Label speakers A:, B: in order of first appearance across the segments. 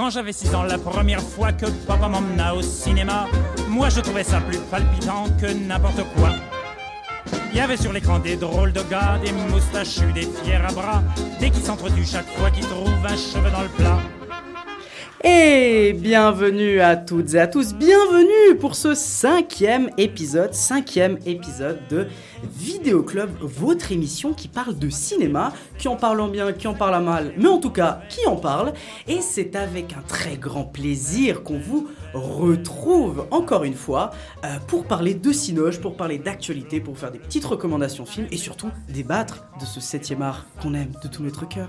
A: Quand j'avais 6 ans, la première fois que papa m'emmena au cinéma, moi je trouvais ça plus palpitant que n'importe quoi. Il y avait sur l'écran des drôles de gars, des moustachus, des fiers à bras, des qui s'entretuent chaque fois qu'ils trouvent un cheveu dans le plat.
B: Et bienvenue à toutes et à tous, bienvenue pour ce cinquième épisode, cinquième épisode de Vidéo Club, votre émission qui parle de cinéma, qui en parle en bien, qui en parle à mal, mais en tout cas qui en parle. Et c'est avec un très grand plaisir qu'on vous retrouve encore une fois euh, pour parler de Cinoche, pour parler d'actualité, pour faire des petites recommandations films et surtout débattre de ce septième art qu'on aime de tout notre cœur.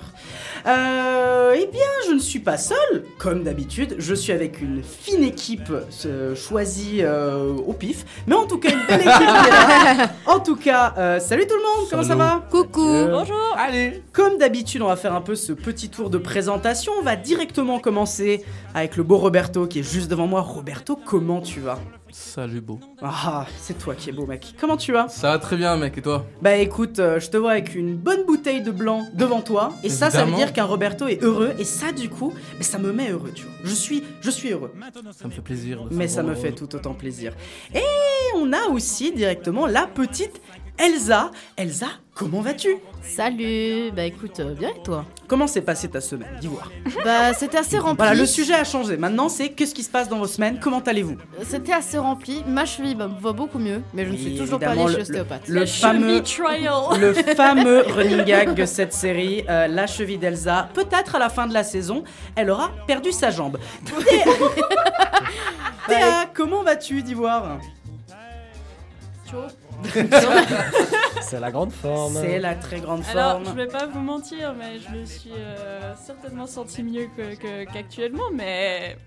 B: Euh, eh bien, je ne suis pas seul, comme d'habitude, je suis avec une fine équipe euh, choisie euh, au pif, mais en tout cas une belle équipe qui est là. En tout cas, euh, salut tout le monde, comment ça va?
C: Coucou
A: Bonjour Allez
B: Comme d'habitude, on va faire un peu ce petit tour de présentation. On va directement commencer avec le beau Roberto qui est juste devant moi. Roberto, comment tu vas?
D: Salut beau.
B: Ah, c'est toi qui es beau, mec. Comment tu vas?
D: Ça va très bien mec et toi?
B: Bah écoute, euh, je te vois avec une bonne bouteille de blanc devant toi. Et ça, ça veut dire qu'un Roberto est heureux. Et ça, du coup, bah, ça me met heureux, tu vois. Je suis, je suis heureux.
D: Ça me fait plaisir.
B: Mais ça me fait tout autant plaisir. Et on a aussi directement la petite Elsa. Elsa, comment vas-tu?
C: Salut Bah écoute, euh, bien et toi
B: Comment s'est passée ta semaine Dis voir.
C: Bah c'était assez rempli.
B: Voilà, le sujet a changé. Maintenant, c'est qu'est-ce qui se passe dans vos semaines? Comment allez-vous?
C: C'était assez rempli. Ma cheville bah, va beaucoup mieux, mais je ne suis toujours pas allée
B: le-
C: chez l'ostéopathe.
B: Le fameux,
E: trial.
B: le fameux running gag de cette série, euh, la cheville d'Elsa. Peut-être à la fin de la saison, elle aura perdu sa jambe. Théa, Théa, comment vas-tu, d'Ivoire?
F: C'est la grande forme.
B: C'est la très grande
E: Alors,
B: forme.
E: je vais pas vous mentir, mais je me suis euh, certainement senti mieux que- que- qu'actuellement, mais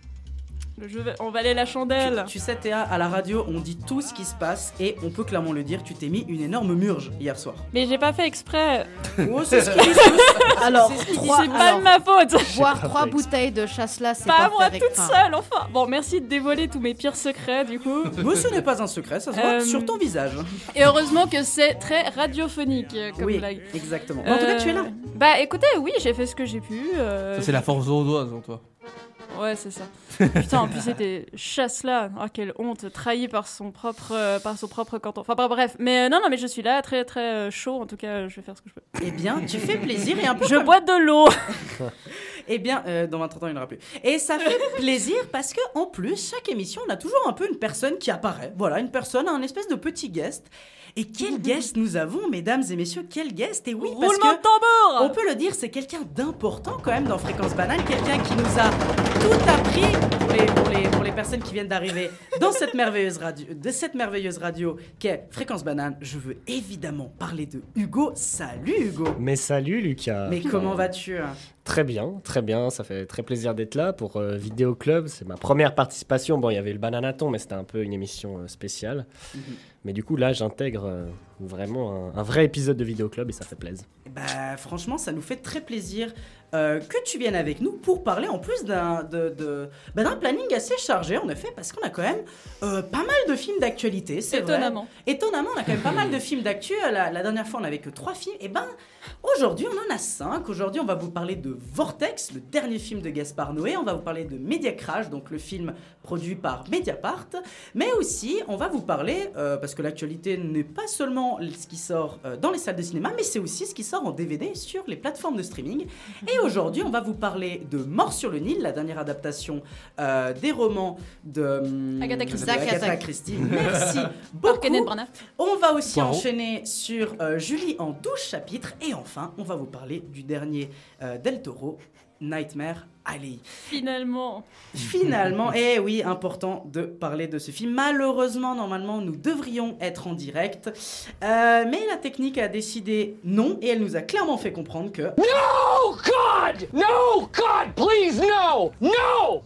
E: je vais- on valait la chandelle.
B: Tu sais, Théa, à la radio, on dit tout ce qui se passe et on peut clairement le dire, tu t'es mis une énorme murge hier soir.
E: Mais j'ai pas fait exprès.
B: Oh, c'est ce.
C: Alors,
B: C'est ce
C: trois-
E: pas
C: alors,
E: de ma faute.
C: boire trois bouteilles de chasse-là, c'est
E: Pas
C: pas,
E: moi
C: faire
E: toute seule, enfin. Bon, merci de dévoiler tous mes pires secrets, du coup.
B: Mais ce n'est pas un secret, ça se voit
E: Euh,
B: sur ton visage.
E: Et heureusement que c'est très radiophonique euh, comme
B: Oui,
E: blague.
B: exactement. Mais en tout cas, tu es là.
E: Euh, Bah écoutez, oui, j'ai fait ce que j'ai pu. euh,
D: Ça c'est la force vaudoise en toi.
E: Ouais, c'est ça. Putain, en plus c'était chasse là. Oh, quelle honte, trahi par son propre, euh, par son propre canton. Enfin, bah, bref. Mais euh, non, non, mais je suis là, très, très euh, chaud. En tout cas, je vais faire ce que je peux.
B: Eh bien, tu fais plaisir et un peu
E: Je
B: comme-
E: bois de l'eau.
B: Eh bien, dans 20 ans, il n'y en aura plus. Et ça fait plaisir parce que en plus, chaque émission, on a toujours un peu une personne qui apparaît. Voilà, une personne, un espèce de petit guest. Et quel guest nous avons, mesdames et messieurs, quel guest Et oui, parce
E: Roulement
B: que
E: de tambour.
B: on peut le dire, c'est quelqu'un d'important quand même dans Fréquence Banane, quelqu'un qui nous a tout appris pour les, pour les, pour les personnes qui viennent d'arriver dans cette merveilleuse radio, de cette merveilleuse radio qu'est Fréquence Banane. Je veux évidemment parler de Hugo. Salut Hugo.
F: Mais salut Lucas.
B: Mais comment vas-tu hein?
F: Très bien, très bien. Ça fait très plaisir d'être là pour euh, Vidéo Club. C'est ma première participation. Bon, il y avait le Bananaton, mais c'était un peu une émission euh, spéciale.
B: Mhm.
F: Mais du coup, là, j'intègre euh, vraiment un, vrai épisode de Vidéo Club et ça fait plaisir.
B: Bah franchement, ça nous fait très plaisir euh, que tu viennes avec nous pour parler en plus d'un de, de- bah, d'un planning assez chargé en effet, parce qu'on a quand même euh, pas mal de films d'actualité, c'est vrai.
E: Étonnamment.
B: Étonnamment, on a quand même pas mal de films d'actu. La, la dernière fois, on n'avait que trois films. Et ben, aujourd'hui, on en a cinq. Aujourd'hui, on va vous parler de Vortex, le dernier film de Gaspard Noé. On va vous parler de Media Crash, donc le film produit par Mediapart. Mais aussi, on va vous parler, euh, parce que l'actualité n'est pas seulement ce qui sort dans les salles de cinéma, mais c'est aussi ce qui sort en DVD sur les plateformes de streaming. Et aujourd'hui, on va vous parler de Mort sur le Nil, la dernière adaptation euh, des romans de hum,
E: Agatha Christie.
B: de Agatha
C: Agatha.
B: Christie. Merci
E: Par
B: beaucoup. On va aussi
D: Poirot.
B: enchaîner sur euh, Julie en 12 chapitres. Et enfin, on va vous parler du dernier euh, Del Toro, Nightmare Alley.
E: Finalement.
B: Finalement, et oui, important de parler de ce film. Malheureusement, normalement, nous devrions être en direct. Euh, mais la technique a décidé non, et elle nous a clairement fait comprendre que...
G: Oh God! No! God, please, no! No!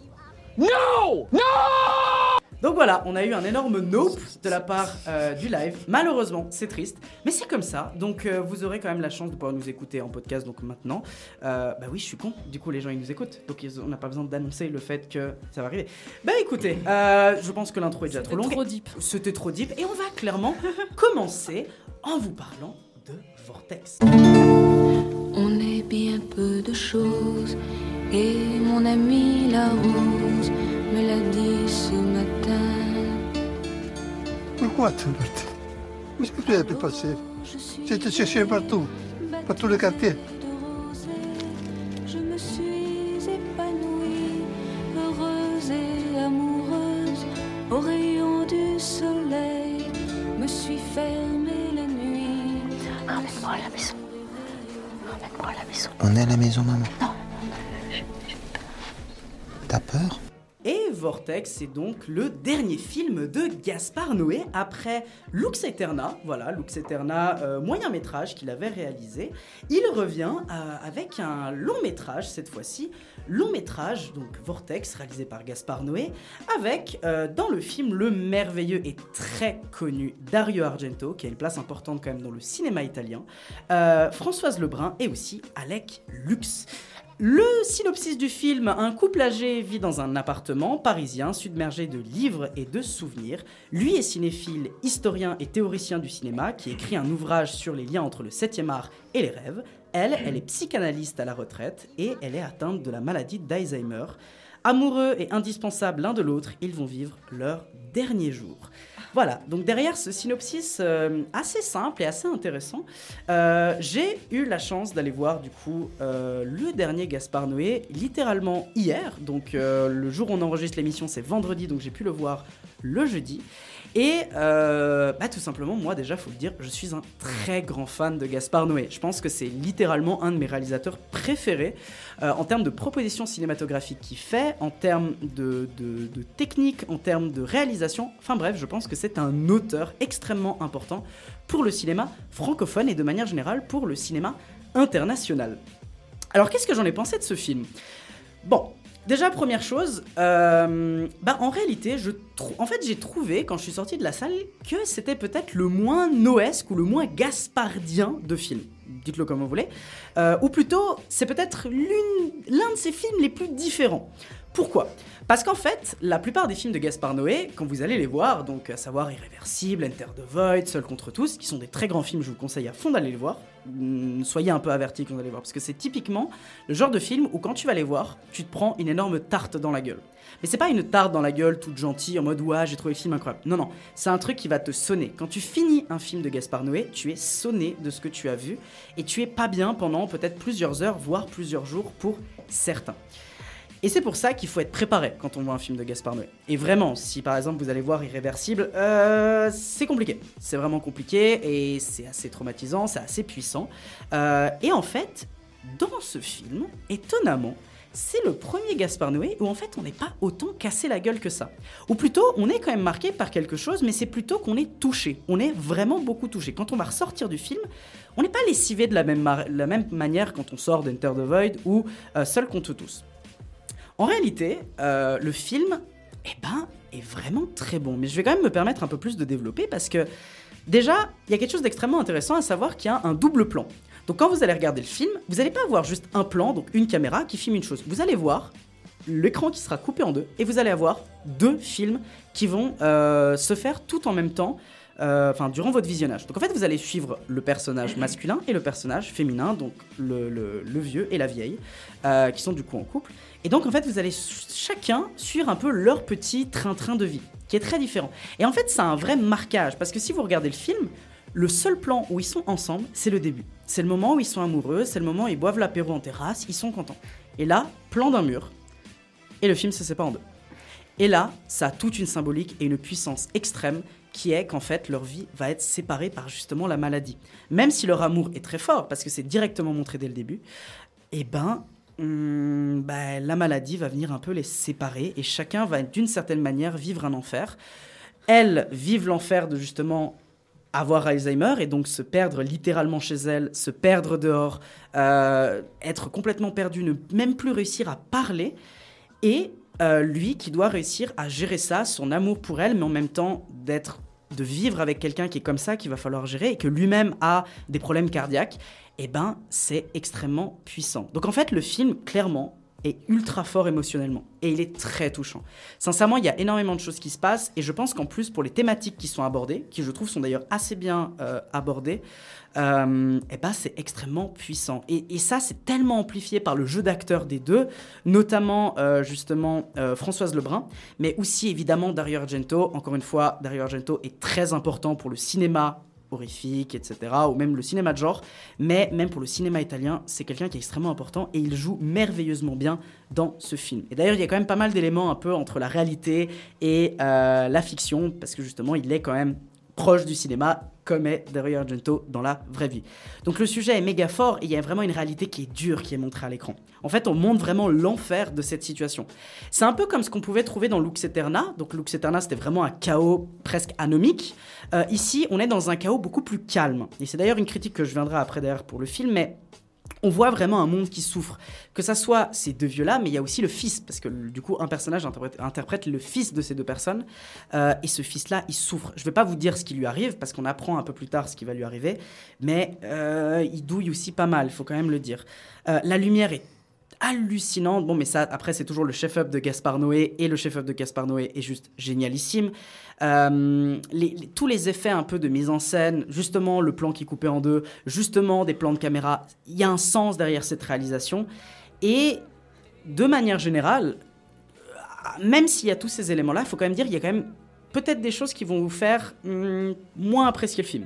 G: No! No!
B: Donc voilà, on a eu un énorme nope de la part euh, du live. Malheureusement, c'est triste, mais c'est comme ça. Donc euh, vous aurez quand même la chance de pouvoir nous écouter en podcast. Donc maintenant, euh, bah oui, je suis con. Du coup, les gens ils nous écoutent. Donc ils- on n'a pas besoin d'annoncer le fait que ça va arriver. Bah écoutez, euh, je pense que l'intro est déjà trop longue.
E: Trop deep.
B: C'était trop deep et on va clairement commencer en vous parlant de Vortex.
H: On est bien bien peu de choses. Et mon ami la rose me l'a dit ce matin.
I: Pourquoi tu es parti Qu'est-ce que tu as pu passer
H: Je suis
I: Tu étais cherché partout, par tout le quartier.
H: de rosée. Je me suis épanouie, heureuse et amoureuse, au rayon du soleil. Me suis fermée la nuit. Ramène-moi à la maison. Ramène-moi à la maison.
J: On est à la maison, maman. T'as peur?
B: Et Vortex, c'est donc le dernier film de Gaspard Noé après Lux Eterna. Voilà, Lux Eterna, euh, moyen métrage qu'il avait réalisé. Il revient euh, avec un long métrage cette fois-ci. Long métrage, donc Vortex, réalisé par Gaspard Noé, avec euh, dans le film le merveilleux et très connu Dario Argento, qui a une place importante quand même dans le cinéma italien, Françoise Lebrun et aussi Alec Lux. Le synopsis du film, un couple âgé vit dans un appartement parisien submergé de livres et de souvenirs. Lui est cinéphile, historien et théoricien du cinéma qui écrit un ouvrage sur les liens entre le 7e art et les rêves. Elle, elle est psychanalyste à la retraite et elle est atteinte de la maladie d'Alzheimer. Amoureux et indispensables l'un de l'autre, ils vont vivre leurs derniers jours. Voilà, donc derrière ce synopsis euh, assez simple et assez intéressant, euh, j'ai eu la chance d'aller voir du coup euh, le dernier Gaspard Noé littéralement hier. Donc le jour où on enregistre l'émission c'est vendredi, donc j'ai pu le voir le jeudi. Et euh, bah, tout simplement, moi déjà, faut le dire, je suis un très grand fan de Gaspard Noé. Je pense que c'est littéralement un de mes réalisateurs préférés euh, en termes de propositions cinématographiques qu'il fait, en termes de, de, de technique, en termes de réalisation. Enfin bref, je pense que c'est un auteur extrêmement important pour le cinéma francophone et de manière générale pour le cinéma international. Alors qu'est-ce que j'en ai pensé de ce film? Bon, déjà première chose, euh, bah en réalité, je en fait j'ai trouvé quand je suis sorti de la salle que c'était peut-être le moins noesque ou le moins gaspardien de films. Dites-le comme vous voulez. Euh, ou plutôt, c'est peut-être l'un de ses films les plus différents. Pourquoi? Parce qu'en fait, la plupart des films de Gaspard Noé, quand vous allez les voir, donc à savoir Irréversible, Enter the Void, Seul contre tous, qui sont des très grands films, je vous conseille à fond d'aller les voir. Hum, Soyez un peu avertis quand vous allez voir, parce que c'est typiquement le genre de film où quand tu vas les voir, tu te prends une énorme tarte dans la gueule. Mais c'est pas une tarte dans la gueule toute gentille en mode ouais j'ai trouvé le film incroyable. Non non, c'est un truc qui va te sonner. Quand tu finis un film de Gaspard Noé, tu es sonné de ce que tu as vu et tu es pas bien pendant peut-être plusieurs heures, voire plusieurs jours pour certains. Et c'est pour ça qu'il faut être préparé quand on voit un film de Gaspard Noé. Et vraiment, si par exemple vous allez voir Irréversible, euh, c'est compliqué. C'est vraiment compliqué et c'est assez traumatisant, c'est assez puissant. Euh, et en fait, dans ce film, étonnamment, c'est le premier Gaspard Noé où en fait on n'est pas autant cassé la gueule que ça. Ou plutôt, on est quand même marqué par quelque chose, mais c'est plutôt qu'on est touché. On est vraiment beaucoup touché. Quand on va ressortir du film, on n'est pas lessivé de la même, manière quand on sort d'Enter the Void ou euh, Seul contre tous. En réalité, euh, le film, eh ben, est vraiment très bon. Mais je vais quand même me permettre un peu plus de développer parce que déjà, il y a quelque chose d'extrêmement intéressant à savoir qu'il y a un double plan. Donc quand vous allez regarder le film, vous n'allez pas avoir juste un plan, donc une caméra qui filme une chose. Vous allez voir l'écran qui sera coupé en deux et vous allez avoir deux films qui vont euh, se faire tout en même temps. euh, Enfin, durant votre visionnage. Donc en fait, vous allez suivre le personnage masculin et le personnage féminin, donc le, vieux et la vieille, qui sont du coup en couple. Et donc en fait, vous allez chacun suivre un peu leur petit train-train de vie, qui est très différent. Et en fait, a un vrai marquage, parce que si vous regardez le film, le seul plan où ils sont ensemble, c'est le début. C'est le moment où ils sont amoureux, c'est le moment où ils boivent l'apéro en terrasse, ils sont contents. Et là, plan d'un mur, et le film se sépare en deux. Et là, ça a toute une symbolique et une puissance extrême qui est qu'en fait, leur vie va être séparée par justement la maladie. Même si leur amour est très fort, parce que c'est directement montré dès le début, eh ben, bah, la maladie va venir un peu les séparer et chacun va d'une certaine manière vivre un enfer. Elles vivent l'enfer de justement avoir Alzheimer et donc se perdre littéralement chez elle, se perdre dehors, euh, être complètement perdu, ne même plus réussir à parler, et euh, lui qui doit réussir à gérer ça, son amour pour elle, mais en même temps d'être, de vivre avec quelqu'un qui est comme ça, qu'il va falloir gérer, et que lui-même a des problèmes cardiaques, et ben c'est extrêmement puissant. Donc en fait le film, clairement, est ultra fort émotionnellement et il est très touchant. Sincèrement, il y a énormément de choses qui se passent et je pense qu'en plus pour les thématiques qui sont abordées, qui je trouve sont d'ailleurs assez bien euh, abordées, euh, eh ben, c'est extrêmement puissant. Et, et ça, c'est tellement amplifié par le jeu d'acteurs des deux, notamment euh, justement Françoise Lebrun, mais aussi évidemment Dario Argento. Encore une fois, Dario Argento est très important pour le cinéma horrifique, etc., ou même le cinéma de genre, mais même pour le cinéma italien, c'est quelqu'un qui est extrêmement important et il joue merveilleusement bien dans ce film. Et d'ailleurs, il y a quand même pas mal d'éléments un peu entre la réalité et euh, la fiction, parce que justement, il est quand même proche du cinéma, comme est Dario Argento dans la vraie vie. Donc le sujet est méga fort et il y a vraiment une réalité qui est dure qui est montrée à l'écran. En fait, on montre vraiment l'enfer de cette situation. C'est un peu comme ce qu'on pouvait trouver dans Lux Eterna. Donc Lux Eterna, c'était vraiment un chaos presque anomique. Euh, ici, on est dans un chaos beaucoup plus calme. Et c'est d'ailleurs une critique que je viendrai après derrière pour le film, mais on voit vraiment un monde qui souffre. Que ça soit ces deux vieux-là, mais il y a aussi le fils, parce que du coup, un personnage interprète, le fils de ces deux personnes, euh, et ce fils-là, il souffre. Je ne vais pas vous dire ce qui lui arrive, parce qu'on apprend un peu plus tard ce qui va lui arriver, mais euh, il douille aussi pas mal, il faut quand même le dire. Euh, la lumière est hallucinante. Bon, mais ça, après, c'est toujours le chef-up de Gaspard Noé, et le chef-up de Gaspard Noé est juste génialissime. Euh, tous les effets un peu de mise en scène, justement le plan qui coupé en deux, justement des plans de caméra, il y a un sens derrière cette réalisation. Et de manière générale, euh, même s'il y a tous ces éléments-là, il faut quand même dire qu'il y a quand même peut-être des choses qui vont vous faire hum, moins apprécier le film.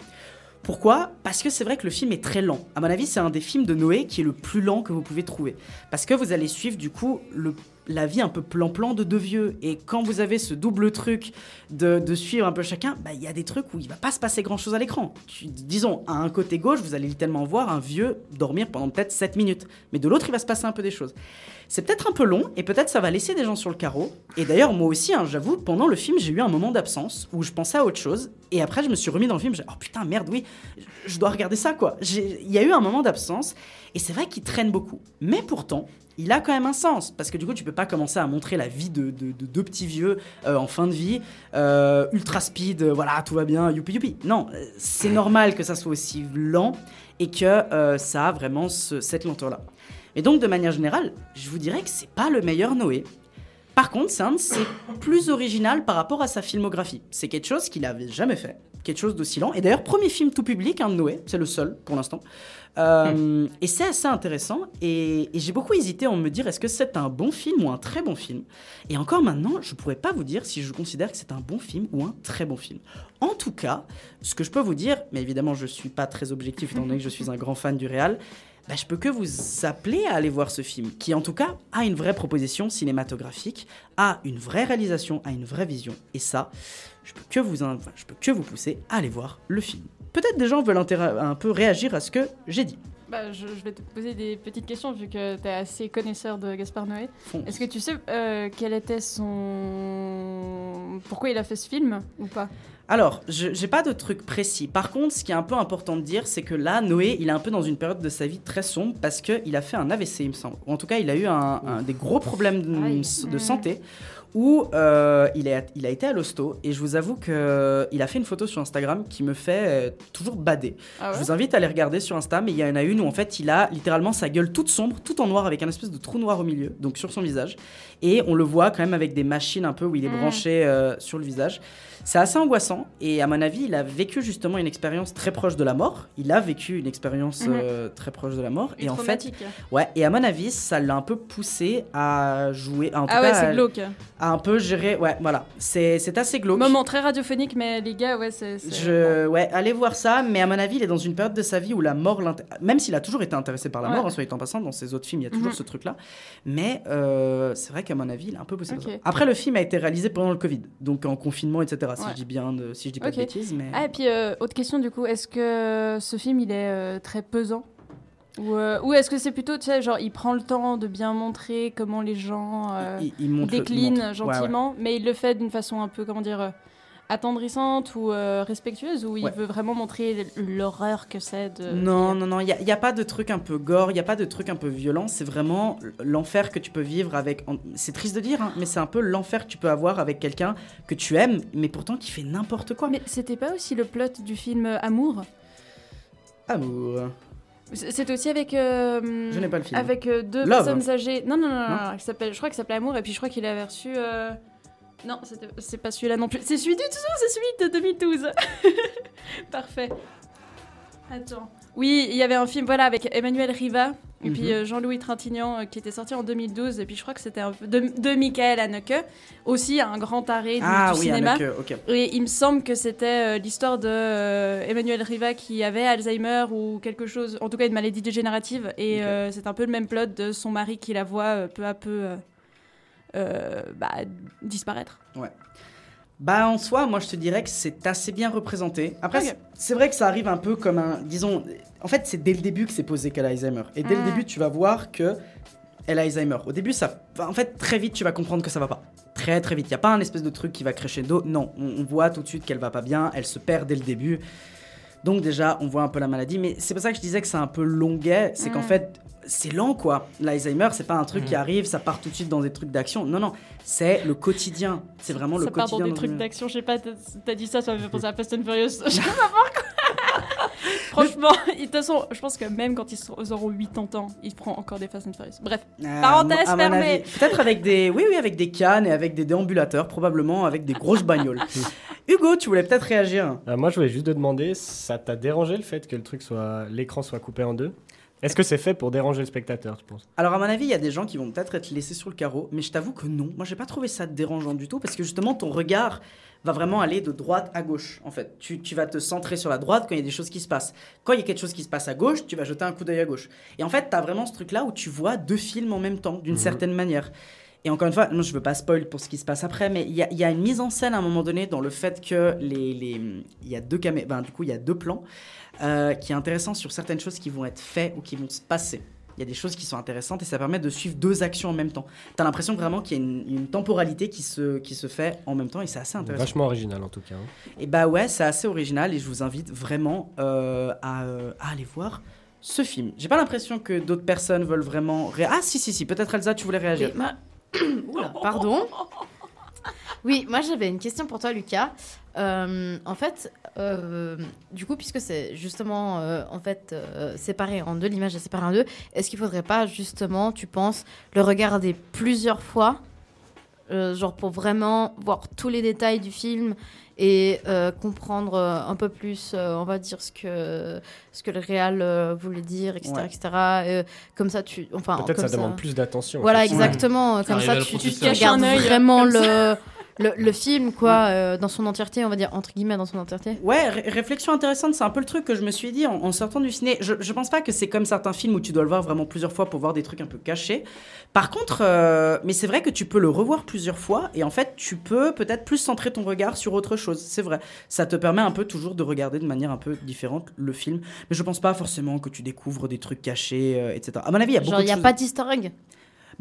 B: Pourquoi? Parce que c'est vrai que le film est très lent. À mon avis, c'est un des films de Noé qui est le plus lent que vous pouvez trouver. Parce que vous allez suivre du coup le- la vie un peu plan-plan de deux vieux. Et quand vous avez ce double truc de, suivre un peu chacun, bah, il y a des trucs où il va pas se passer grand-chose à l'écran. Disons, à un côté gauche, vous allez littéralement voir un vieux dormir pendant peut-être 7 minutes. Mais de l'autre, il va se passer un peu des choses. C'est peut-être un peu long et peut-être ça va laisser des gens sur le carreau. Et d'ailleurs, moi aussi, hein, j'avoue, pendant le film, j'ai eu un moment d'absence où je pensais à autre chose. Et après, je me suis remis dans le film. J'ai oh putain, merde, oui, je dois regarder ça, quoi. Il y a eu un moment d'absence. Et c'est vrai qu'il traîne beaucoup. Mais pourtant, il a quand même un sens. Parce que du coup, tu peux pas commencer à montrer la vie de, de- de deux petits vieux euh, en fin de vie, euh, ultra speed, euh, voilà, tout va bien, youpi youpi. Non, c'est normal que ça soit aussi lent et que ça a vraiment ce- cette lenteur-là. Et donc, de manière générale, je vous dirais que c'est pas le meilleur Noé. Par contre, c'est plus original par rapport à sa filmographie. C'est quelque chose qu'il avait jamais fait, quelque chose d'aussi lent. Et d'ailleurs, premier film tout public, hein, de Noé, c'est le seul pour l'instant. Euh, Et c'est assez intéressant. Et, j'ai beaucoup hésité en me dire est-ce que c'est un bon film ou un très bon film? Et encore maintenant, je pourrais pas vous dire si je considère que c'est un bon film ou un très bon film. En tout cas, ce que je peux vous dire, mais évidemment, je suis pas très objectif étant donné que je suis un grand fan du réal. Bah, je peux que vous appeler à aller voir ce film, qui en tout cas a une vraie proposition cinématographique, a une vraie réalisation, a une vraie vision. Et ça, je peux que vous, je peux que vous pousser à aller voir le film. Peut-être des gens veulent un peu réagir à ce que j'ai dit.
E: Bah, je, je vais te poser des petites questions vu que tu es assez connaisseur de Gaspard Noé. Est-ce que tu sais euh, quel était son. Pourquoi il a fait ce film ou pas?
B: Alors, je j'ai pas de truc précis. Par contre, ce qui est un peu important de dire, c'est que là, Noé, il est un peu dans une période de sa vie très sombre parce qu'il a fait un AVC, il me semble. Ou en tout cas, il a eu un, un- des gros problèmes de, santé où euh, il, a, il a été à l'hosto. Et je vous avoue qu'il a fait une photo sur Instagram qui me fait euh, toujours bader.
E: Ah ouais
B: Je vous invite à aller regarder sur Insta, mais il y en a une où en fait il a littéralement sa gueule toute sombre, tout en noir, avec un espèce de trou noir au milieu, donc sur son visage. Et on le voit quand même avec des machines un peu où il est
E: Mm.
B: branché euh, sur le visage. C'est assez angoissant, et à mon avis, il a vécu justement une expérience très proche de la mort. Il a vécu une expérience
E: Mhm.
B: euh, très proche de la mort.
E: Est
B: et en fait, ouais, et à mon avis, ça l'a un peu poussé à jouer, en tout
E: Ah ouais, c'est
B: à-
E: glauque.
B: Un peu gérer. Ouais, voilà, c'est assez glauque.
E: Moment très radiophonique, mais les gars, ouais, c'est.
B: Je, ouais, allez voir ça, mais à mon avis, il est dans une période de sa vie où la mort, même s'il a toujours été intéressé par la
E: Ouais.
B: mort, en soit en passant, dans ses autres films, il y a toujours
E: Mhm.
B: ce truc-là. Mais euh, c'est vrai qu'à mon avis, il a un peu poussé. Après, le film a été réalisé pendant le Covid, donc en confinement, etc. Si je dis bien, de, si je dis pas de bêtises, mais
E: Ah, et puis, euh, autre question du coup, est-ce que ce film il est euh, très pesant? Ou, euh, ou est-ce que c'est plutôt, tu sais, genre il prend le temps de bien montrer comment les gens euh,
B: il, il
E: déclinent
B: montre. Ouais, ouais.
E: gentiment, mais il le fait d'une façon un peu, comment dire, euh, attendrissante ou euh, respectueuse, ou il
B: Ouais.
E: veut vraiment montrer l'horreur que c'est de.
B: Non, non, non, il n'y a, pas de truc un peu gore, il n'y a pas de truc un peu violent, c'est vraiment l'enfer que tu peux vivre avec... C'est triste de dire, hein, mais c'est un peu l'enfer que tu peux avoir avec quelqu'un que tu aimes, mais pourtant qui fait n'importe quoi.
E: Mais c'était pas aussi le plot du film Amour?
B: Amour.
E: C'était aussi avec. euh,
B: Je n'ai pas le film.
E: Avec euh, deux
B: Love.
E: personnes âgées. Non, non, non, non, s'appelle- je crois qu'il s'appelait Amour, et puis je crois qu'il avait reçu. euh, Non, c'est pas celui-là non plus. C'est celui du tout, c'est celui de 2012. Parfait. Attends. Oui, il y avait un film voilà, avec Emmanuel Riva et
B: Mhm.
E: puis euh, Jean-Louis Trintignant euh, qui était sorti en 2012. Et puis je crois que c'était un peu de, de Michael Haneke, aussi un grand arrêt du,
B: Ah
E: du
B: oui,
E: cinéma.
B: Haneke.
E: Et il me semble que c'était euh, l'histoire de Emmanuel Riva qui avait Alzheimer ou quelque chose, en tout cas une maladie dégénérative. Et c'est un peu le même plot de son mari qui la voit peu à peu bah, disparaître.
B: Bah en soi, moi je te dirais que c'est assez bien représenté. Après, c'est- vrai que ça arrive un peu comme un, disons, en fait c'est dès le début que c'est posé qu'elle a Alzheimer. Et dès le
E: Mm.
B: début, tu vas voir que elle a Alzheimer. Au début, ça, en fait très vite tu vas comprendre que ça va pas. Très très vite. Il y a pas un espèce de truc qui va crescendo. Non, on, on voit tout de suite qu'elle va pas bien. Elle se perd dès le début. Donc déjà, on voit un peu la maladie. Mais c'est pour ça que je disais que c'est un peu longuet. C'est qu'en
E: Mm.
B: fait, c'est lent quoi. L'Alzheimer, c'est pas un truc
D: Mhm.
B: qui arrive, ça part tout de suite dans des trucs d'action. Non non, c'est le quotidien. C'est vraiment le
E: ça part
B: quotidien.
E: dans des
B: dans
E: trucs d'action, je sais pas, t'as dit ça, ça m'a fait penser à Fast and Furious. Je sais pas pourquoi. Franchement, de toute façon, je pense que même quand ils auront 80 ans, ils feront encore des Fast and Furious. Bref,
B: Euh,
E: Parenthèse fermée.
B: Peut-être avec des, oui, oui, avec des cannes et avec des déambulateurs, probablement avec des grosses bagnoles. Hugo, tu voulais peut-être réagir.
F: Euh, moi, je voulais juste te demander, ça t'a dérangé le fait que le truc soit, l'écran soit coupé en deux? Est-ce que c'est fait pour déranger le spectateur, tu penses?
B: Alors à mon avis, il y a des gens qui vont peut-être être laissés sur le carreau, mais je t'avoue que non. Moi, j'ai pas trouvé ça dérangeant du tout parce que justement, ton regard va vraiment aller de droite à gauche. En fait, tu, tu vas te centrer sur la droite quand il y a des choses qui se passent. Quand il y a quelque chose qui se passe à gauche, tu vas jeter un coup d'œil à gauche. Et en fait, tu as vraiment ce truc-là où tu vois deux films en même temps, d'une
F: Mhm.
B: certaine manière. Et encore une fois, non, je veux pas spoil pour ce qui se passe après, mais il y y a une mise en scène à un moment donné dans le fait que les, les, il y a deux camé- ben, du coup, il y a deux plans euh, qui est intéressant sur certaines choses qui vont être faites ou qui vont se passer. Il y a des choses qui sont intéressantes et ça permet de suivre deux actions en même temps. T'as l'impression vraiment qu'il y a une, une temporalité qui se, qui se fait en même temps et c'est assez intéressant.
F: Vachement original en tout cas. hein.
B: Et bah ouais, c'est assez original et je vous invite vraiment euh, à, euh, à aller voir ce film. J'ai pas l'impression que d'autres personnes veulent vraiment. ré- Ah si si si, peut-être Elsa, tu voulais réagir.
C: Oui, Oula, pardon. Oui, moi j'avais une question pour toi, Lucas. Euh, en fait, euh, du coup, puisque c'est justement euh, en fait euh, séparé en deux, l'image est séparée en deux, est-ce qu'il faudrait pas justement, tu penses, le regarder plusieurs fois, euh, genre pour vraiment voir tous les détails du film et euh, comprendre euh, un peu plus, euh, on va dire ce que ce que le réal euh, voulait dire, etc.,
B: Ouais.
C: etc. Comme ça, tu, enfin,
F: Peut-être
C: comme
F: ça demande plus d'attention.
C: voilà, exactement. Comme
D: Arriver
C: ça, tu, tu
E: un
C: regardes
E: œil,
C: vraiment
E: comme
C: le, le, le film, quoi, euh, dans son entièreté, on va dire, entre guillemets, dans son entièreté.
B: Ouais, ré- réflexion intéressante, c'est un peu le truc que je me suis dit en, en sortant du ciné. Je, je pense pas que c'est comme certains films où tu dois le voir vraiment plusieurs fois pour voir des trucs un peu cachés. Par contre, euh, mais c'est vrai que tu peux le revoir plusieurs fois et en fait, tu peux peut-être plus centrer ton regard sur autre chose. C'est vrai. Ça te permet un peu toujours de regarder de manière un peu différente le film. Mais je pense pas forcément que tu découvres des trucs cachés, euh, etc. À mon avis, il y a beaucoup
C: Genre, il n'y a
B: choses-
C: pas d'easter egg.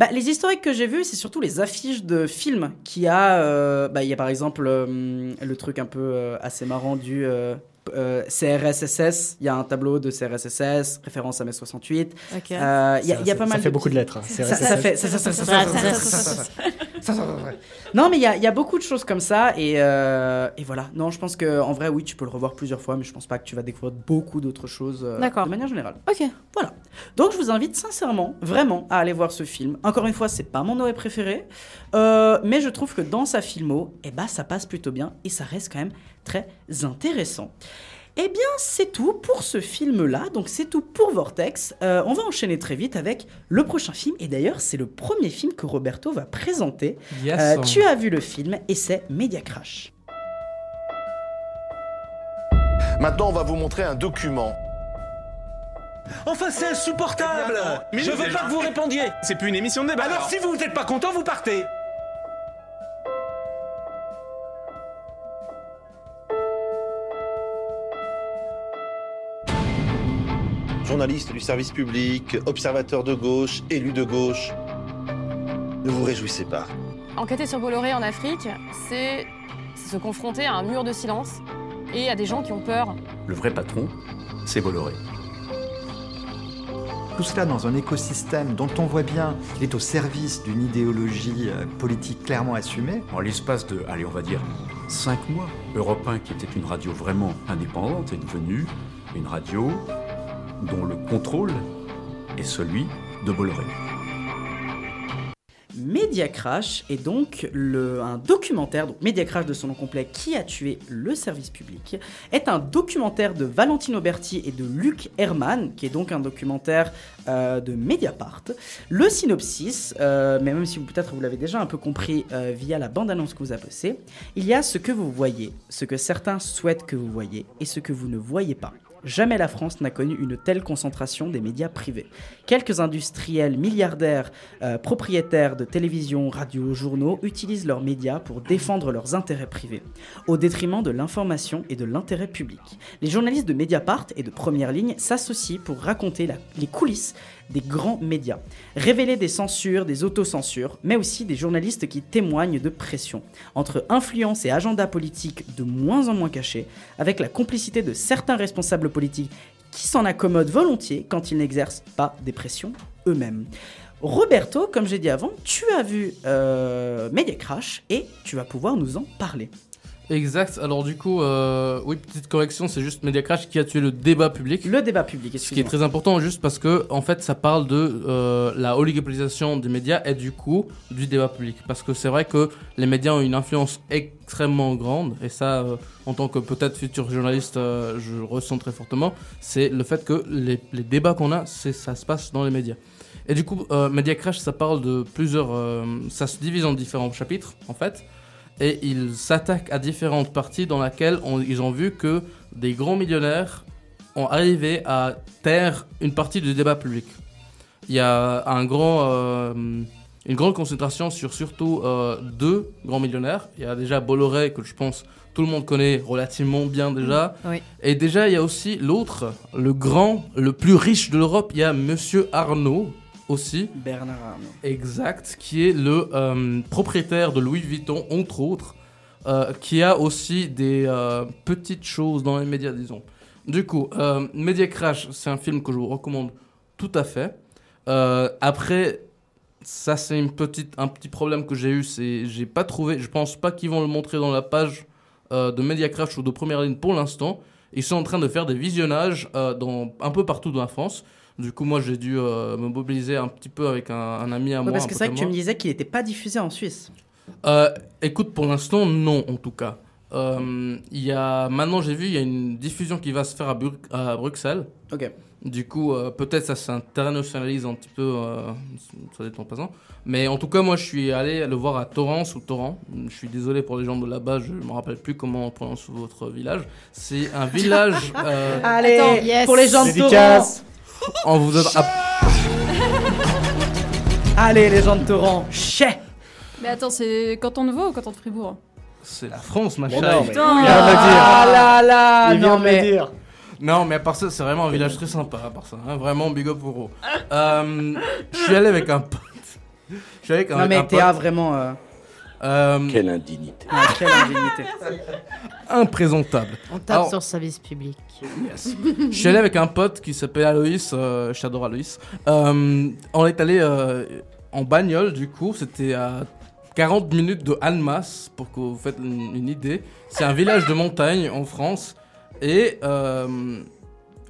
B: Bah, les historiques que j'ai vus, c'est surtout les affiches de films qui a. euh, bah, il y a par exemple euh, le truc un peu euh, assez marrant du euh, euh, CRSSS. Il y a un tableau de CRSSS, référence à mai 68.
C: Ok.
B: Euh, Il y a, il y a
F: Ça-
B: pas
F: ça
B: mal
F: fait
B: de
F: beaucoup de lettres. hein.
B: Ça, ça fait non, mais il y, a, beaucoup de choses comme ça. Et, euh, voilà. Non, je pense qu'en vrai, oui, tu peux le revoir plusieurs fois, mais je pense pas que tu vas découvrir beaucoup d'autres choses euh, de manière générale.
C: Ok.
B: Voilà. Donc, je vous invite sincèrement, vraiment, à aller voir ce film. Encore une fois, c'est pas mon Noé préféré, euh, mais je trouve que dans sa filmo, eh ben, ça passe plutôt bien et ça reste quand même très intéressant. Eh bien, c'est tout pour ce film-là. Donc, c'est tout pour Vortex. Euh, on va enchaîner très vite avec le prochain film. Et d'ailleurs, c'est le premier film que Roberto va présenter.
D: Yes.
B: Euh, tu as vu le film et c'est Media Crash.
K: Maintenant, on va vous montrer un document.
L: Enfin, c'est insupportable Je veux pas que vous répondiez
M: C'est plus une émission de débat.
L: Alors, si vous n'êtes pas content, vous partez
K: Journaliste du service public, observateur de gauche, élu de gauche. Ne vous réjouissez pas.
N: Enquêter sur Bolloré en Afrique, c'est se confronter à un mur de silence et à des gens qui ont peur.
O: Le vrai patron, c'est Bolloré.
P: Tout cela dans un écosystème dont on voit bien qu'il est au service d'une idéologie euh, politique clairement assumée.
O: En l'espace de, allez, on va dire, cinq mois, Europe 1, qui était une radio vraiment indépendante, est devenue une radio dont le contrôle est celui de Bolloré.
B: Media Crash est donc un documentaire, donc Media Crash de son nom complet, qui a tué le service public, est un documentaire de Valentino Berti et de Luc Herman, qui est donc un documentaire euh, de Mediapart. Le synopsis, euh, mais même si vous- peut-être vous l'avez déjà un peu compris euh, via la bande-annonce que vous a postée, il y a ce que vous voyez, ce que certains souhaitent que vous voyez et ce que vous ne voyez pas. Jamais la France n'a connu une telle concentration des médias privés. Quelques industriels milliardaires, euh, propriétaires de télévision, radio, journaux, utilisent leurs médias pour défendre leurs intérêts privés, au détriment de l'information et de l'intérêt public. Les journalistes de Mediapart et de Première Ligne s'associent pour raconter les coulisses des grands médias, révéler des censures, des autocensures, mais aussi des journalistes qui témoignent de pression, entre influence et agenda politique de moins en moins cachés, avec la complicité de certains responsables politiques qui s'en accommodent volontiers quand ils n'exercent pas des pressions eux-mêmes. Roberto, comme j'ai dit avant, tu as vu euh, Media Crash et tu vas pouvoir nous en parler.
D: Exact. Alors du coup, euh, oui, petite correction, c'est juste Media Crash qui a tué le débat public.
B: Le débat public,
D: Ce qui est très important, juste parce que en fait, ça parle de euh, la oligopolisation des médias et du coup du débat public. Parce que c'est vrai que les médias ont une influence extrêmement grande et ça, euh, en tant que peut-être futur journaliste, je ressens très fortement. C'est le fait que les, les débats qu'on a, c'est ça se passe dans les médias. Et du coup, Media Crash, ça parle de plusieurs, ça se divise en différents chapitres en fait et ils s'attaquent à différentes parties dans lesquelles on- ils ont vu que des grands millionnaires ont arrivé à taire une partie du débat public. Il y a un grand, euh, une grande concentration sur surtout euh, deux grands millionnaires. Il y a déjà Bolloré, que je pense tout le monde connaît relativement bien déjà.
C: Oui.
D: Et déjà, il y a aussi l'autre, le grand, le plus riche de l'Europe. Il y a Monsieur Arnaud aussi.
B: Bernard Arnault.
D: Exact, qui est le euh, propriétaire de Louis Vuitton, entre autres, euh, qui a aussi des euh, petites choses dans les médias, disons. Du coup, Media Crash, c'est un film que je vous recommande tout à fait. Après, ça c'est une petite, un petit problème que j'ai eu, c'est j'ai pas trouvé, je pense pas qu'ils vont le montrer dans la page de Media Crash ou de Première Ligne pour l'instant. Ils sont en train de faire des visionnages dans, un peu partout dans la France. Du coup, moi, j'ai dû euh, me mobiliser un petit peu avec un, un ami à
B: Ouais,
D: moi.
B: parce que c'est vrai que tu me disais qu'il n'était pas diffusé en Suisse.
D: Euh, écoute, pour l'instant, non, en tout cas. Euh, Il y a, maintenant, j'ai vu, il y a une diffusion qui va se faire à, Bru- à Bruxelles.
B: Ok.
D: Du coup, euh, peut-être ça s'internationalise un petit peu, euh, ça dépend pas Mais en tout cas, moi, je suis allé le voir à Torrance ou Torrent. Je suis désolé pour les gens de là-bas, je me rappelle plus comment on prononce votre village. C'est un village. euh,
B: Allez,
C: Attends, yes.
B: pour les gens de Torrent.
D: On vous donne.
B: Allez, les gens de Torrent. Chais
E: Mais attends, c'est canton de Vaud ou canton de Fribourg
D: c'est la France, ma chérie.
F: non, mais
E: Putain.
F: il vient de le
B: Ah
F: dire.
B: là là
F: Il vient
B: Non
F: de le
B: mais...
F: dire.
D: Non, mais à part ça, c'est vraiment un village très sympa, à part ça. hein, Vraiment, big up pour eux. Euh, je suis allé avec un pote. Je suis allé avec un,
B: Non mais
D: un
B: Théa,
D: pote.
B: vraiment... euh,
D: Euh,
K: Quelle indignité.
B: ah, quelle indignité.
D: imprésentable.
C: On tape
D: Alors-
C: sur le service public.
D: Yes. je suis allé avec un pote qui s'appelle Aloïs, euh, je t'adore Aloïs. Euh, on est allé euh, en bagnole, du coup, c'était à 40 minutes de Almas, pour que vous faites une, une idée. C'est un village de montagne en France. Et euh,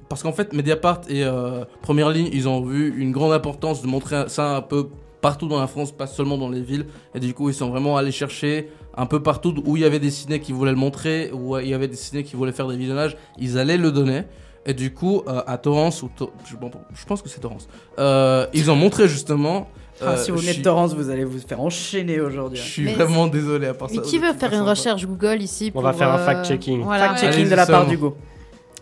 D: parce qu'en fait, Mediapart et euh, Première Ligne, ils ont vu une grande importance de montrer ça un peu partout dans la France, pas seulement dans les villes. Et du coup, ils sont vraiment allés chercher un peu partout où il y avait des ciné qui voulaient le montrer, où il y avait des ciné qui voulaient faire des visionnages, ils allaient le donner. Et du coup, euh, à Torrance, ou To- je, bon, je pense que c'est Torrance, euh, ils ont montré justement.
B: Ah,
D: euh,
B: si vous venez de Torrance, vous allez vous faire enchaîner aujourd'hui.
D: Je suis
C: Mais-
D: vraiment désolé à part ça.
C: Mais qui veut faire une recherche Google ici
F: On
C: pour,
F: va faire un
C: euh,
F: fact-checking.
C: Voilà.
B: Fact-checking de la part d'Hugo.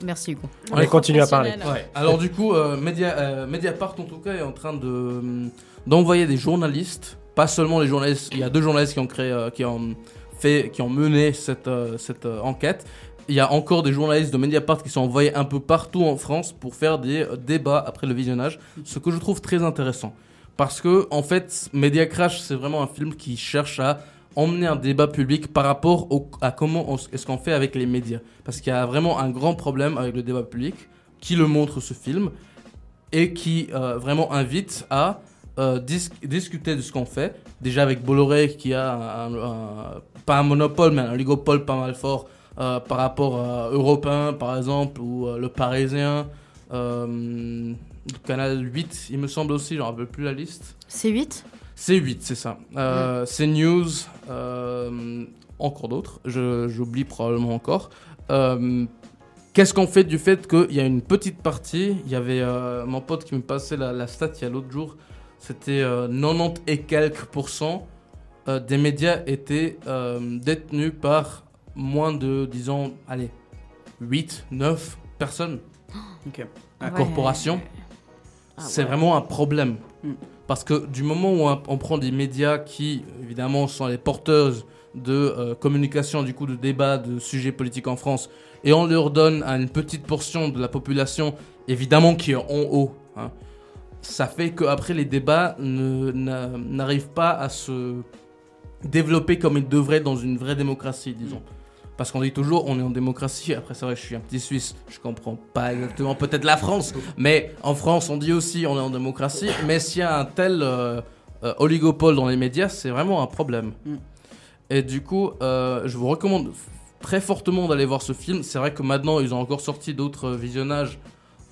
C: Merci Hugo.
F: Allez, continue à parler.
D: Ouais. Alors du coup, euh, Media, euh, Mediapart en tout cas est en train de hum, d'envoyer des journalistes, pas seulement les journalistes. Il y a deux journalistes qui ont créé, euh, qui ont fait, qui ont mené cette euh, cette euh, enquête. Il y a encore des journalistes de Mediapart qui sont envoyés un peu partout en France pour faire des débats après le visionnage, ce que je trouve très intéressant. Parce que en fait, Media Crash, c'est vraiment un film qui cherche à emmener un débat public par rapport à comment est-ce qu'on fait avec les médias. Parce qu'il y a vraiment un grand problème avec le débat public, qui le montre ce film, et qui vraiment invite à euh, dis- discuter de ce qu'on fait. Déjà avec Bolloré qui a un- un- pas un monopole, mais un oligopole pas mal fort euh, par rapport à Europe 1 par exemple, ou euh, Le Parisien, Euh, Canal 8, il me semble aussi, j'en rappelle plus la liste.
C: C'est 8
D: C'est 8, c'est ça. Euh, C'est News, euh, encore d'autres, j'oublie probablement encore. Euh, Qu'est-ce qu'on fait du fait qu'il y a une petite partie Il y avait euh, mon pote qui me passait la, la stat il y a l'autre jour. C'était euh, 90 et quelques pourcents euh, des médias étaient euh, détenus par moins de, disons, allez, 8, 9 personnes.
B: Ok. Ouais.
D: corporation.
B: Ah
D: c'est
B: ouais.
D: vraiment un problème.
B: Mm.
D: Parce que du moment où on, prend des médias qui, évidemment, sont les porteuses de euh, communication, du coup, de débat, de sujets politiques en France, et on leur donne à une petite portion de la population, évidemment, qui est en haut, hein, ça fait qu'après, les débats n'arrivent pas à se développer comme ils devraient dans une vraie démocratie, disons. Parce qu'on dit toujours, on est en démocratie. Après, c'est vrai, je suis un petit Suisse, je comprends pas exactement peut-être la France, mais en France, on dit aussi, on est en démocratie. Mais s'il y a un tel euh, euh, oligopole dans les médias, c'est vraiment un problème.
B: Mm.
D: Et du coup, euh, je vous recommande très fortement d'aller voir ce film. C'est vrai que maintenant, ils ont encore sorti d'autres visionnages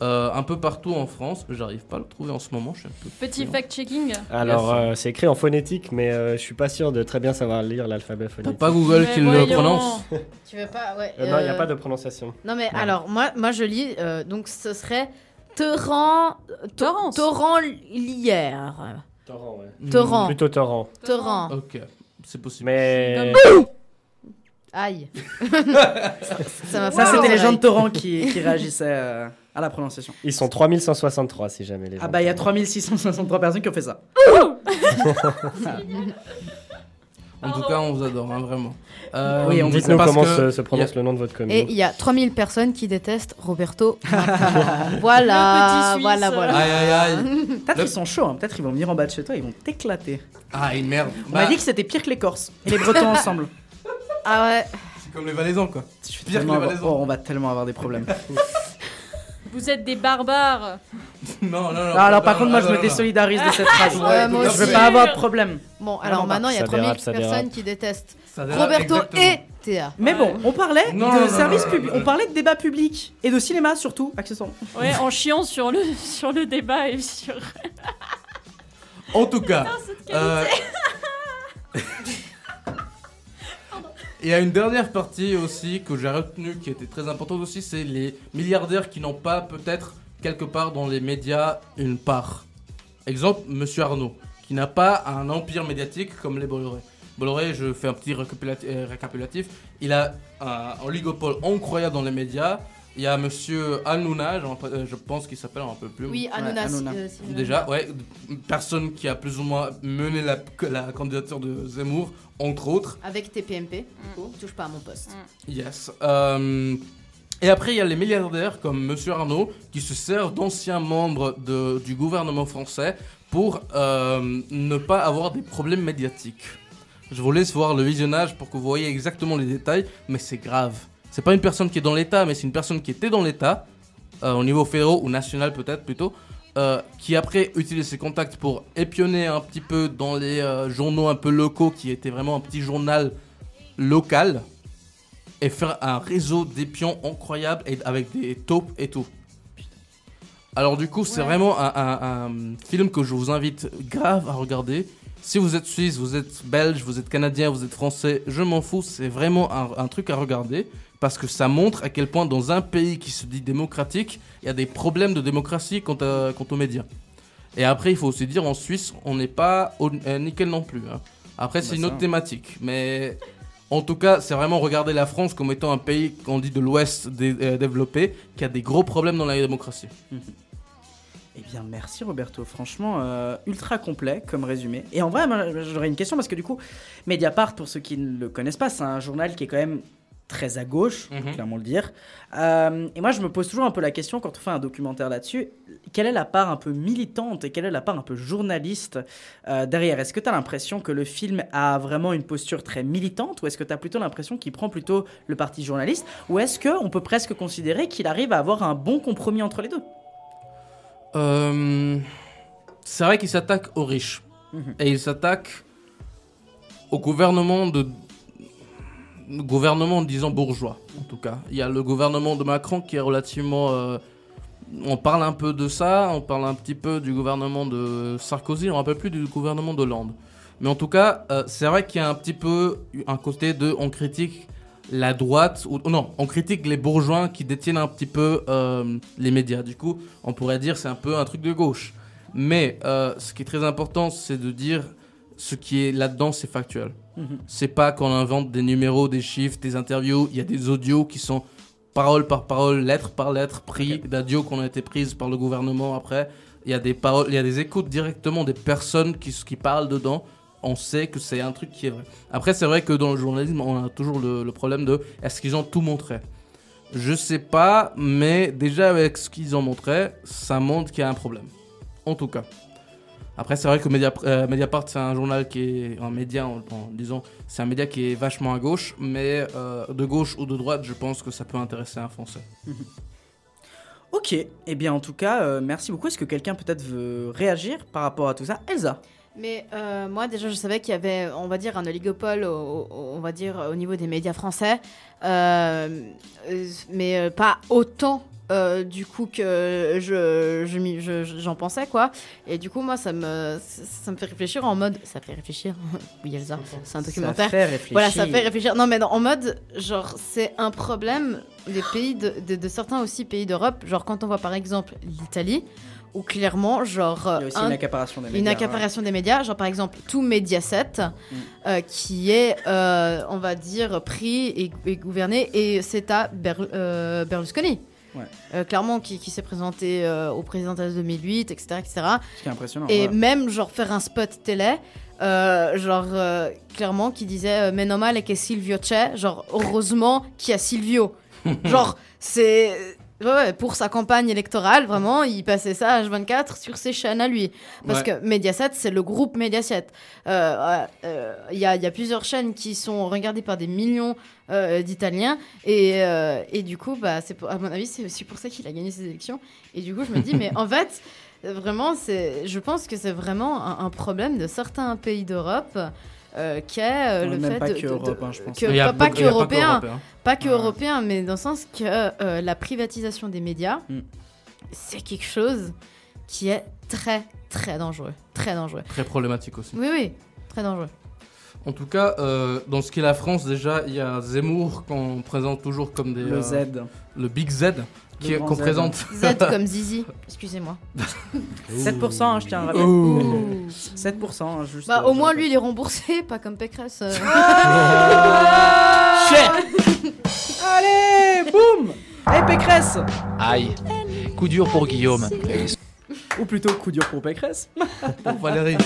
D: euh, un peu partout en France. J'arrive pas à le trouver en ce moment. Je suis un peu
E: Petit fact-checking.
F: Alors, euh, c'est écrit en phonétique, mais euh, je suis pas sûr de très bien savoir lire l'alphabet phonétique.
D: pas Google
E: Mais qui le voyons. prononce
C: Tu veux pas Ouais.
F: Euh, Non, il n'y a pas de prononciation.
C: Non mais alors moi moi je lis euh, donc ce serait torrent
E: Torrance.
C: torrent lière.
F: Torrent, ouais.
C: Torrent.
F: Plutôt torrent.
C: Torrent.
D: Ok, c'est possible.
F: Mais.
C: Aïe. ça m'a fait
B: Ça, c'était les gens de. Torrent qui, qui réagissaient euh, à la prononciation.
F: Ils sont 3163 si jamais les gens.
B: Ah bah il y a 3663 personnes qui ont fait ça.
D: En tout cas, on vous adore, hein, vraiment. Euh,
B: Oui, on vous
F: Dites-nous comment
D: que
F: se, se prononce
D: a-
F: le nom de votre commune.
C: Et il y a 3000 personnes qui détestent Roberto. Voilà, voilà, voilà.
D: Aïe aïe aïe.
B: Peut-être
D: Le-
B: ils sont chauds, hein. peut-être ils vont venir en bas de chez toi, ils vont t'éclater.
D: Ah, une merde.
B: On
D: Bah,
B: m'a dit que c'était pire que les Corses et les Bretons ensemble.
C: Ah ouais.
D: c'est comme les Valaisans, quoi.
B: Je
D: Pire que les
B: avoir-
D: Valaisans.
B: oh, on va tellement avoir des problèmes.
E: Vous êtes des barbares.
D: Non, non, non.
B: Ah, alors par
D: non,
B: contre, moi
D: non,
B: je me désolidarise de cette phrase.
C: Ouais, moi
B: je
C: aussi.
B: veux pas avoir de problème.
C: Bon,
B: Vraiment
C: alors maintenant il y a
F: Ça
C: 3000
F: dérape, ça
C: personnes
F: dérape.
C: qui détestent
D: Ça dérape,
C: Roberto
D: exactement.
C: et Théa.
B: Mais bon, on parlait
D: Non,
B: de
D: non, non,
B: service
D: non,
B: public,
D: non,
B: on parlait de débat public et de cinéma surtout, accessoirement.
E: Ouais, en chiant sur le, sur le débat et sur.
D: En tout cas,
E: cette
D: euh, y a une dernière partie aussi que j'ai retenue qui était très importante aussi, c'est les milliardaires qui n'ont pas peut-être quelque part dans les médias une part. Exemple, Monsieur Arnaud, qui n'a pas un empire médiatique comme les Bolloré. Bolloré, je fais un petit euh, récapitulatif, il a un oligopole incroyable dans les médias. Il y a Monsieur Hanouna, euh, je pense qu'il s'appelle un peu plus.
C: Oui, Hanouna.
B: Hanouna.
C: euh, si-
D: Déjà, ouais, personne qui a plus ou moins mené la, la candidature de Zemmour, entre autres.
C: Avec TPMP, du coup, touche pas à mon poste.
D: Yes. Euh, et après, il y a les milliardaires comme Monsieur Arnaud qui se servent d'anciens membres de- du gouvernement français pour euh, ne pas avoir des problèmes médiatiques. Je vous laisse voir le visionnage pour que vous voyez exactement les détails, mais c'est grave. C'est pas une personne qui est dans l'État, mais c'est une personne qui était dans l'État, euh, au niveau fédéral ou national peut-être plutôt, euh, qui après utilise ses contacts pour épionner un petit peu dans les euh, journaux un peu locaux, qui était vraiment un petit journal local, et faire un réseau d'épions incroyable et avec des taupes et tout. Alors du coup, c'est
E: Ouais.
D: vraiment un, un- un film que je vous invite grave à regarder. Si vous êtes suisse, vous êtes belge, vous êtes canadien, vous êtes français, je m'en fous, c'est vraiment un, un truc à regarder parce que ça montre à quel point dans un pays qui se dit démocratique, il y a des problèmes de démocratie quant, à- quant aux médias. Et après, il faut aussi dire en Suisse, on n'est pas au, euh, nickel non plus. hein. Après, c'est
B: Bah,
D: une autre thématique, mais en tout cas, c'est vraiment regarder la France comme étant un pays qu'on dit de l'Ouest dé- euh, développé, qui a des gros problèmes dans la démocratie.
B: Eh bien, merci Roberto. Franchement, euh, ultra complet comme résumé. Et en vrai, j'aurais une question parce que du coup, Mediapart, pour ceux qui ne le connaissent pas, c'est un journal qui est quand même très à gauche,
D: Mhm.
B: clairement le dire. Euh, et moi, je me pose toujours un peu la question quand on fait un documentaire là-dessus quelle est la part un peu militante et quelle est la part un peu journaliste euh, derrière? Est-ce que tu as l'impression que le film a vraiment une posture très militante ou est-ce que tu as plutôt l'impression qu'il prend plutôt le parti journaliste Ou est-ce qu'on peut presque considérer qu'il arrive à avoir un bon compromis entre les deux?
D: Euh, c'est vrai qu'il s'attaque aux riches.
B: Mhm.
D: Et il s'attaque au gouvernement de. Gouvernement, disons, bourgeois, en tout cas. Il y a le gouvernement de Macron qui est relativement euh, on parle un peu de ça, on parle un petit peu du gouvernement de Sarkozy, on ne rappelle plus du gouvernement d'Hollande. Mais en tout cas, euh, c'est vrai qu'il y a un petit peu un côté de on critique la droite, ou non, on critique les bourgeois qui détiennent un petit peu euh, les médias. Du coup, on pourrait dire c'est un peu un truc de gauche. Mais ce qui est très important, c'est de dire ce qui est là-dedans, c'est factuel.
B: Mhm.
D: C'est pas qu'on invente des numéros, des chiffres, des interviews. Il y a des audios qui sont parole par parole, lettre par lettre, pris d'audios qui ont été prises par le gouvernement après. Il y a des paroles, il y a des écoutes directement des personnes qui, qui parlent dedans. On sait que c'est un truc qui est vrai. Après, c'est vrai que dans le journalisme, on a toujours le, le problème de est-ce qu'ils ont tout montré? Je sais pas, mais déjà avec ce qu'ils ont montré, ça montre qu'il y a un problème. En tout cas. Après, c'est vrai que euh, Mediapart, c'est un journal qui est un média, en, en disant, c'est un média qui est vachement à gauche, mais euh, de gauche ou de droite, je pense que ça peut intéresser un Français.
B: Ok, et bien en tout cas, euh, merci beaucoup. Est-ce que quelqu'un peut-être veut réagir par rapport à tout ça? Elsa
C: Mais euh, moi, déjà, je savais qu'il y avait, on va dire, un oligopole, au, au- on va dire, au niveau des médias français, Euh, mais pas autant. Euh, du coup que je je m'y- je- j'en pensais quoi. Et du coup moi ça me ça me fait réfléchir en mode ça fait réfléchir. Oui Elsa c'est un
B: Ça
C: documentaire.
B: fait réfléchir.
C: voilà ça fait réfléchir. Non mais non, en mode genre c'est un problème des pays de, de, de certains aussi pays d'Europe. Genre quand on voit par exemple l'Italie où clairement genre
B: Il y a aussi
C: un-
B: une accaparation des
C: une
B: médias,
C: accaparation des médias, genre par exemple tout Mediaset, euh, qui est, euh, on va dire, pris et, et gouverné, et c'est à Ber- euh, Berlusconi.
B: Ouais.
C: Euh, clairement, qui, qui s'est présenté euh, au présidentiel 2008, etc. etc.
B: Ce qui est impressionnant.
C: Et
B: ouais.
C: même, genre, faire un spot télé, euh, genre, euh, clairement, qui disait Mais non mal que Silvio c'è, genre, heureusement qu'il y a Silvio. genre, c'est. Ouais, pour sa campagne électorale, vraiment, il passait ça H24 sur ses chaînes à lui. Parce
M: Ouais.
C: que Mediaset, c'est le groupe Mediaset. Euh, euh, Il y, a, il y a plusieurs chaînes qui sont regardées par des millions euh, d'Italiens. Et, et du coup, bah, pour- à mon avis, c'est aussi pour ça qu'il a gagné ces élections. Et du coup, je me dis, mais en fait, vraiment, je pense que c'est vraiment un, un problème de certains pays d'Europe. Euh, qui est euh, le
B: même
C: fait
B: pas
C: de,
B: que
C: de-
B: Europe, hein, je pense.
C: que-
B: Il y a
C: pas, pas
B: beaucoup-
C: que
B: il y a pas que
C: européen, pas que européen, mais dans le sens que euh, la privatisation des médias,
B: Mm.
C: c'est quelque chose qui est très très dangereux, très dangereux.
D: Très problématique aussi.
C: Oui oui, très dangereux.
D: En tout cas, euh, dans ce qui est la France, déjà, il y a Zemmour qu'on présente toujours comme des.
B: Le
D: euh,
B: Z.
D: Le Big Z, qu'on
B: Z.
D: présente.
C: Z comme Zizi, excusez-moi.
B: 7%, hein, je tiens à rappeler.
D: Ouh.
B: 7%, hein, juste.
C: Bah
B: euh,
C: au moins lui il est remboursé, pas comme Pécresse. euh.
B: Allez, boum Et Pécresse
M: Aïe. Coup dur pour Guillaume.
B: Ou plutôt coup dur pour Pécresse.
D: Pour Valérie.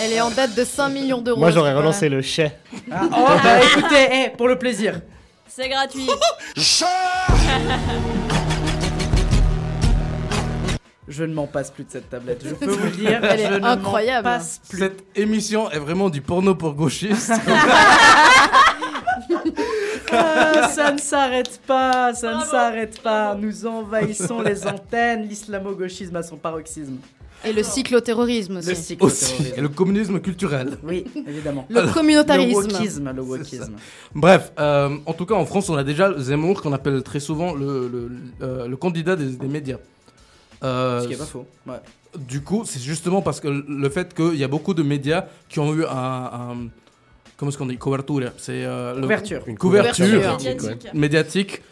C: Elle est en dette de 5 millions d'euros.
F: Moi, j'aurais
C: Voilà.
F: relancé le chais.
B: Ah, oh, bah écoutez, eh, pour le plaisir.
E: C'est gratuit.
B: Je ne m'en passe plus de cette tablette. Je peux vous le dire.
C: Elle est
B: m'en
C: incroyable.
B: passe plus.
D: Cette émission est vraiment du porno pour gauchistes.
B: Ah, ça ne s'arrête pas, ça ne s'arrête pas. Nous envahissons les antennes, l'islamo-gauchisme à son paroxysme.
C: Et le cycloterrorisme aussi.
B: Le
D: aussi.
B: cycloterrorisme.
D: Et le communisme culturel.
B: Oui, évidemment.
C: Le communautarisme.
B: Le wokisme, le.
D: Bref, euh, en tout cas en France, on a déjà Zemmour qu'on appelle très souvent le, le, euh, le candidat des, des médias. Euh,
B: Ce qui est pas faux. Ouais.
D: Du coup, c'est justement parce que le fait qu'il y a beaucoup de médias qui ont eu un. un- comment est-ce qu'on dit Couverture. C'est euh,
B: Couverture.
D: Une couverture,
B: couverture.
E: Médiatique.
D: médiatique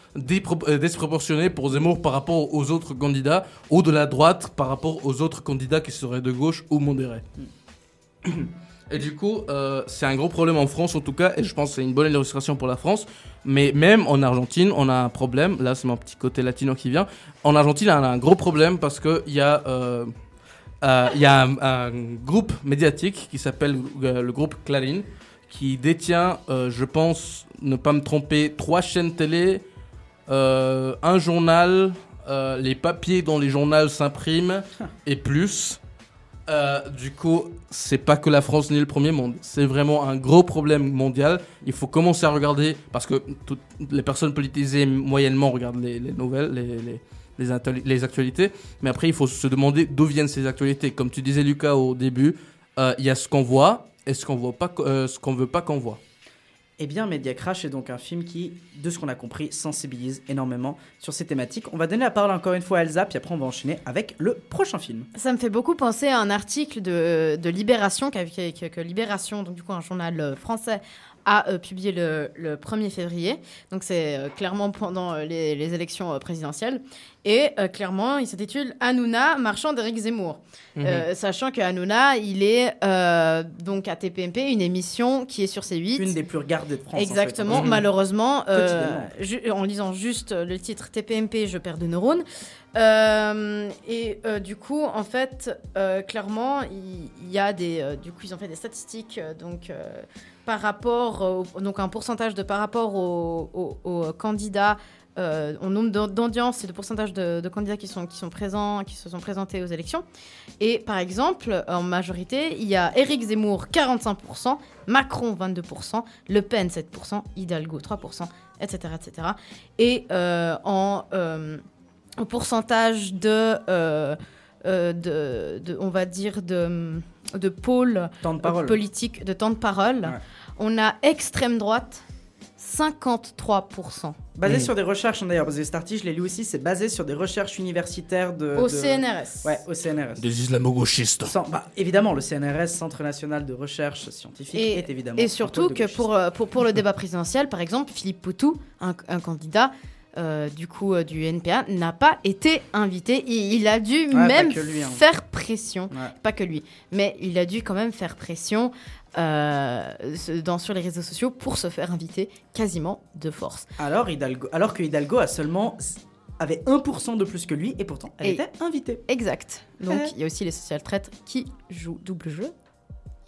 D: euh, disproportionnée pour Zemmour par rapport aux autres candidats ou de la droite par rapport aux autres candidats qui seraient de gauche ou modérés. Et du coup, euh, c'est un gros problème en France en tout cas, et je pense que c'est une bonne illustration pour la France. Mais même en Argentine, on a un problème. Là, c'est mon petit côté latino qui vient. En Argentine, on a un gros problème parce qu'il y a, euh, euh, y a un, un groupe médiatique qui s'appelle euh, le groupe Clarín, qui détient, je pense, ne pas me tromper, trois chaînes télé, un journal, les papiers dont les journaux s'impriment et plus. Euh, du coup, c'est pas que la France ni le premier monde. C'est vraiment un gros problème mondial. Il faut commencer à regarder, parce que toutes les personnes politisées moyennement regardent les, les nouvelles, les, les, les, actuali- les actualités. Mais après, il faut se demander d'où viennent ces actualités. Comme tu disais, Lucas, au début, euh, il y a ce qu'on voit et ce qu'on euh, ce qu'on veut pas qu'on voit.
B: Eh bien, Media Crash est donc un film qui, de ce qu'on a compris, sensibilise énormément sur ces thématiques. On va donner la parole encore une fois à Elsa, puis après on va enchaîner avec le prochain film.
C: Ça me fait beaucoup penser à un article de, de Libération, qu'a- que, que Libération, donc du coup un journal euh, français, a euh, publié le, le 1er février. Donc c'est euh, clairement pendant euh, les, les élections présidentielles. Et clairement, il s'intitule Hanouna, marchand d'Éric Zemmour.
B: Mhm.
C: Sachant que Hanouna, il est donc à TPMP, une émission qui est sur C8.
B: Une des plus regardées de France. en fait.
C: Exactement,
B: Mhm.
C: malheureusement, en lisant juste le titre TPMP, je perds de neurones. Euh, et euh, du coup, en fait, euh, clairement, il y, a des. du coup, ils ont fait des statistiques, donc par rapport, au- donc un pourcentage de par rapport aux candidats. euh, au nombre d'au- d'audiences et de pourcentage de, candidats qui sont, présents, qui se sont présentés aux élections. Et par exemple, en majorité, il y a Éric Zemmour 45%, Macron 22%, Le Pen 7%, Hidalgo 3%, etc. etc. Et euh, en euh, au pourcentage de, euh, de, de- on va dire, de, de pôle
B: Temps de parole.
C: politique, de temps de parole, on a extrême droite 53%.
B: Basé sur des recherches, hein, d'ailleurs, parce que cet article, je l'ai lu aussi, c'est basé sur des recherches universitaires de.
C: Au
B: de-
C: CNRS.
B: Ouais, au CNRS.
D: Des islamo-gauchistes.
B: Sans- bah, évidemment, le CNRS, Centre National de Recherche Scientifique,
C: Et,
B: est évidemment.
C: et surtout que pour, euh, pour, pour le débat présidentiel, par exemple, Philippe Poutou, un, un candidat euh, du coup euh, du NPA, n'a pas été invité. Il a dû même
B: lui, hein.
C: faire pression,
B: Ouais.
C: pas que lui, mais il a dû quand même faire pression euh, dans, sur les réseaux sociaux pour se faire inviter quasiment de force.
B: Alors, Hidalgo, alors que Hidalgo a seulement avait 1% de plus que lui et pourtant elle
C: Et-
B: était invitée.
C: Exact. Donc il y a aussi les social traites qui jouent double jeu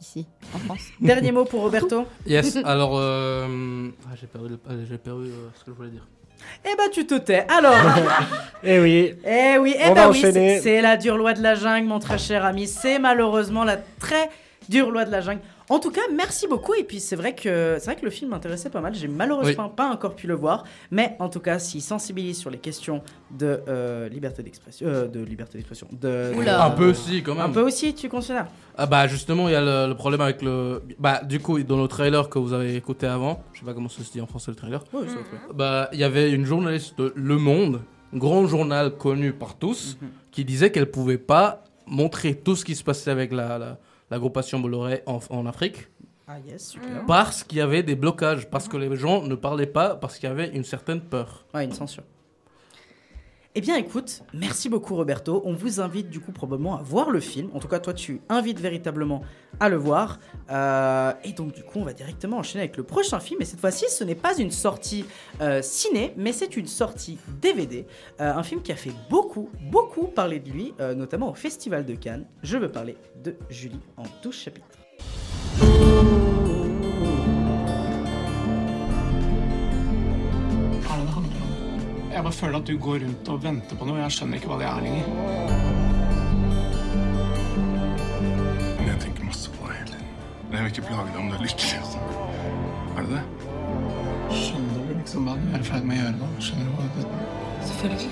C: ici en France.
B: Dernier mot pour Roberto.
D: Yes, alors. euh, ah, j'ai perdu, le- ah, j'ai perdu euh, ce que je voulais dire.
B: Eh bah tu te tais. Alors.
F: Eh oui.
B: Eh oui, eh
F: On va
B: oui, c'est la dure loi de la jungle, mon très cher ami. C'est malheureusement la très dure loi de la jungle. En tout cas, merci beaucoup. Et puis c'est vrai que c'est vrai que le film m'intéressait pas mal. J'ai malheureusement pas encore pu le voir, mais en tout cas, s'il sensibilise sur les questions de euh, liberté d'expression, euh, de liberté d'expression, de.
D: Un peu aussi, quand même.
B: Un peu aussi, tu considères
D: Ah bah justement, il y a le, le problème avec le... Bah du coup, dans le trailer que vous avez écouté avant, je sais pas comment ça se dit en français le trailer,
B: ça
D: bah il y avait une journaliste de Le Monde, grand journal connu par tous,
B: Mhm.
D: qui disait qu'elle pouvait pas montrer tout ce qui se passait avec la, la, l'agglomération Bolloré en, en Afrique.
B: Ah yes, super.
D: Parce qu'il y avait des blocages, parce que les gens ne parlaient pas, parce qu'il y avait une certaine peur.
B: Ouais, une censure. Eh bien, écoute, merci beaucoup Roberto. On vous invite du coup probablement à voir le film. En tout cas, toi, tu invites véritablement à le voir. Euh, et donc, du coup, on va directement enchaîner avec le prochain film. Et cette fois-ci, ce n'est pas une sortie euh, ciné, mais c'est une sortie DVD. Euh, un film qui a fait beaucoup, beaucoup parler de lui, notamment au Festival de Cannes. Je veux parler de Julie en 12 chapitres.
Q: Jeg bare føler at du går rundt og venter på noe. Jeg skjønner ikke hva det er lenger.
R: Men jeg tenker masse på deg hele tiden. Jeg vil ikke plage deg om du er lykkelig. sånn. Er det det?
Q: Skjønner du liksom hva du er i ferd med å gjøre nå? Skjønner du hva det Selvfølgelig.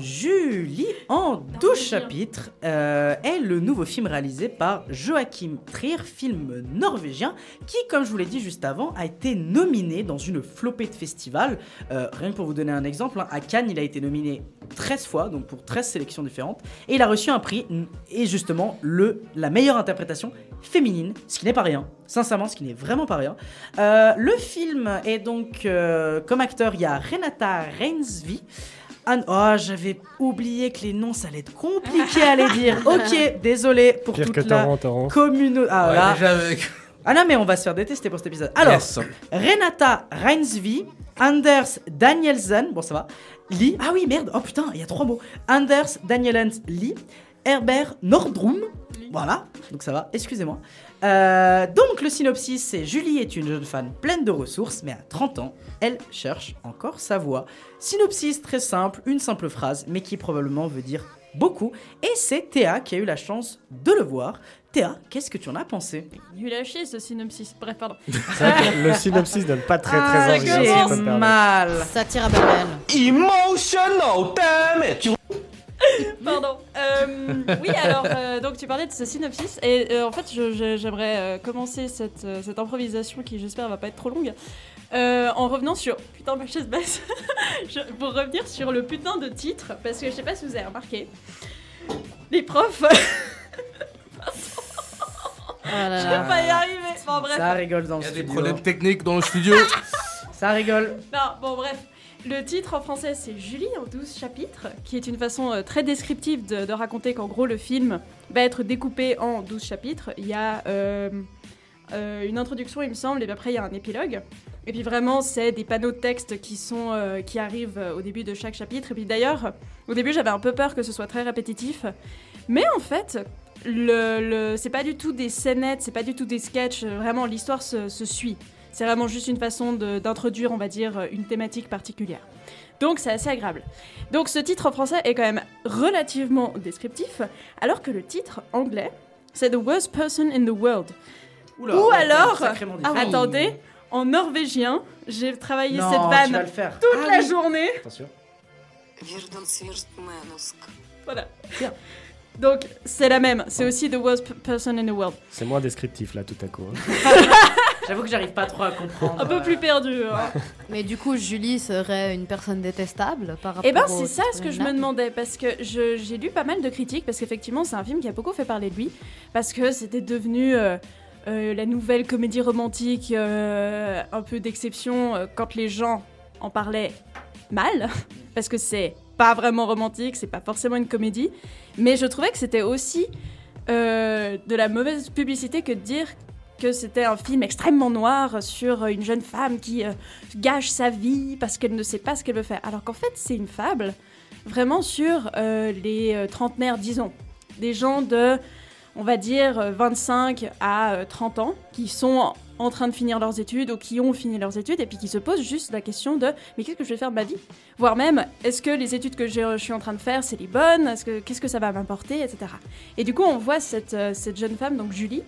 B: Julie en 12 chapitres euh, est le nouveau film réalisé par Joachim Trier, film norvégien, qui, comme je vous l'ai dit juste avant, a été nominé dans une flopée de festivals. Euh, rien que pour vous donner un exemple, hein, à Cannes, il a été nominé 13 fois, donc pour 13 sélections différentes, et il a reçu un prix, et justement, le, la meilleure interprétation féminine, ce qui n'est pas rien. Sincèrement, ce qui n'est vraiment pas rien. Euh, le film est donc, comme acteur, il y a Renata Reinsvi. Anne, oh, j'avais oublié que les noms, ça allait être compliqué à les dire. Ok, désolé pour
F: Pire
B: toute
F: que
B: la communauté. Ah,
D: Ouais,
B: là.
D: déjà avec-
B: Ah non, mais on va se faire détester pour cet épisode. Alors,
D: Yes.
B: Renata Reinsvi, Anders Danielsen, bon ça va, Lee, ah oui merde, oh putain, il y a trois mots. Anders Danielsen Lee, Herbert Nordrum, voilà, donc ça va, excusez-moi. Euh, donc le synopsis, c'est Julie est une jeune femme pleine de ressources, mais à 30 ans, elle cherche encore sa voie. Synopsis très simple, une simple phrase, mais qui probablement veut dire beaucoup. Et c'est Théa qui a eu la chance de le voir. Théa, qu'est-ce que tu en as pensé?
E: Nul à chier ce synopsis. Bref, pardon.
F: C'est vrai que le synopsis donne pas très
B: Ah,
F: très envie. hein, permettre.
B: mal.
C: Ça tire à balles réelles.
L: Emotional damage!
E: Pardon. Euh, oui, alors, euh, donc tu parlais de ce synopsis, et euh, en fait, j'aimerais euh, commencer cette, euh, cette improvisation qui, j'espère, va pas être trop longue, euh, en revenant sur. Putain, ma chaise basse. Je- Pour revenir sur le putain de titre, parce que je sais pas si vous avez remarqué, les profs.
C: là
E: je vais pas y arriver. Bon, bref.
B: Ça rigole dans le
D: Il y a des
B: studio.
D: problèmes techniques dans le studio.
B: Ça rigole.
E: Non, bon, bref. Le titre en français, c'est Julie en 12 chapitres, qui est une façon euh, très descriptive de, raconter qu'en gros, le film va être découpé en 12 chapitres. Il y a euh, euh, une introduction, il me semble, et puis après, il y a un épilogue. Et puis vraiment, c'est des panneaux de texte qui, sont, qui arrivent au début de chaque chapitre. Et puis d'ailleurs, au début, j'avais un peu peur que ce soit très répétitif. Mais en fait, c'est pas du tout des scénettes, c'est pas du tout des sketchs. Vraiment, l'histoire se suit. C'est vraiment juste une façon d'introduire, on va dire, une thématique particulière. Donc c'est assez agréable. Donc ce titre en français est quand même relativement descriptif, alors que le titre anglais, c'est The Worst Person in the World.
B: Oula,
E: Ou
B: ouais,
E: alors,
B: différent.
E: attendez, en norvégien, j'ai travaillé
B: Non,
E: cette vanne toute
B: Ah
E: la
B: oui.
E: journée.
F: Attention.
E: Voilà. Donc c'est la même, c'est aussi The Worst Person in the World.
F: C'est moins descriptif là tout à coup. hein.
B: J'avoue que j'arrive pas trop à comprendre.
E: Un peu plus perdu. hein.
C: Mais du coup, Julie serait une personne détestable par rapport
E: Eh ben, c'est ça ce que je me demandais, parce que je- j'ai lu pas mal de critiques, parce qu'effectivement, c'est un film qui a beaucoup fait parler de lui, parce que c'était devenu euh, euh, la nouvelle comédie romantique, euh, un peu d'exception, euh, quand les gens en parlaient mal, parce que c'est pas vraiment romantique, c'est pas forcément une comédie, mais je trouvais que c'était aussi euh, de la mauvaise publicité que de dire que c'était un film extrêmement noir sur une jeune femme qui euh, gâche sa vie parce qu'elle ne sait pas ce qu'elle veut faire. Alors qu'en fait, c'est une fable vraiment sur euh, les euh, trentenaires, disons. Des gens de, on va dire, euh, 25 à euh, 30 ans qui sont en train de finir leurs études ou qui ont fini leurs études et puis qui se posent juste la question de mais qu'est-ce que je vais faire de ma vie? Voire même, est-ce que les études que je, suis en train de faire, c'est les bonnes? Est-ce que Qu'est-ce que ça va m'apporter? Etc. Et du coup, on voit cette jeune femme, donc Julie,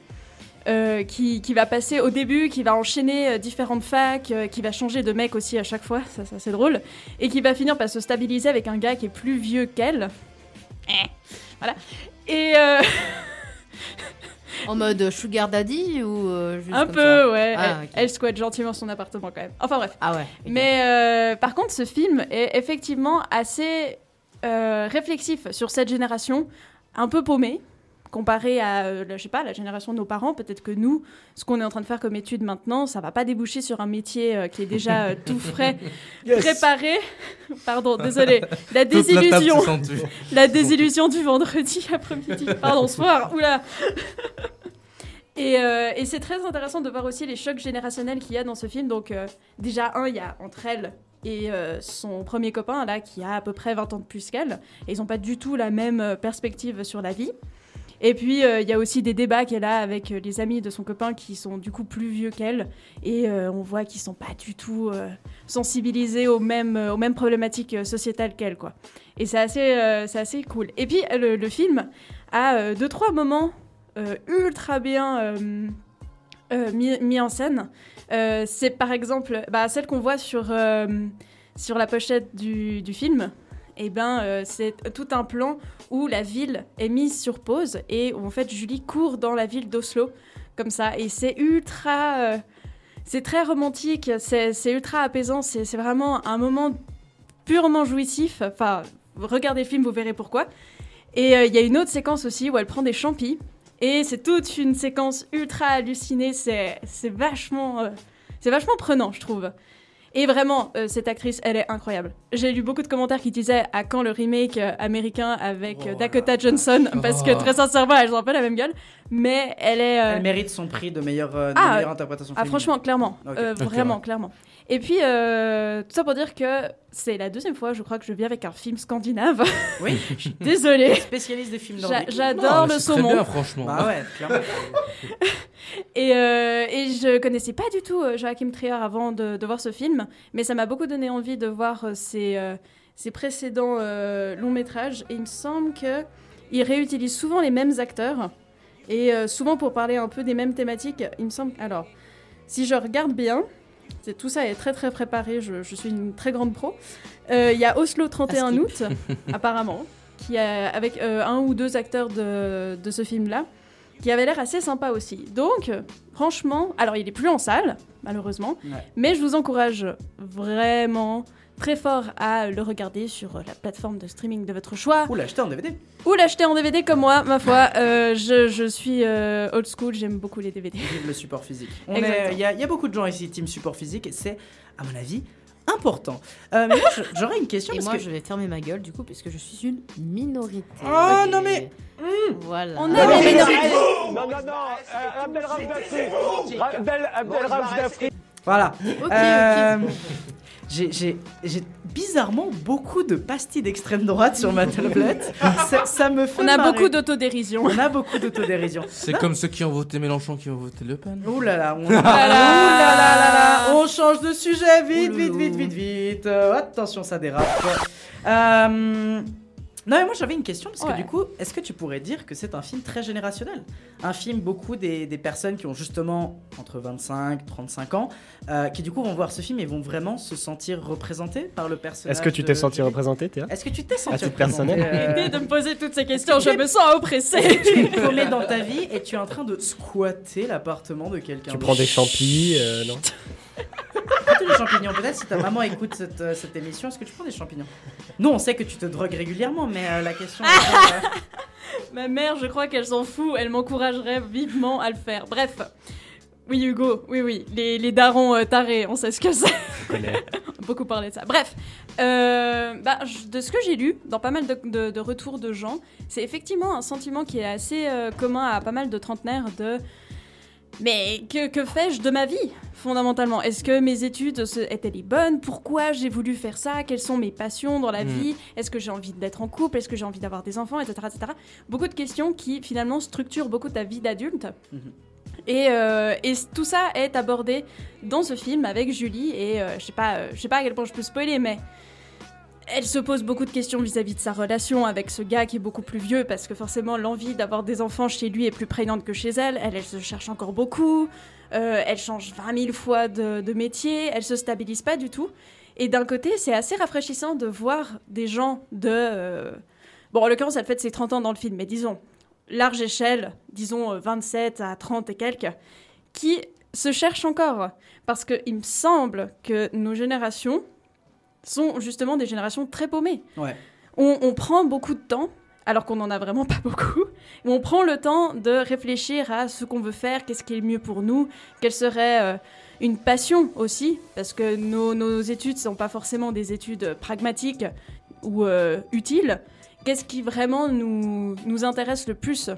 E: euh, qui, qui va passer au début, qui va enchaîner euh, différentes facs, euh, qui va changer de mec aussi à chaque fois, ça, ça c'est drôle, et qui va finir par se stabiliser avec un gars qui est plus vieux qu'elle. Eh, Voilà. Et
C: En mode sugar daddy ou juste
E: un
C: comme
E: peu,
C: ça
E: ouais.
C: Ah,
E: elle,
C: ok.
E: elle squatte gentiment son appartement quand même. Enfin bref.
C: Ah ouais.
E: Mais par contre, ce film est effectivement assez réflexif sur cette génération, un peu paumée, comparé à, euh, la- je sais pas, la génération de nos parents. Peut-être que nous, ce qu'on est en train de faire comme étude maintenant, ça va pas déboucher sur un métier euh, qui est déjà euh, tout frais,
B: Yes.
E: préparé. Pardon, désolé. La désillusion. la désillusion du vendredi après-midi. Pardon, soir. Oula. Et, euh, et c'est très intéressant de voir aussi les chocs générationnels qu'il y a dans ce film. Donc, déjà, un, il y a entre elle et euh, son premier copain, là, qui a à peu près 20 ans de plus qu'elle. Et ils n'ont pas du tout la même perspective sur la vie. Et puis, euh, il y a aussi des débats qu'elle a avec euh, les amis de son copain qui sont du coup plus vieux qu'elle. Et euh, on voit qu'ils sont pas du tout sensibilisés aux mêmes, aux mêmes problématiques sociétales qu'elle, quoi. Et c'est assez, c'est assez cool. Et puis, le, film a deux, trois moments ultra bien mis, mis en scène. C'est par exemple bah, celle qu'on voit sur, sur la pochette du, du film. Et ben, euh, c'est tout un plan où la ville est mise sur pause et où en fait Julie court dans la ville d'Oslo comme ça. Et c'est ultra, euh, c'est très romantique, c'est ultra apaisant. C'est vraiment un moment purement jouissif. Enfin, regardez le film, vous verrez pourquoi. Et euh, il y a une autre séquence aussi où elle prend des champis. Et c'est toute une séquence ultra hallucinée. C'est vachement, c'est vachement prenant, je trouve. Et vraiment, euh, cette actrice, elle est incroyable. J'ai lu beaucoup de commentaires qui disaient à quand le remake euh, américain avec euh, Dakota Johnson, parce que
B: Oh.
E: très sincèrement, elles ont un peu la même gueule. Mais elle est. euh,
B: Elle mérite son prix de meilleure, euh, de
E: ah,
B: meilleure interprétation
E: ah,
B: féminine.
E: franchement, clairement. Euh, vraiment,
B: ouais.
E: clairement. Et puis, euh, tout ça pour dire que c'est la deuxième fois, je crois, que je viens avec un film scandinave.
B: Oui.
E: Je suis Désolée.
B: Spécialiste des films nordiques.
E: J'adore le
D: c'est très
E: saumon.
D: bien, franchement.
B: Bah ouais, clairement.
E: Et, euh, et je connaissais pas du tout euh, Joachim Trier avant de, de voir ce film, mais ça m'a beaucoup donné envie de voir euh, ses, euh, ses précédents euh, longs métrages. Et il me semble que il réutilise souvent les mêmes acteurs et euh, souvent pour parler un peu des mêmes thématiques. Il me semble. Alors, si je regarde bien, tout ça est très très préparé. Je, je suis une très grande pro. Euh, Il y a Oslo 31
C: skip.
E: août, apparemment. qui a, avec euh, un ou deux acteurs de, de ce film-là, qui avait l'air assez sympa aussi. Donc, franchement, alors il est plus en salle, malheureusement,
B: Ouais.
E: mais je vous encourage vraiment très fort à le regarder sur euh, la plateforme de streaming de votre choix.
B: Ou l'acheter en DVD.
E: Ou l'acheter en DVD comme moi, ma foi. Euh, je, je suis euh, old school, j'aime beaucoup les DVD.
B: Vive le support physique. Est-. Il y, a- il y a beaucoup de gens ici, team support physique, et c'est, à mon avis, important. Euh, mais moi, j'aurais une question.
C: Et
B: parce
C: moi,
B: que...
C: je vais fermer ma gueule du coup, puisque je suis une minorité.
B: Oh, non, mais-
C: Voilà.
E: On aime les minorités.
G: Non, non, non, euh, Abdel Rauf Dafri. Abdel, Abdel Rauf Dafri.
B: Voilà.
C: Ok,
B: Euh,
C: ok.
B: J'ai j'ai- j'ai bizarrement beaucoup de pastilles d'extrême droite sur ma tablette. ça, ça me fait
E: On a
B: marrer.
E: beaucoup d'autodérision.
B: On a beaucoup d'autodérision.
D: C'est comme ceux qui ont voté Mélenchon qui ont voté Le Pen.
B: Ouh là là, on...
D: Ouh là
B: Ouh là
D: là.
B: là là là, on change de sujet vite, vite, vite, vite, vite. Euh, attention, ça dérape. Euh, Non, mais moi j'avais une question parce que
E: Ouais.
B: du coup, est-ce que tu pourrais dire que c'est un film très générationnel? Un film, beaucoup des, des personnes qui ont justement entre 25 35 ans, euh, qui du coup vont voir ce film et vont vraiment se sentir représentés par le personnage.
F: Est-ce que tu t'es senti représenté, Théa?
B: Est-ce que tu t'es senti
F: À titre
B: représenté,
F: personnel
B: euh,
E: de me poser toutes ces questions, je me sens oppressée.
B: tu es paumé dans ta vie et tu es en train de squatter l'appartement de quelqu'un.
F: Tu prends des champis, euh, non?
B: Prends-tu des champignons Peut-être si ta maman écoute cette, euh, cette émission, est-ce que tu prends des champignons? Nous, on sait que tu te drogues régulièrement, mais euh, la question. est, euh,
E: Ma mère, je crois qu'elle s'en fout, elle m'encouragerait vivement à le faire. Bref. Oui, Hugo, oui, oui, les, les darons euh, tarés, on sait ce que c'est. on a beaucoup parlé de ça. Bref, euh, bah, de ce que j'ai lu, dans pas mal de, de- de retours de gens, c'est effectivement un sentiment qui est assez euh, commun à pas mal de trentenaires de... Mais que, que fais-je de ma vie, fondamentalement? Est-ce que mes études étaient les bonnes? Pourquoi j'ai voulu faire ça? Quelles sont mes passions dans la
D: Mm.
E: vie? Est-ce que j'ai envie d'être en couple? Est-ce que j'ai envie d'avoir des enfants? Etc., etc. Beaucoup de questions qui, finalement, structurent beaucoup ta vie d'adulte. Et, euh, et tout ça est abordé dans ce film avec Julie et euh, je sais pas, euh, je sais pas à quel point je peux spoiler, mais elle se pose beaucoup de questions vis-à-vis de sa relation avec ce gars qui est beaucoup plus vieux parce que forcément l'envie d'avoir des enfants chez lui est plus prégnante que chez elle. Elle, elle se cherche encore beaucoup. Euh, elle change 20 000 fois de, métier. Elle se stabilise pas du tout. Et d'un côté, c'est assez rafraîchissant de voir des gens de. euh, Bon, en l'occurrence, elle fête ses 30 ans dans le film, mais disons, large échelle, disons euh, 27 à 30 et quelques, qui se cherchent encore. Parce qu'il me semble que nos générations sont justement des générations très paumées.
B: Ouais.
E: On, on prend beaucoup de temps, alors qu'on n'en a vraiment pas beaucoup. mais On prend le temps de réfléchir à ce qu'on veut faire, qu'est-ce qui est le mieux pour nous, quelle serait euh, une passion aussi, parce que nos, nos études ne sont pas forcément des études pragmatiques ou euh, utiles. Qu'est-ce qui vraiment nous, nous intéresse le plus?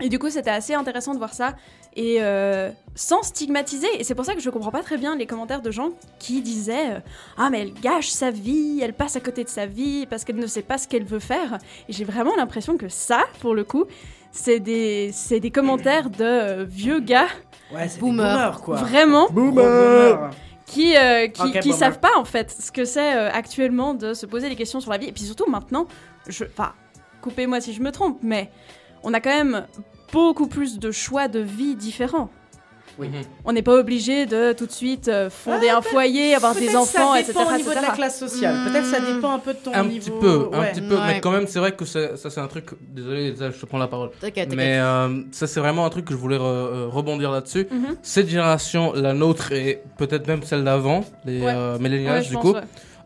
E: Et du coup, c'était assez intéressant de voir ça et euh, sans stigmatiser. Et c'est pour ça que je comprends pas très bien les commentaires de gens qui disaient euh, Ah, mais elle gâche sa vie, elle passe à côté de sa vie parce qu'elle ne sait pas ce qu'elle veut faire. Et j'ai vraiment l'impression que ça, pour le coup, c'est des, c'est des commentaires de euh, vieux gars.
B: Ouais, c'est des
C: Boomer.
B: boomers, quoi.
E: Vraiment.
B: Boomer.
E: Qui, euh, qui, savent pas en fait ce que c'est euh, actuellement de se poser des questions sur la vie. Et puis surtout maintenant, je, enfin, coupez-moi si je me trompe, mais on a quand même beaucoup plus de choix de vie différents.
B: Oui.
E: On n'est pas obligé de tout de suite euh, fonder un foyer, avoir des enfants,
B: ça
E: etc.
B: dépend au niveau de la classe sociale. Peut-être ça dépend un peu de ton
D: Un
B: niveau.
D: petit peu, un petit peu, mais quand même, c'est vrai que ça, c'est un truc. Désolé, je te prends la parole. Mais euh, ça, c'est vraiment un truc que je voulais re- euh, rebondir là-dessus.
E: Mhm.
D: Cette génération, la nôtre et peut-être même celle d'avant, les
E: Ouais.
D: euh, millennials, du
E: pense,
D: coup,
E: ouais.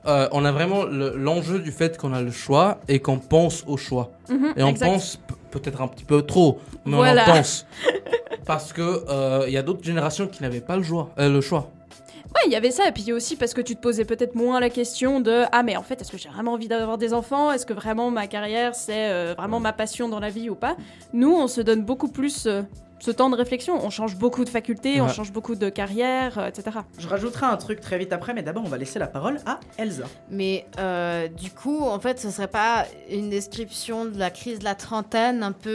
D: euh, on a vraiment le- l'enjeu du fait qu'on a le choix et qu'on pense au choix.
E: Mhm,
D: et on
E: exact.
D: pense peut-être un petit peu trop, mais
E: Voilà.
D: on en pense. Parce que euh, il y a d'autres générations qui n'avaient pas le choix. euh, le choix.
E: Ouais, il y avait ça, et puis aussi parce que tu te posais peut-être moins la question de Ah, mais en fait, est-ce que j'ai vraiment envie d'avoir des enfants? Est-ce que vraiment ma carrière, c'est euh, vraiment ma passion dans la vie ou pas? Nous, on se donne beaucoup plus euh, ce temps de réflexion. On change beaucoup de facultés, on change beaucoup de carrières, euh, etc.
B: Je rajouterai un truc très vite après, mais d'abord on va laisser la parole à Elsa.
C: Mais euh, du coup, en fait, ce serait pas une description de la crise de la trentaine un peu,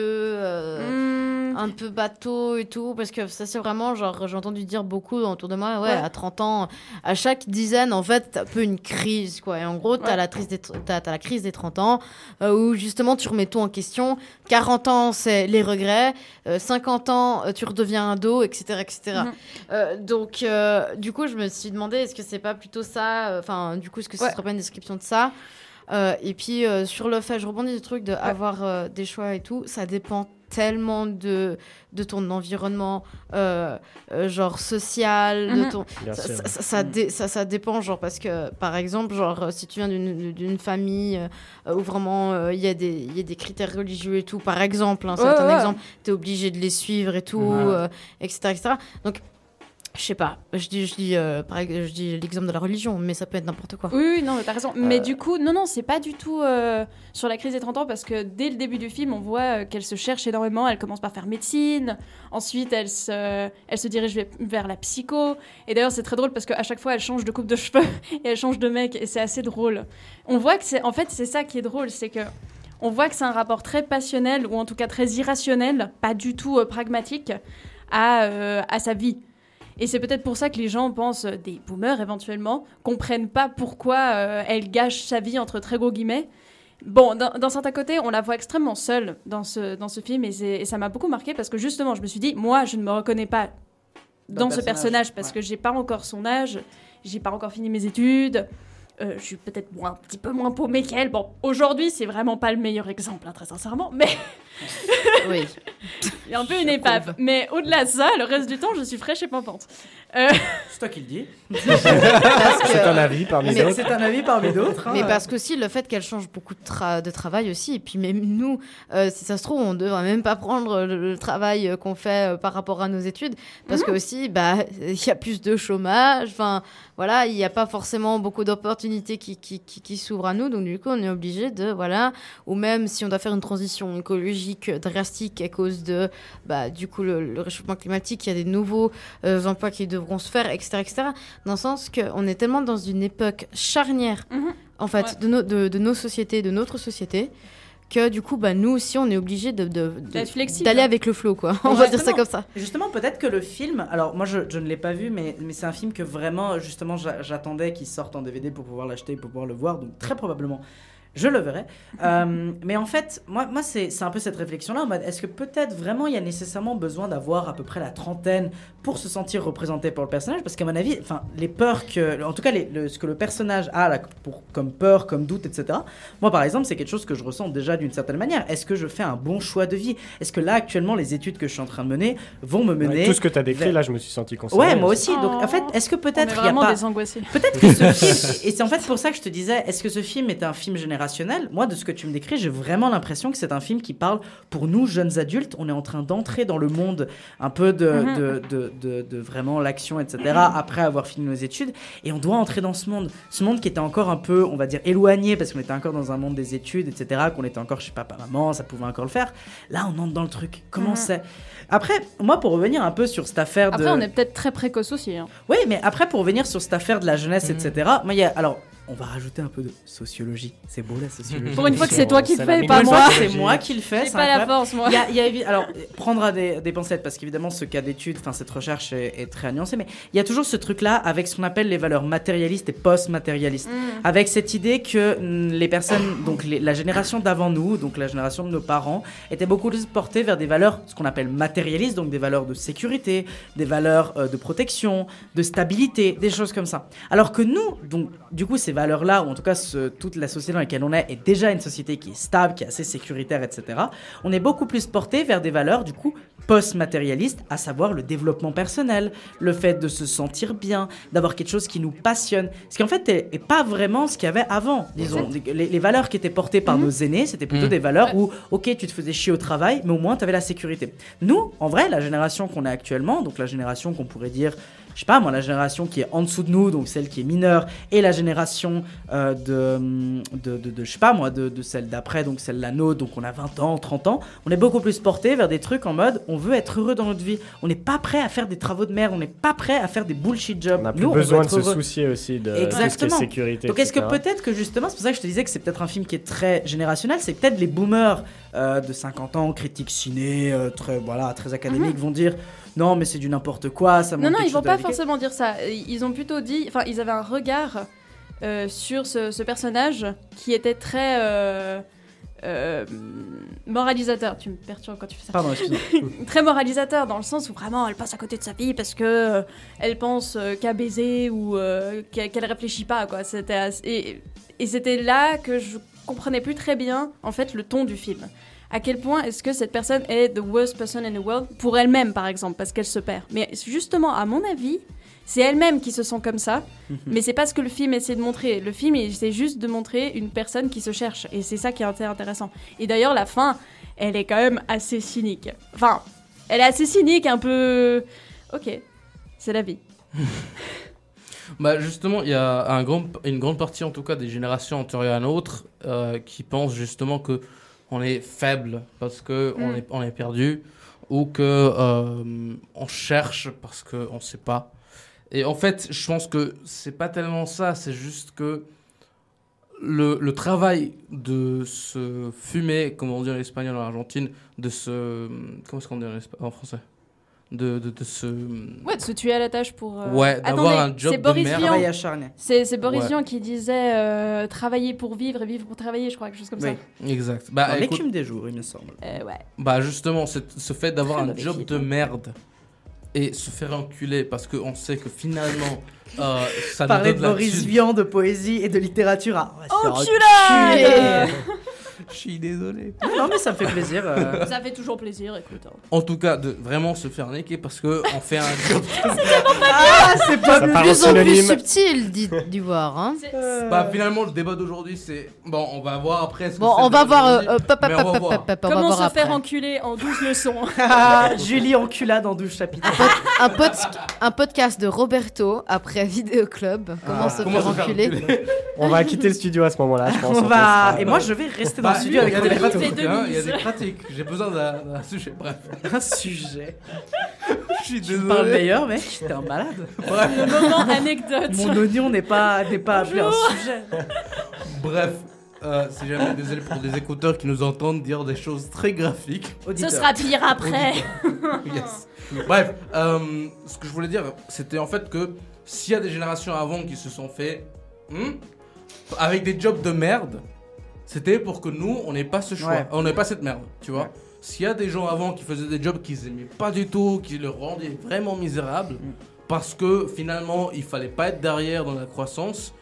C: euh, un peu bateau et tout, parce que ça c'est vraiment genre j'ai entendu dire beaucoup autour de moi, ouais,
E: Ouais.
C: à 30 ans, à chaque dizaine en fait, un peu une crise quoi. Et en gros, t'as
E: Ouais.
C: la crise des t'as la crise des 30 ans euh, où justement tu remets tout en question. 40 ans c'est les regrets, euh, 50 ans euh, tu redeviens ado, etc., etc. Euh, donc, euh, du coup, je me suis demandé, est-ce que c'est pas plutôt ça euh, Enfin, du coup, est-ce que ce
E: Ouais.
C: serait pas une description de ça? Euh, et puis euh, sur le fait, je rebondis du truc de avoir euh, des choix et tout, ça dépend tellement de, de ton environnement, euh, euh, genre social, de ton...
F: Bien
C: ça,
F: sûr.
C: ça, ça, ça dé- ça- ça dépend, genre, parce que, par exemple, genre, si tu viens d'une d'une famille euh, où vraiment euh, il y, a des- il y a des critères religieux et tout, par exemple, hein, c'est
E: Ouais,
C: un
E: ouais.
C: exemple, tu es obligé de les suivre et tout,
E: Ouais.
C: euh, etc., etc. Donc, je sais pas, je dis, je dis, euh, je dis l'exemple de la religion, mais ça peut être n'importe quoi.
E: Oui, oui, non, mais t'as raison. Mais
C: Euh.
E: du coup, non, non, c'est pas du tout euh, sur la crise des 30 ans parce que dès le début du film, on voit qu'elle se cherche énormément. Elle commence par faire médecine. Ensuite, elle se, elle se dirige ve- vers la psycho. Et d'ailleurs, c'est très drôle parce qu'à chaque fois, elle change de coupe de cheveux et elle change de mec. Et c'est assez drôle. On voit que c'est. En fait, c'est ça qui est drôle. C'est que. On voit que c'est un rapport très passionnel, ou en tout cas très irrationnel, pas du tout euh, pragmatique, à, euh, à sa vie. Et c'est peut-être pour ça que les gens pensent, euh, des boomers éventuellement, comprennent pas pourquoi euh, elle gâche sa vie entre très gros guillemets. Bon, d'un d'un certain côté, on la voit extrêmement seule dans ce, dans ce film et, c'est- et ça m'a beaucoup marqué parce que justement, je me suis dit, moi, je ne me reconnais pas
B: Dans
E: ce
B: personnage,
E: personnage parce que j'ai pas encore son âge, j'ai pas encore fini mes études, euh, je suis peut-être un petit peu moins paumée qu'elle. Bon, aujourd'hui, c'est vraiment pas le meilleur exemple, hein, très sincèrement, mais
C: Oui.
E: il y a un peu une épave. Mais au-delà de ça, le reste du temps, je suis fraîche et pimpante. Euh,
B: C'est toi qui le dis.
C: Que-
F: C'est un avis parmi
C: Mais
F: d'autres.
B: C'est un avis parmi d'autres. hein.
C: Mais parce que aussi le fait qu'elle change beaucoup de, tra- de travail aussi, et puis même nous, euh, si ça se trouve, on devrait même pas prendre le, le travail euh, qu'on fait euh, par rapport à nos études, parce que aussi, bah, il y a plus de chômage, enfin, voilà, il n'y a pas forcément beaucoup d'opportunités qui, qui, qui, qui s'ouvrent à nous, donc du coup, on est obligé de, voilà, ou même si on doit faire une transition écologique drastique à cause de, bah, du coup, le, le réchauffement climatique, il y a des nouveaux euh, emplois qui devront se faire, etc., etc., dans le sens qu'on est tellement dans une époque charnière, en fait,
E: Ouais.
C: de, nos- de, de nos sociétés, de notre société, que du coup, bah, nous aussi, on est obligé de, d'aller avec le flow, quoi. on va dire ça
B: Justement-
C: comme ça.
B: Justement, peut-être que le film. Alors, moi, je, je ne l'ai pas vu, mais, mais c'est un film que vraiment, justement, j'a- j'attendais qu'il sorte en DVD pour pouvoir l'acheter, pour pouvoir le voir. Donc, très probablement, je le verrai. Euh, mais en fait, moi, moi c'est c'est un peu cette réflexion-là est-ce que peut-être vraiment il y a nécessairement besoin d'avoir à peu près la trentaine pour se sentir représenté par le personnage? Parce qu'à mon avis, enfin, les peurs que. En tout cas, les- le- ce que le personnage a là, pour, comme peur, comme doute, etc. Moi, par exemple, c'est quelque chose que je ressens déjà d'une certaine manière. Est-ce que je fais un bon choix de vie? Est-ce que là, actuellement, les études que je suis en train de mener vont me mener.
F: Ouais, tout ce que tu as décrit,
B: vers-
F: là, je me suis senti concerné.
B: Ouais, moi aussi. Donc, en fait, est-ce que peut-être il y a
E: vraiment
B: pas.
E: des angoissés.
B: Peut-être que ce film, et c'est en fait pour ça que je te disais, est-ce que ce film est un film générationnel Moi, de ce que tu me décris, j'ai vraiment l'impression que c'est un film qui parle pour nous, jeunes adultes. On est en train d'entrer dans le monde un peu de,
E: Mhm.
B: de, de, de- de vraiment l'action, etc., après avoir fini nos études. Et on doit entrer dans ce monde. Ce monde qui était encore un peu, on va dire, éloigné, parce qu'on était encore dans un monde des études, etc., qu'on était encore chez papa-maman, ça pouvait encore le faire. Là, on entre dans le truc. Comment
E: Mhm.
B: c'est? Après, moi, pour revenir un peu sur cette affaire de...
E: Après, on est peut-être très précoce aussi. hein.
B: Oui, mais après, pour revenir sur cette affaire de la jeunesse,
F: Mhm.
B: etc., moi, il y a. Alors, on va rajouter un peu de sociologie. C'est beau la sociologie.
E: Pour une fois que c'est toi qui le fais, pas moi.
B: c'est moi qui le fais. C'est
E: pas la force, moi.
B: Il y a, il y a évi- alors, prendra des, des pincettes, parce qu'évidemment, ce cas d'étude, enfin, cette recherche est, est très nuancée, mais il y a toujours ce truc-là avec ce qu'on appelle les valeurs matérialistes et post-matérialistes.
E: Mm.
B: Avec cette idée que mm, les personnes, donc les- la génération d'avant nous, donc la génération de nos parents, étaient beaucoup plus portées vers des valeurs, ce qu'on appelle matérialistes, donc des valeurs de sécurité, des valeurs euh, de protection, de stabilité, des choses comme ça. Alors que nous, donc, du coup, ces valeurs-là, ou en tout cas ce- toute la société dans laquelle on est, est déjà une société qui est stable, qui est assez sécuritaire, etc. On est beaucoup plus porté vers des valeurs, du coup, post-matérialistes, à savoir le développement personnel, le fait de se sentir bien, d'avoir quelque chose qui nous passionne. Ce qui en fait est, est pas vraiment ce qu'il y avait avant. Disons, les, les valeurs qui étaient portées par nos aînés, c'était plutôt
D: Mhm.
B: des valeurs où, ok, tu te faisais chier au travail, mais au moins tu avais la sécurité. Nous, en vrai, la génération qu'on est actuellement, donc la génération qu'on pourrait dire, je sais pas moi, la génération qui est en dessous de nous, donc celle qui est mineure, et la génération euh, de, de, de, de- je sais pas moi, de, de celle d'après, donc celle la nôtre, donc on a 20 ans, 30 ans, on est beaucoup plus porté vers des trucs en mode, on veut être heureux dans notre vie. On n'est pas prêt à faire des travaux de merde, on n'est pas prêt à faire des bullshit jobs.
F: On a plus
B: Nous,
F: besoin de se
B: heureux.
F: soucier aussi de tout ce qui est
B: Exactement.
F: sécurité.
B: Donc est-ce que peut-être que justement, c'est pour ça que je te disais que c'est peut-être un film qui est très générationnel, c'est peut-être les boomers euh, de 50 ans, critiques ciné, euh, très, voilà, très académiques, vont dire non mais c'est du n'importe quoi, ça
E: Non, non, ils vont pas forcément dire ça. Ils ont plutôt dit. Enfin, ils avaient un regard euh, sur ce, ce personnage qui était très. euh, euh, moralisateur. Tu me perturbes quand tu fais ça.
B: Pardon.
E: Très moralisateur dans le sens où vraiment elle passe à côté de sa fille parce que elle pense qu'à baiser ou qu'elle qu'elle réfléchit pas quoi. C'était assez- et, et c'était là que je comprenais plus très bien en fait le ton du film. À quel point est-ce que cette personne est the worst person in the world pour elle-même par exemple parce qu'elle se perd. Mais justement à mon avis c'est elle-même qui se sent comme ça, mais c'est pas ce que le film essaie de montrer. Le film il essaie juste de montrer une personne qui se cherche et c'est ça qui est inté- intéressant. Et d'ailleurs la fin elle est quand même assez cynique. Enfin, elle est assez cynique, un peu. Ok, c'est la vie.
D: Bah justement, il y a un grand, une grande partie en tout cas des générations antérieures à nôtre euh, qui pensent justement que on est faible parce que on
E: Mm.
D: est on est perdu ou que euh, on cherche parce que on sait pas. Et en fait, je pense que c'est pas tellement ça, c'est juste que le, le travail de se fumer, comme on dit en espagnol en Argentine, de se comment est-ce qu'on dit en français, de, de, de se
E: Ouais, de se tuer à la tâche pour. euh,
D: Ouais, d'avoir un job
E: c'est
D: de
E: Boris
D: merde.
E: Vian.
B: Travail acharné.
E: C'est Boris
D: Ouais.
E: Vian qui disait euh, travailler pour vivre et vivre pour travailler, je crois, quelque chose comme
B: Oui.
D: Exact. Bah,
B: Dans
D: écoute-
B: l'écume des jours, il me semble.
E: ça. Euh, ouais.
D: Bah justement, ce fait d'avoir un job de merde et se faire enculer parce qu'on sait que finalement euh, ça nous
B: Parler de
D: la
B: Boris. Vian, de poésie et de littérature. Ah, on va
D: Je suis désolé.
B: Non, mais ça me fait plaisir. euh.
E: Ça fait toujours plaisir, écoute. hein.
D: En tout cas, de vraiment se faire niquer parce que on fait un job.
B: Ah, c'est pas
F: Ça
C: De
F: part en
C: plus en plus
F: synonyme.
C: subtil, dit d'Ivoire. Hein.
D: bah finalement, le débat d'aujourd'hui, c'est bon, on va voir après. ce que
C: Bon,
D: c'est
C: on
D: le
C: va
D: débat
C: voir. euh,
D: d'aujourd'hui,
C: euh, pop, pop,
D: mais on va
C: pop,
D: voir.
C: pop, pop, on va
E: Comment
C: voir
E: se
C: après.
E: faire enculer en 12 leçons
B: Ah, Julie enculade en 12 chapitres.
C: un, pod- un podcast de Roberto après Vidéo Club. Comment
B: Ah.
C: se
D: Comment
C: faire
D: se faire
C: enculer
F: On va quitter le studio à ce moment-là, je pense.
B: On va... Et moi, je vais rester dans Le studio avec
D: il y a des
B: Roberto.
D: pratiques,
E: Fait de
D: hein, il y a des pratiques. J'ai besoin d'un sujet. Bref,
B: Un sujet.
D: je suis
B: Tu me parles
D: désolé.
B: meilleur, mec. T'es un malade.
D: Bref,
E: Le moment anecdote.
B: Mon oignon n'est pas, n'est pas appelé un sujet.
D: bref. euh, si jamais désolé pour des écouteurs qui nous entendent dire des choses très graphiques.
E: Ce
B: Auditeur.
E: sera pire après.
D: Yes. Bref, euh, ce que je voulais dire, c'était en fait que s'il y a des générations avant qui se sont fait hmm, avec des jobs de merde, c'était pour que nous, on n'ait pas ce choix,
B: Ouais.
D: on n'ait pas cette merde, tu vois. S'il y a des gens avant qui faisaient des jobs qu'ils aimaient pas du tout, qui le rendaient vraiment misérable, parce que finalement, il fallait pas être derrière dans la croissance.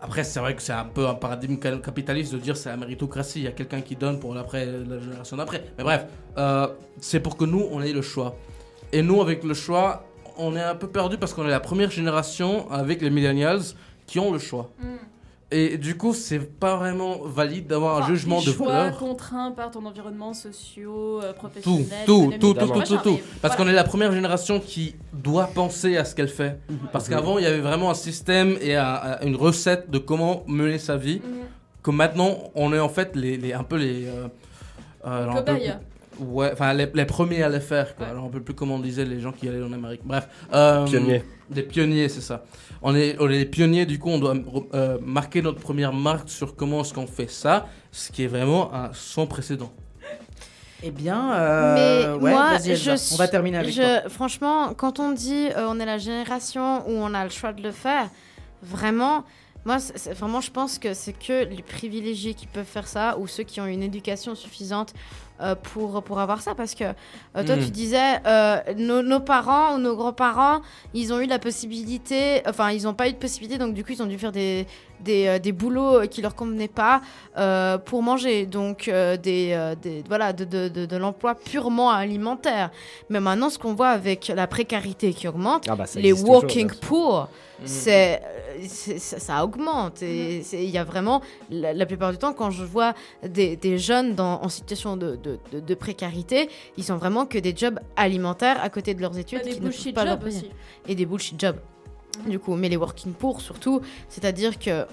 D: Après, c'est vrai que c'est un peu un paradigme capitaliste de dire c'est la méritocratie. Il y a quelqu'un qui donne pour l'après, la génération d'après. Mais bref, euh, c'est pour que nous, on ait le choix. Et nous, avec le choix, on est un peu perdu parce qu'on est la première génération avec les millennials qui ont le choix.
E: Mm.
D: Et du coup, c'est pas vraiment valide d'avoir un jugement de
E: choix
D: valeur.
E: contraints par ton environnement socio, euh,
D: Tout,
E: professionnel.
D: tout, tout, tout, tout, tout, tout. Parce
E: voilà.
D: qu'on est la première génération qui doit penser à ce qu'elle fait. Parce qu'avant, il y avait vraiment un système et un- un- une recette de comment mener sa vie.
E: Mhm.
D: Que maintenant, on est en fait les, les- un peu les. euh, euh,
E: Cobayes.
D: Ouais, enfin les, les premiers à le faire. Quoi. Alors, on peut plus comment on disait les gens qui allaient en Amérique. Bref. euh,
F: Pionniers.
D: Des pionniers, c'est ça. On est, on est les pionniers, du coup, on doit euh, marquer notre première marque sur comment est-ce qu'on fait ça, ce qui est vraiment un sans précédent.
B: Eh bien, euh,
C: Mais
B: ouais,
C: moi, je
B: on va
C: suis-
B: terminer avec
C: je-
B: toi.
C: Franchement, quand on dit euh, on est la génération où on a le choix de le faire, vraiment, moi, vraiment, je pense que c'est que les privilégiés qui peuvent faire ça ou ceux qui ont une éducation suffisante euh, pour, pour avoir ça. Parce que euh, toi,
D: Mm.
C: tu disais, euh, nos, nos parents ou nos grands-parents, ils ont eu la possibilité, enfin, ils n'ont pas eu de possibilité, donc du coup, ils ont dû faire des, des, des boulots qui leur convenaient pas pour manger. Donc, des, des- voilà, de, de, de, de l'emploi purement alimentaire. Mais maintenant, ce qu'on voit avec la précarité qui augmente,
F: Ah bah,
C: les
F: existe toujours,
C: poor,
D: Mhm.
C: c'est, euh, ça, ça augmente. Et c'est- il y a vraiment, la, la plupart du temps, quand je vois des, des jeunes dans, en situation de, de, de- de précarité, ils sont vraiment que des jobs alimentaires à côté de leurs études.
E: Bah, des
C: qui ne pas leur
E: jobs
C: payer.
E: aussi.
C: Et des bullshit jobs. Du coup, mais les working poor surtout, c'est-à-dire que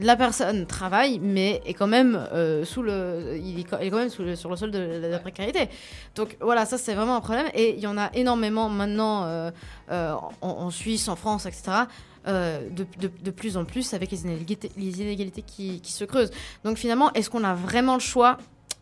C: la personne travaille, mais est quand même euh, sous le, il est, quand même sous le- sur le sol de la, de la précarité. Donc voilà, ça c'est vraiment un problème. Et il y en a énormément maintenant euh, euh, en, en Suisse, en France, etc. de, de- de plus en plus avec les inégalités, les inégalités qui, qui se creusent. Donc finalement, est-ce qu'on a vraiment le choix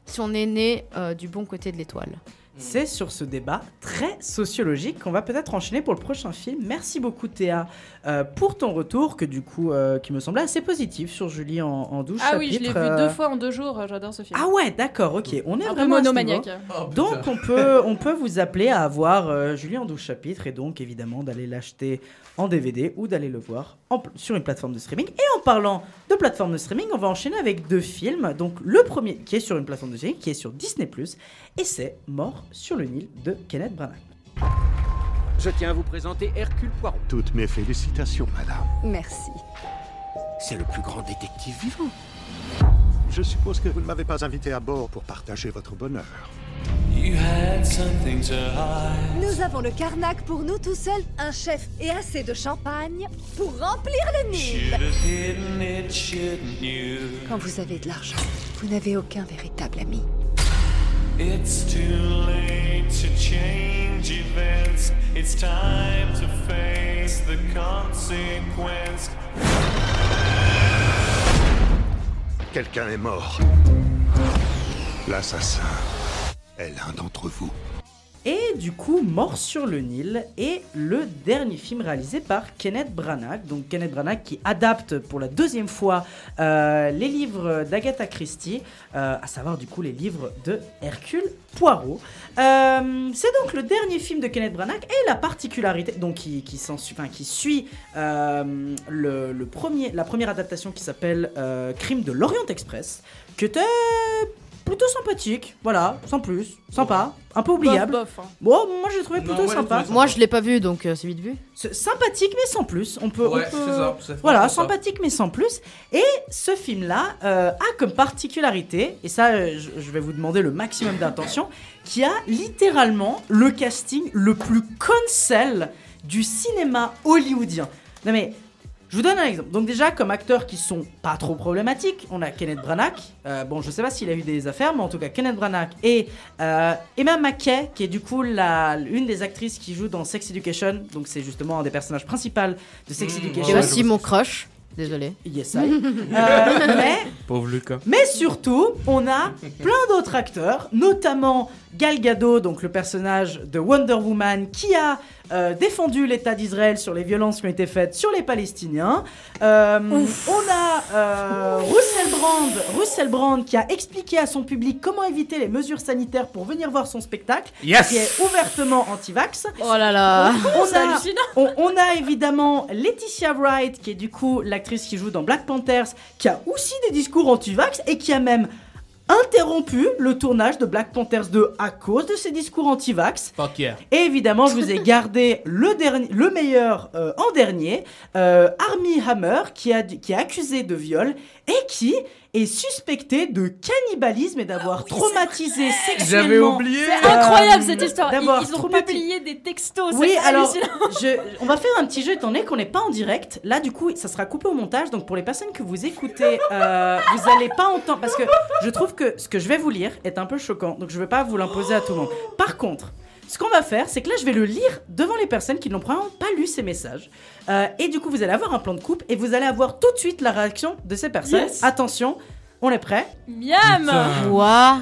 C: si on est né du bon côté de l'étoile?
B: C'est sur ce débat très sociologique qu'on va peut-être enchaîner pour le prochain film. Merci beaucoup Théa euh, pour ton retour que du coup euh, qui me semblait assez positif sur Julie en, en 12
E: Ah oui, je l'ai
B: chapitres,
E: vu
B: euh,
E: deux fois en deux jours, j'adore ce film.
B: Ah ouais, d'accord, ok. On est
E: Un peu
B: vraiment
E: monomaniaque. Oh,
B: donc on peut, on peut vous appeler à avoir euh, Julie en 12 chapitres et donc évidemment d'aller l'acheter en DVD ou d'aller le voir en sur une plateforme de streaming. Et en parlant de plateforme de streaming, on va enchaîner avec deux films. Donc le premier qui est sur une plateforme de streaming, qui est sur Disney ⁇ et c'est Mort sur le Nil de Kenneth Branagh.
S: Je tiens à vous présenter Hercule Poirot.
T: Toutes mes félicitations, madame.
H: Merci.
S: C'est le plus grand détective vivant.
T: Je suppose que vous ne m'avez pas invité à bord pour partager votre bonheur.
H: Nous avons le Carnac pour nous tout seuls, un chef et assez de champagne pour remplir le Nil. Quand vous avez de l'argent, vous n'avez aucun véritable ami.
U: It's too late to change events. It's time to face the consequence.
T: Quelqu'un est mort. L'assassin est l'un d'entre vous.
B: Et du coup, Mort sur le Nil est le dernier film réalisé par Kenneth Branagh. Donc Kenneth Branagh qui adapte pour la deuxième fois euh, les livres d'Agatha Christie, euh, à savoir du coup les livres de Hercule Poirot. Euh, c'est donc le dernier film de Kenneth Branagh et la particularité, donc qui, qui, suit- le, premier, la première adaptation qui s'appelle Crime de l'Orient Express, était plutôt sympathique, voilà, sans plus, sympa, un peu oubliable.
E: Bof, bof, hein.
B: Bon, moi j'ai trouvé plutôt
D: moi, j'ai
B: sympa.
D: trouvé
C: Moi, je l'ai pas vu, donc euh, c'est vite vu.
B: C'est Sympathique mais sans plus. On peut. on
D: Ouais,
B: peut-
D: c'est ça, c'est
B: Voilà,
D: franchement ça.
B: sympathique mais sans plus. Et ce film-là euh, a comme particularité, et ça, euh, je, je vais vous demander le maximum d'attention, qui a littéralement le casting le plus consel du cinéma hollywoodien. Non mais. Je vous donne un exemple. Donc déjà, comme acteurs qui sont pas trop problématiques, on a Kenneth Branagh. Euh, bon, je sais pas s'il a eu des affaires, mais en tout cas, Kenneth Branagh et euh, Emma Mackey, qui est du coup la, une des actrices qui joue dans Sex Education. Donc c'est justement un des personnages principaux de Sex
C: Et
B: Education.
C: aussi mon crush. Désolé.
B: Yes, I. Euh, mais
D: Pauvre Lucas.
B: mais surtout, on a plein d'autres acteurs, notamment Gal Gadot, donc le personnage de Wonder Woman, qui a euh, défendu l'État d'Israël sur les violences qui ont été faites sur les Palestiniens. Euh, on a euh, Russell Brand, Russell Brand, qui a expliqué à son public comment éviter les mesures sanitaires pour venir voir son spectacle,
C: Yes.
B: qui est ouvertement anti-vax.
C: Oh là là.
B: On
C: C'est
B: a, on a évidemment Laetitia Wright, qui est du coup l'actrice qui joue dans Black Panthers, qui a aussi des discours anti-vax et qui a même interrompu le tournage de Black Panthers 2 à cause de ses discours anti-vax.
D: Fuck yeah.
B: Et évidemment, je vous ai gardé le, dernier, le meilleur euh, en dernier, euh, Armie Hammer, qui, a, qui est accusé de viol et qui est suspecté de cannibalisme et d'avoir traumatisé sexuellement.
D: J'avais oublié.
E: C'est incroyable cette histoire. Ils, ont
B: traumati-
E: publié des textos.
B: oui, alors, je, on va faire un petit jeu étant donné qu'on n'est pas en direct. Là, du coup, ça sera coupé au montage. Donc, pour les personnes que vous écoutez, euh, vous allez pas entendre. Parce que je trouve que ce que je vais vous lire est un peu choquant. Donc, je vais pas vous l'imposer à tout le monde. Par contre, ce qu'on va faire, c'est que là, je vais le lire devant les personnes qui n'ont probablement pas lu ces messages. Euh, et du coup, vous allez avoir un plan de coupe et vous allez avoir tout de suite la réaction de ces personnes.
E: Yes.
B: Attention, on est prêt?
E: Miam
C: Quoi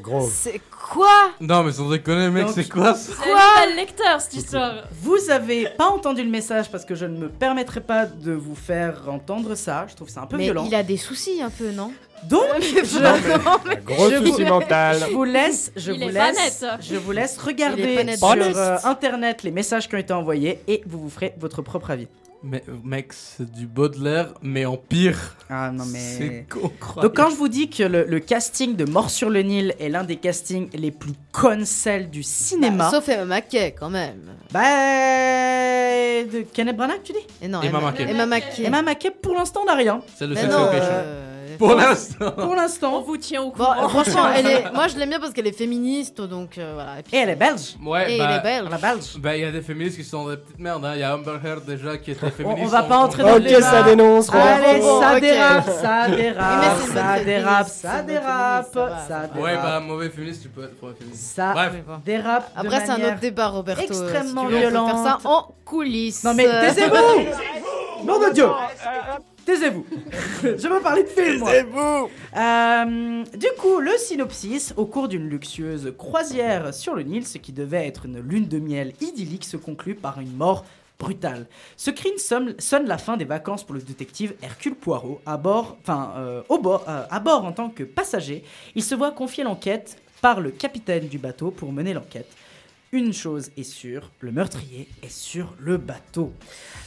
D: Gros.
C: C'est quoi
D: Non, mais sans déconner, mec,
B: Donc-
D: c'est quoi ça
E: C'est Hannibal Lecter cette histoire.
B: Vous avez pas entendu le message parce que je ne me permettrai pas de vous faire entendre ça. Je trouve ça un peu
C: Mais
B: violent.
C: il a des soucis un peu, non
B: Donc, je,
C: Non, mais-
F: Gros
B: je
F: souci
B: vous,
F: mental.
B: je vous laisse, je
E: Il
B: vous
E: est pas
B: laisse,
E: net.
B: je vous laisse
C: Il est
B: regarder
C: pas net.
B: sur euh, internet les messages qui ont été envoyés et vous vous ferez votre propre avis.
D: Mais mec, c'est du Baudelaire, mais en pire.
B: Ah non mais.
D: C'est incroyable.
B: Donc quand je vous dis que le, le casting de Mort sur le Nil est l'un des castings les plus consel du cinéma,
C: Sauf Emma Mackey, quand même.
B: bah de Kenneth Branagh tu dis?
C: Et non,
D: Emma
C: Emma,
D: Mackey.
C: Emma Mackey.
B: Emma Mackey pour l'instant on n'a rien.
D: C'est le
C: Mais
D: sex
C: non,
D: education.
C: euh,
D: Pour l'instant.
B: Pour
E: On
B: l'instant.
E: vous tient au
C: Bon,
E: courant.
C: euh, franchement, elle est... moi je l'aime bien parce qu'elle est féministe, donc euh, voilà. Et puis-
B: Et elle est belge.
D: Ouais,
C: Et
D: bah,
C: il est belge.
B: La belge.
D: Bah, il y a des féministes qui sont des petites merdes. hein. Il y a Amber Heard déjà qui était
B: On,
D: féministe.
B: on va pas
D: en-
B: entrer dans le
F: Ok, ça dénonce.
B: Allez,
C: Bon,
B: ça dérape, ça dérape, ça dérape,
C: féministe,
B: ça dérape,
C: ça va,
B: ça
C: ça va.
D: Ouais, bah,
B: dérape.
D: mauvais féministe, tu peux être mauvais féministe.
B: Ça
C: bon.
B: dérape
C: Après, c'est un autre débat, Roberto. euh,
B: extrêmement
C: veux, on peut faire ça en coulisses.
B: Non mais taisez-vous Nom de Dieu Taisez-vous. Je veux parler de film.
F: Taisez-vous.
B: Euh, du coup, le synopsis, au cours d'une luxueuse croisière sur le Nil, ce qui devait être une lune de miel idyllique se conclut par une mort brutale. Ce crime sonne, sonne la fin des vacances pour le détective Hercule Poirot. À bord, enfin, euh, au bord, euh, à bord en tant que passager, il se voit confier l'enquête par le capitaine du bateau pour mener l'enquête. Une chose est sûre, le meurtrier est sur le bateau.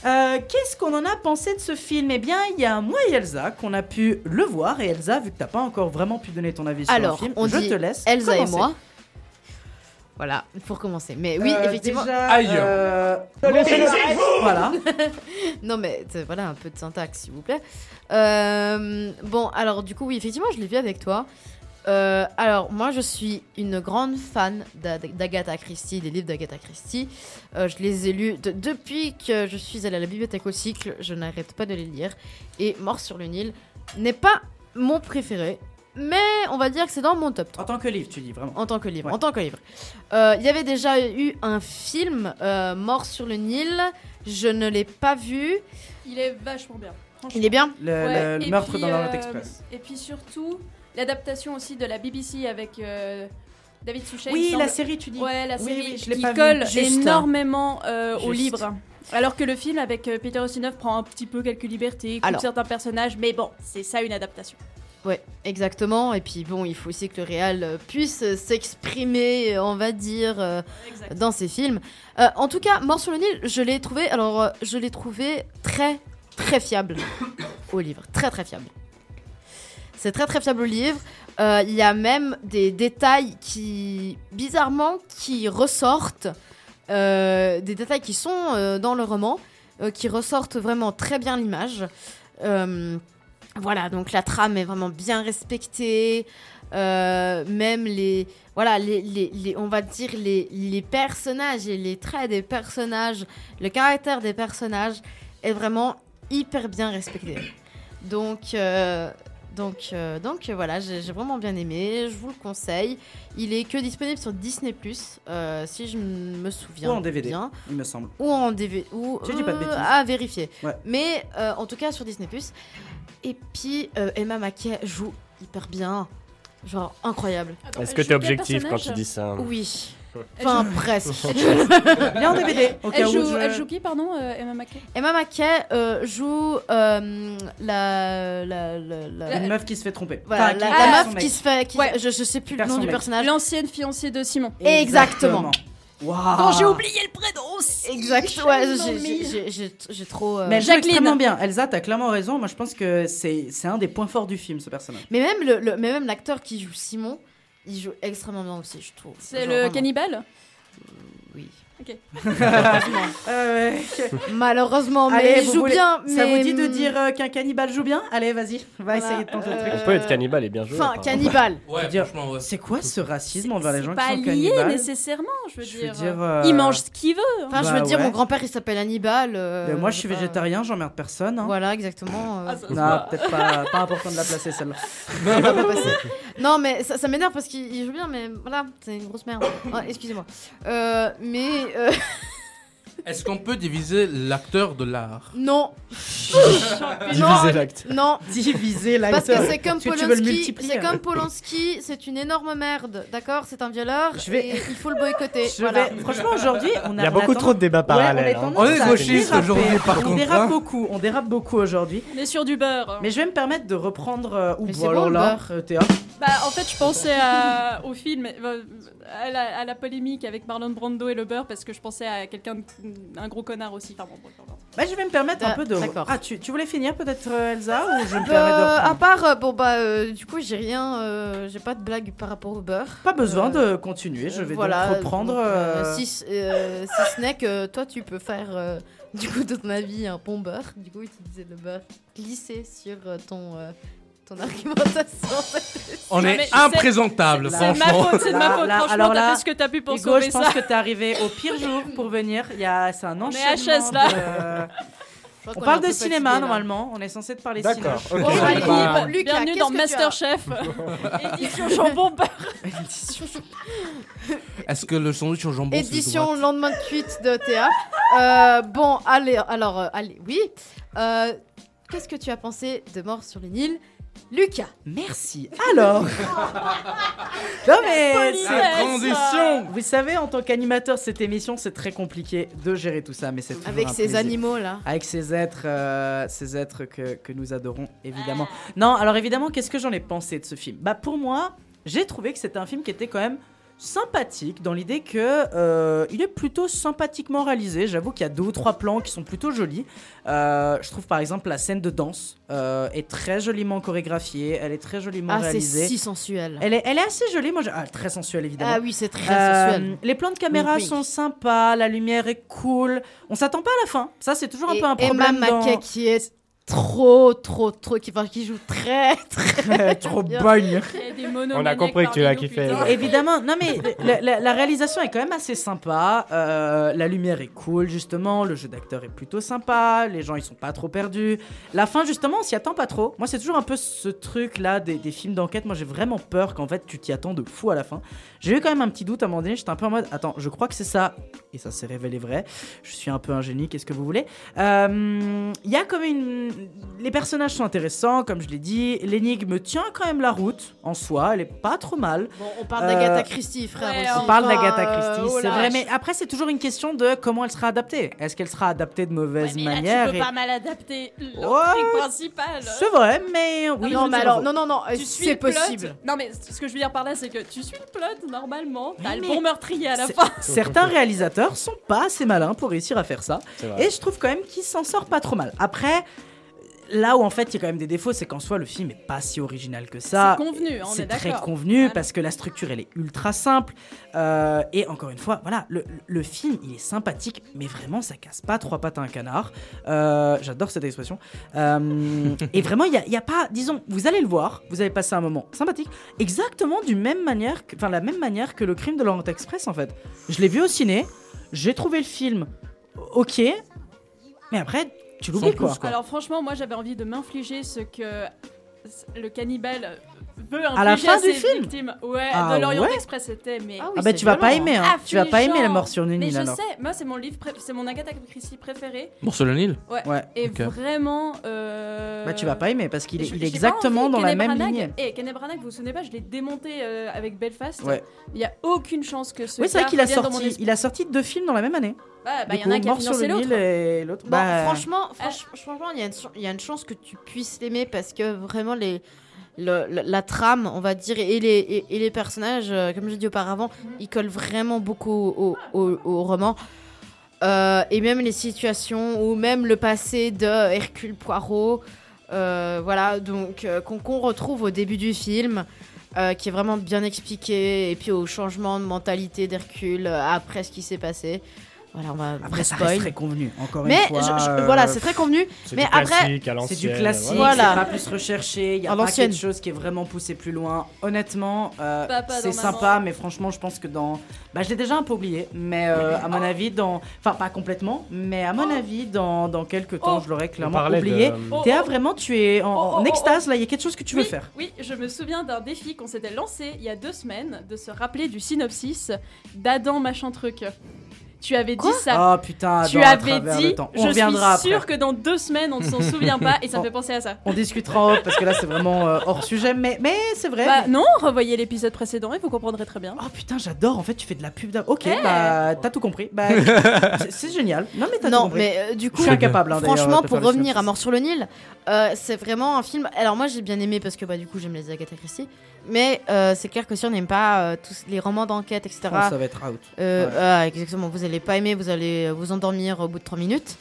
B: Euh, Qu'est-ce qu'on en a pensé de ce film? Eh bien, il y a moi et Elsa qu'on a pu le voir. Et Elsa, vu que t'as pas encore vraiment pu donner ton avis sur
C: Alors,
B: le film,
C: on
B: je
C: dit
B: te laisse.
C: Elsa
B: commencer.
C: et moi. Voilà, pour commencer. Mais oui,
B: Euh,
C: effectivement.
B: déjà, Aïe. euh, Voilà.
C: non, mais euh, voilà, un peu de syntaxe, s'il vous plaît. Euh, bon, alors, du coup, oui, effectivement, je l'ai vu avec toi. Euh, alors, moi, je suis une grande fan d'A- d'Agatha Christie, des livres d'Agatha Christie. Euh, je les ai lus de- depuis que je suis allée à la bibliothèque au cycle. Je n'arrête pas de les lire. Et Mort sur le Nil n'est pas mon préféré, mais on va dire que c'est dans mon top 3.
B: En tant que livre, tu dis vraiment.
C: En tant que livre,
B: Ouais.
C: en tant que livre. Euh, Il y avait déjà eu un film, euh, Mort sur le Nil. Je ne l'ai pas vu.
E: Il est vachement bien.
C: Il est bien
B: Le- le- le
E: et
B: meurtre
E: puis,
B: dans l'Orient
E: euh,
B: Express.
E: Et puis surtout, l'adaptation aussi de la BBC avec euh, David Suchet.
B: Oui, la série, tu dis.
E: Ouais, la
B: Oui,
E: série
B: oui, je l'ai
E: qui
B: pas
E: colle énormément euh, au livre. Alors que le film avec euh, Peter Ustinov prend un petit peu quelques libertés, coupe
C: Alors.
E: certains personnages, mais bon, c'est ça une adaptation.
C: Ouais, exactement. Et puis bon, il faut aussi que le réal puisse s'exprimer, on va dire, euh, dans ses films. Euh, en tout cas, Mort sur le Nil, je l'ai trouvé. Alors, euh, je l'ai trouvé très, très fiable au livre, très, très fiable. C'est très, très fiable au livre. Euh, Il y a même des détails qui, bizarrement, qui ressortent, euh, des détails qui sont euh, dans le roman, qui ressortent vraiment très bien l'image. Voilà, donc la trame est vraiment bien respectée. Même les, voilà, les, on va dire les, personnages et les traits des personnages, le caractère des personnages est vraiment hyper bien respecté. Donc, donc, euh, donc euh, voilà, j'ai j'ai vraiment bien aimé. Je vous le conseille. Il est que disponible sur Disney euh, si je me souviens
B: Ou en DVD,
C: bien.
B: il me semble.
C: Ou en DVD. Ou
B: je dis pas de
C: euh,
B: bêtises.
C: à vérifier.
B: Ouais.
C: Mais euh, en tout cas sur Disney Et puis euh, Emma Mackey joue hyper bien. Genre incroyable.
F: Est-ce que t'es objectif quand tu dis ça
C: Oui. Enfin, presque.
B: Il est en DVD.
E: Elle
B: où
E: joue,
B: je-
E: elle joue qui, pardon, euh, Emma Mackey
C: Emma Mackey euh, joue euh, la, la, la, la-
B: Une meuf qui se fait tromper.
C: Voilà,
B: Enfin,
C: la, meuf qui se fait. qui-
E: Ouais.
C: je, je sais plus le nom du
B: mec.
C: personnage.
E: L'ancienne fiancée de Simon.
C: Exactement.
B: Waouh.
E: Dont j'ai oublié le prénom aussi.
C: Exact. Ouais,
E: J'ai
C: trop. euh,
B: Mais elle joue
E: Jacqueline.
B: extrêmement bien. Elsa, t'as clairement raison. Moi, je pense que c'est c'est un des points forts du film, ce personnage.
C: Mais même le, le- mais même l'acteur qui joue Simon, il joue extrêmement bien aussi, je trouve.
E: C'est le cannibale? Ok.
B: Euh,
C: Malheureusement, mais
B: Allez,
C: il
B: vous
C: joue
B: voulez-
C: bien.
B: Ça
C: mais-
B: vous dit de dire euh, qu'un cannibale joue bien? Allez, vas-y, va
C: Voilà,
B: essayer de tenter le
C: euh,
B: truc.
F: On peut être cannibale et bien joué.
C: Enfin,
F: apparemment.
C: cannibale.
B: C'est quoi ce racisme envers les gens qui
E: Pas
B: sont
E: lié
B: cannibales?
E: nécessairement, je veux
B: Je veux
E: dire.
B: dire, euh,
E: Il mange ce qu'il veut. hein.
C: Enfin, je
B: Bah
C: veux dire,
B: ouais.
C: mon grand-père il s'appelle Hannibal. euh,
B: Mais moi, je suis
C: pas-
B: végétarien, j'emmerde personne. hein.
C: Voilà, exactement. euh,
B: Non, peut-être pas, pas important de la placer celle-là.
C: ça va pas passer. Non, mais ça, ça m'énerve parce qu'il il joue bien, mais voilà, c'est une grosse merde. Ah, Excusez-moi. Euh, mais. Euh,
D: Est-ce qu'on peut diviser l'acteur de l'art
C: non.
F: Diviser l'acte.
C: Non.
B: Diviser
C: Parce que c'est comme
B: Tu- tu veux le
C: Polanski.
B: multiplier,
C: C'est
B: hein.
C: comme Polanski, c'est une énorme merde, d'accord? C'est un violeur.
B: Je vais-
C: et il faut le boycotter.
B: Je
C: voilà.
B: vais- Franchement, aujourd'hui, on a.
F: Il y a
B: on
F: beaucoup trop de débats parallèles,
B: Ouais, on,
F: hein.
B: est
D: On est
B: tendance à
D: gauchiste
B: déraper.
D: aujourd'hui, par
B: On
D: contre,
B: dérape
D: hein.
B: beaucoup, on dérape beaucoup aujourd'hui.
E: On est sur du beurre.
B: Mais je vais me permettre de reprendre. ou
C: le
B: là, Théa.
E: Bah, en fait, je pensais à- au film, euh, à la, à la polémique avec Marlon Brando et le beurre, parce que je pensais à quelqu'un, un gros connard aussi. Enfin, bon, bon, bon, bon.
B: Bah, je vais me permettre un
C: Ah,
B: peu de.
C: d'accord.
B: Ah, tu, tu voulais finir peut-être, euh, Elsa Ou je me
C: Euh,
B: de
C: à part, euh, bon bah, euh, du coup, j'ai rien, euh, j'ai pas de blague par rapport au beurre.
B: Pas besoin
C: Euh,
B: de continuer, je vais
C: voilà,
B: donc reprendre.
C: donc, euh,
B: euh,
C: si, euh, si ce n'est que toi, tu peux faire, euh, du coup, de ton avis, un bon beurre. Du coup, utiliser le beurre glissé sur euh, ton, euh, ton argumentation.
D: On est
E: c'est-
D: imprésentable,
E: C'est de ma
D: franchement.
E: faute, c'est de ma faute.
B: là,
E: Franchement,
B: alors
E: t'as
B: là,
E: fait ce que t'as pu pour
B: Hugo,
E: sauver
B: je pense
E: ça.
B: que t'es arrivé au pire jour pour venir. Il y a, c'est un
E: On
B: enchaînement.
E: HS, là.
B: de- On
C: qu'on
B: parle de cinéma
C: fatigué,
B: normalement. On est censé te parler cinéma.
F: D'accord, ok.
C: Bon,
F: je
C: allez,
F: vais pas-
C: bon, Lucas,
E: Bienvenue dans Masterchef, édition jambon beurre.
D: Est-ce que le sandwich au jambon c'est
C: Édition lendemain de cuite de Théa. Euh, bon, allez, alors, euh, allez, oui. Euh, qu'est-ce que tu as pensé de Mort sur le Nil Lucas
B: Merci. Alors. non mais transition. Vous savez, en tant qu'animateur de cette émission, c'est très compliqué de gérer tout ça, mais c'est
C: Avec
B: un
C: ces
B: plaisir.
C: animaux là.
B: Avec ces êtres, euh, ces êtres que, que nous adorons évidemment. Non, alors évidemment, qu'est-ce que j'en ai pensé de ce film? Bah pour moi, j'ai trouvé que c'était un film qui était quand même sympathique dans l'idée que euh, il est plutôt sympathiquement réalisé. J'avoue qu'il y a deux ou trois plans qui sont plutôt jolis. Euh, je trouve par exemple la scène de danse euh, est très joliment chorégraphiée. Elle est très joliment
C: Ah, c'est
B: réalisée.
C: si sensuel.
B: Elle est, elle est assez jolie, moi. j'ai- Ah, très sensuelle évidemment.
C: Ah oui, c'est très sensuel.
B: Les plans de caméra sont sympas, la lumière est cool. On s'attend pas à la fin. Ça, c'est toujours un
C: Et
B: peu un
C: Emma
B: problème. dans-
C: Mackey qui est trop, trop, trop, qui, enfin, qui joue très, très,
B: trop bonne.
F: On a compris que tu l'as kiffé.
B: Évidemment, non mais la, la- la réalisation est quand même assez sympa. euh, la lumière est cool justement, le jeu d'acteur est plutôt sympa, les gens ils sont pas trop perdus. La fin justement, on s'y attend pas trop. Moi c'est toujours un peu ce truc là des, des films d'enquête. Moi j'ai vraiment peur qu'en fait tu t'y attends de fou à la fin. J'ai eu quand même un petit doute à un moment donné. J'étais un peu en mode attends, je crois que c'est ça et ça s'est révélé vrai. Je suis un peu un génie, qu'est-ce que vous voulez? Euh, Il y a comme une, les personnages sont intéressants comme je l'ai dit. L'énigme tient quand même la route en soi, elle est pas trop mal.
C: Bon, on parle
B: Euh,
C: d'Agatha Christie, frère.
E: ouais,
C: aussi.
B: on parle d'Agatha
C: euh,
B: Christie,
C: oh
B: c'est vrai, mais après c'est toujours une question de comment elle sera adaptée. Est-ce qu'elle sera adaptée de mauvaise
E: Mais là,
B: manière
E: tu peux
B: et-
E: pas mal adapter l'intrigue
B: Ouais,
E: principale.
B: C'est vrai, mais oui.
C: Non, mais alors, non, non, non,
E: Tu suis
C: c'est possible.
E: Non, mais ce que je veux dire par là, c'est que tu suis le plot normalement. T'as le bon meurtrier à la fin.
B: Certains réalisateurs sont pas assez malins pour réussir à faire ça. Et je trouve quand même qu'il s'en sort pas trop mal. Après, là où en fait il y a quand même des défauts, c'est qu'en soi le film est pas si original que ça.
E: C'est convenu, on est
B: C'est très convenu
E: Voilà.
B: parce que la structure elle est ultra simple. Euh, et encore une fois, voilà, le, le film il est sympathique, mais vraiment ça casse pas trois pattes à un canard. Euh, J'adore cette expression. Euh, et vraiment, il y y a pas, disons, vous allez le voir, vous allez passer un moment sympathique, exactement du même manière, enfin la même manière que le crime de l'Orient Express en fait. Je l'ai vu au ciné, j'ai trouvé le film ok, mais après tu l'oublies quoi.
E: Alors franchement, moi j'avais envie de m'infliger ce que le cannibale veut
B: À la fin du film
E: victimes. Ouais,
B: Ah
E: de l'Orient
B: ouais
E: Express c'était mais
B: Ah bah tu vas pas aimer, hein. tu vas pas aimer la mort sur le
E: Mais
B: Nil
E: je
B: alors.
E: sais, moi c'est mon livre, pré- c'est mon Agatha Christie préféré.
D: Mort sur le Nil
E: Ouais.
B: Ouais.
E: Et vraiment. euh,
B: Bah tu vas pas aimer parce qu'il est,
E: je-
B: il exactement dans la même ligne.
E: Et Kenneth Branagh, vous vous souvenez pas, je l'ai démonté euh, avec Belfast.
B: Ouais.
E: Il y a aucune chance que ce
B: Oui c'est vrai qu'il a sorti, il a sorti deux films dans la même année.
E: Bah, bah, il y en a qui a
B: Mort sur
E: financé
B: le Nil
E: l'autre.
B: et l'autre. Bah,
C: franchement, franch- franchement, il y a une chance que tu puisses l'aimer parce que vraiment les, la trame, on va dire, et les, personnages, euh, comme j'ai dit auparavant, ils collent vraiment beaucoup au, roman. Euh, et même les situations ou même le passé de Hercule Poirot, euh, voilà, donc euh, qu'on retrouve au début du film. qui est vraiment bien expliqué et puis au changement de mentalité d'Hercule après ce qui s'est passé voilà on va
B: Après, ça
C: spoil.
B: reste très convenu, encore
C: mais
B: une fois.
C: je- je-
B: euh,
C: voilà c'est très convenu mais
F: du
C: après
B: C'est du classique,
C: Voilà.
B: c'est pas plus recherché, il y a pas quelque chose qui est vraiment poussé plus loin. Honnêtement, euh, c'est sympa,
E: Maman.
B: mais franchement, je pense que dans... Bah, je l'ai déjà un peu oublié, mais euh, à mon avis, dans... Enfin, pas complètement, mais à mon avis, dans, dans quelques temps,
E: Oh.
B: je l'aurais clairement oublié.
F: de-
E: Oh,
B: Théa,
E: oh.
B: vraiment, tu es en, en
E: Oh, oh,
B: extase, là, il y a quelque chose que tu veux faire.
E: Oui, je me souviens d'un défi qu'on s'était lancé il y a deux semaines de se rappeler du synopsis d'Adam machin truc. Tu avais dit ça.
B: Oh putain,
E: tu avais dit,
B: le temps. On
E: je
B: reviendra
E: suis sûre
B: après.
E: que dans deux semaines on ne s'en souvient pas et ça me fait penser à ça.
B: On discutera en off, parce que là, c'est vraiment euh, hors sujet, mais, mais c'est vrai.
E: Bah non, revoyez l'épisode précédent et vous comprendrez très bien.
B: Oh putain, j'adore. En fait, tu fais de la pub. Ok, bah t'as tout compris. Bah, c'est- c'est génial. Non, mais t'as tout
C: non
B: compris.
C: mais euh, du coup
B: je suis incapable. hein,
C: franchement pour revenir à. Mort sur le Nil euh, c'est vraiment un film alors moi j'ai bien aimé parce que bah du coup j'aime les Agatha Christie mais euh, c'est clair que si on n'aime pas euh, tous les romans d'enquête etc
B: Oh, ça va être out.
C: Euh,
B: Ouais.
C: exactement, vous allez pas aimer, vous allez vous endormir au bout de 3 minutes.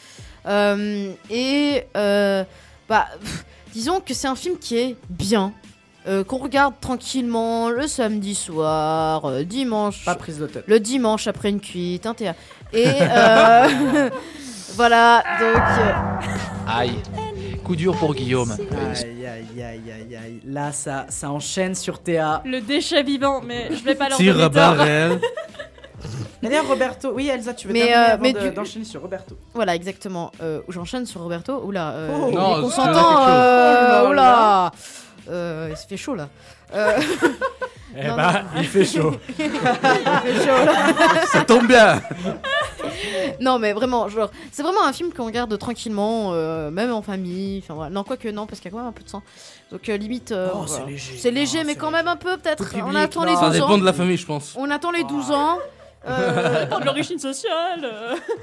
C: Et bah, pff, disons que c'est un film qui est bien, qu'on regarde tranquillement le samedi soir, dimanche,
B: Pas prise de tête.
C: le dimanche après une cuite, un théâtre. Et voilà, donc
M: Aïe. Coup dur pour Guillaume.
B: Aïe, aïe, aïe, aïe, aïe. Là, ça, ça enchaîne sur Théa.
E: Le déchet vivant, mais je vais pas leur
D: Tire barrel.
B: D'ailleurs, Roberto. Oui, Elsa, tu veux
C: Mais,
B: terminer
C: euh,
B: avant
C: mais
B: de-
C: du-
B: d'enchaîner sur Roberto.
C: voilà, exactement. Euh, J'enchaîne sur Roberto. Oula, euh,
B: Oh.
D: Non, quelque chose.
C: euh,
B: Oh là
C: oula. Euh, il se fait chaud là. Euh,
F: Eh
C: Non,
F: bah, il fait chaud.
C: il fait chaud là.
D: Ça tombe bien.
C: non, mais vraiment, genre, c'est vraiment un film qu'on regarde tranquillement, euh, même en famille. Enfin, voilà. Non, quoique non, parce qu'il y a quand même un peu de sang. Donc, euh, limite. euh,
B: Oh, c'est léger.
C: C'est léger, mais quand même un peu, peut-être. On attend
B: non.
C: les 12
D: Ça
C: ans.
D: dépend de la famille, je pense.
C: On attend les 12 ans. Euh,
E: Pas de l'origine sociale.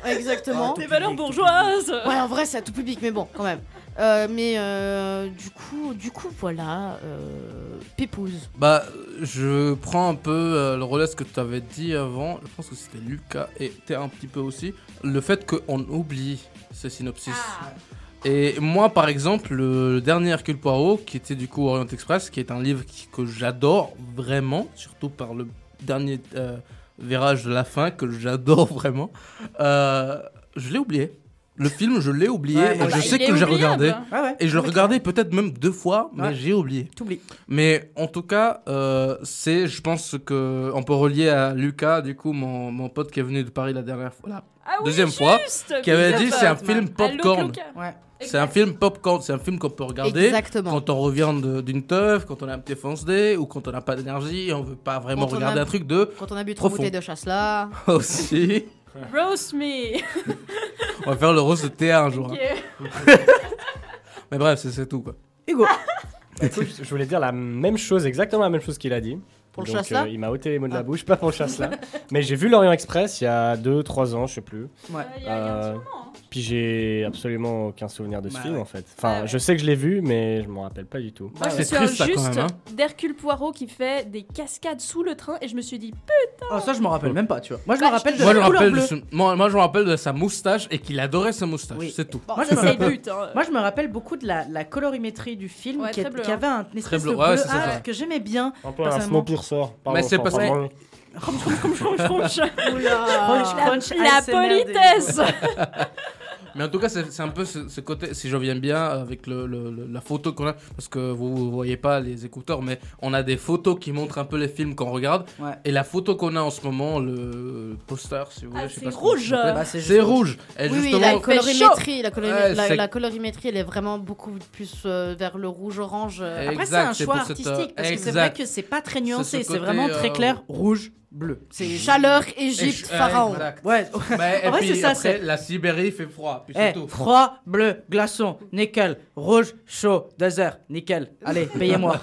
C: exactement.
E: Des valeurs bourgeoises.
C: Ouais, en vrai, c'est à tout public, mais bon, quand même. Euh, mais euh, du coup, du coup, voilà, euh, Pépouze.
D: Bah, je prends un peu euh, le relais ce que tu avais dit avant. Je pense que c'était Lucas et t'es un petit peu aussi. Le fait qu'on oublie ces synopsis. Et moi, par exemple, le, le dernier Hercule Poirot, qui était du coup Orient Express, qui est un livre qui- que j'adore vraiment, surtout par le dernier virage de la fin, que j'adore vraiment, je l'ai oublié. Le film, je l'ai oublié
B: Ouais, moi
D: je sais que j'ai regardé.
B: Ouais, ouais.
D: Et je le regardais peut-être même deux fois, mais j'ai oublié.
B: T'oublies.
D: Mais en tout cas, euh, c'est, je pense que on peut relier à Lucas, du coup, mon, mon pote qui est venu de Paris la dernière fois, la
E: Ah oui,
D: deuxième fois, qui avait dit c'est un film popcorn. C'est un film popcorn, c'est un film qu'on peut regarder
C: Exactement.
D: quand on revient de- d'une teuf, quand on a un petit fonce day ou quand on n'a pas d'énergie, on veut pas vraiment
C: Quand
D: regarder
C: a-
D: un truc de
C: Quand on a bu trop bouteilles de chasse là.
D: aussi.
E: Roast me.
D: On va faire le rose de Théa un jour. Hein. Mais bref, c'est c'est tout quoi.
B: Hugo.
F: Écoute, je voulais dire la même chose, exactement la même chose qu'il a dit.
C: Pour le
F: Donc, euh, Il m'a ôté les mots de la bouche, pas pour le chasse là. Mais j'ai vu l'Orient Express il y a 2-3 ans, je sais plus.
B: Ouais.
E: Il y a- il y un
F: Euh,
E: moment, hein.
F: Puis j'ai absolument aucun souvenir de ce
B: Bah
F: film
B: ouais.
F: en fait. Enfin,
E: Ah ouais.
F: je sais que je l'ai vu, mais je m'en rappelle pas du tout.
E: Moi, je
D: c'est
E: souviens
D: triste, ça, quand
E: juste
D: même,
E: d'Hercule Poirot qui fait des cascades sous le train et je me suis dit,
B: Oh, ça, je me rappelle même pas, tu vois. Moi, je
E: Bah,
B: me rappelle de
D: Moi je,
B: la
D: me
B: couleur
D: rappelle de
B: bleue.
D: ce- moi, moi, je me rappelle de sa moustache et qu'il adorait sa moustache,
B: Oui.
D: c'est tout.
E: bon,
B: Moi,
E: ça
B: je me
E: c'est le
B: rappelle-
E: but. hein.
B: Moi, je me rappelle beaucoup de la, la colorimétrie du film
E: Ouais,
B: qui,
E: très bleu,
B: qui
E: hein.
B: avait un espèce
D: bleu,
B: de
D: ouais,
B: bleu
D: c'est ça,
B: âpre
D: ouais.
B: que j'aimais bien.
F: Un peu un
B: personnellement.
F: Snowpiercer.
D: Mais c'est parce que-
F: pardon.
E: Crunch, crunch.
B: Crunch, crunch,
E: La politesse.
D: Mais en tout cas, c'est c'est un peu ce, ce côté, si je viens bien avec le, le- le- la photo qu'on a, parce que vous, vous voyez pas les écouteurs, mais on a des photos qui montrent un peu les films qu'on regarde.
B: Ouais.
D: Et la photo qu'on a en ce moment, le poster, si vous voulez,
E: Ah,
D: je sais
E: c'est
D: pas ce qu'on-
E: rouge.
B: Bah, c'est
D: rouge. Et
C: Oui, oui,
D: justement,
C: la
E: fait
C: colorimétrie, la, colori-
D: Ouais,
C: la- la colorimétrie, elle est vraiment beaucoup plus euh, vers le rouge-orange. euh.
B: Après, c'est un
D: c'est
B: choix
D: cette, euh,
B: artistique parce que c'est vrai que c'est pas très
D: C'est
B: nuancé,
D: ce
B: c'est vraiment très clair, rouge, bleu. C'est
C: Chaleur, Égypte, pharaon.
D: exact.
B: Ouais.
D: Et
B: En vrai,
D: puis
B: c'est ça,
D: après,
B: c'est-
D: la Sibérie fait froid, puis
B: Eh,
D: c'est tout.
B: froid, bleu, glaçon, nickel, rouge, chaud, désert, nickel. Allez, payez-moi.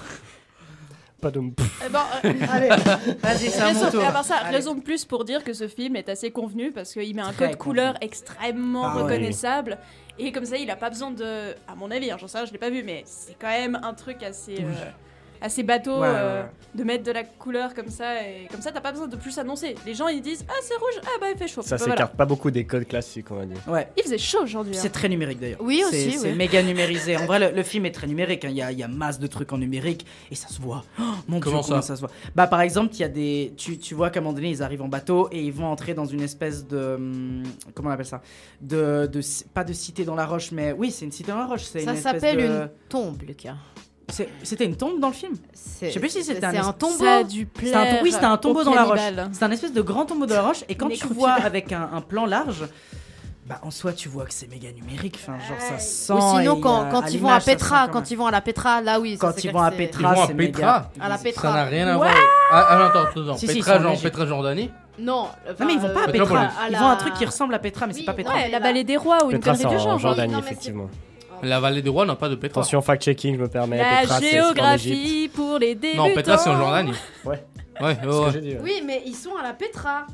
F: Pas de.
E: Eh ben, euh,
B: Allez, vas-y, c'est
E: raison, à part ça,
B: Allez.
E: raison de plus pour dire que ce film est assez convenu parce qu'il met un
B: Très
E: code couleur extrêmement
B: Ah
E: reconnaissable. Et comme ça, il a pas besoin de. À mon avis, hein, j'en sais rien, je l'ai pas vu, mais c'est quand même un truc assez. euh, assez bateau
B: Ouais, ouais,
E: euh,
B: ouais.
E: de mettre de la couleur comme ça et comme ça t'as pas besoin de plus annoncer les gens ils disent ah c'est rouge ah bah il fait chaud
F: Ça
E: Bah, voilà.
F: s'écarte pas beaucoup des codes classiques, on va dire.
B: Ouais.
E: il faisait chaud aujourd'hui
B: C'est
E: hein.
B: très numérique d'ailleurs.
C: Oui, aussi,
B: C'est
C: oui.
B: méga numérisé. En vrai, le, le film est très numérique. hein. Il y, a, il y a masse de trucs en numérique et ça se voit. Oh, mon
D: Comment
B: Dieu, comment
D: ça
B: ça se voit Bah, par exemple, il y a des. Tu, tu vois qu'à un moment donné, ils arrivent en bateau et ils vont entrer dans une espèce de. hum, Comment on appelle ça? De, de, Pas de cité dans la roche, mais oui, c'est une cité dans la roche. c'est
C: Ça s'appelle
B: de-
C: une tombe, Lucas.
B: C'était une tombe dans le film Je sais plus si c'était
C: c'est
B: un,
C: un tombeau.
E: ça a dû
B: C'était un, oui, c'était un tombeau dans la roche. C'est un espèce de grand tombeau dans la roche. Et quand tu vois avec un, un plan large, bah en soi, tu vois que c'est méga numérique. Enfin, genre ça sent.
C: Ou sinon, quand,
B: euh,
C: quand ils vont à Petra,
B: quand
C: ils vont à la Petra, là oui. ça,
B: Quand ils vont à Petra,
D: Ils vont à
B: c'est
D: Petra.
B: méga.
C: À la Petra.
D: Ça n'a rien à voir. Ah, ah, non, attends, attends.
B: Si, si,
D: Petra, genre, Jordanie
C: Non,
B: Non, mais ils vont pas à
D: Petra.
B: Ils vont à un truc qui ressemble à Petra, mais c'est pas Petra.
E: ouais la vallée des rois ou une
F: Petra,
E: connerie du
F: en
E: genre
F: Jordanie, effectivement.
D: La vallée des rois n'a pas de Petra.
F: Attention, fact-checking, je me permets.
E: la
F: Petra,
E: géographie pour les débutants
D: Non, Petra, c'est en Jordanie.
F: Ouais.
D: Ouais,
F: dit. ouais.
C: Oui, mais ils sont à la Petra.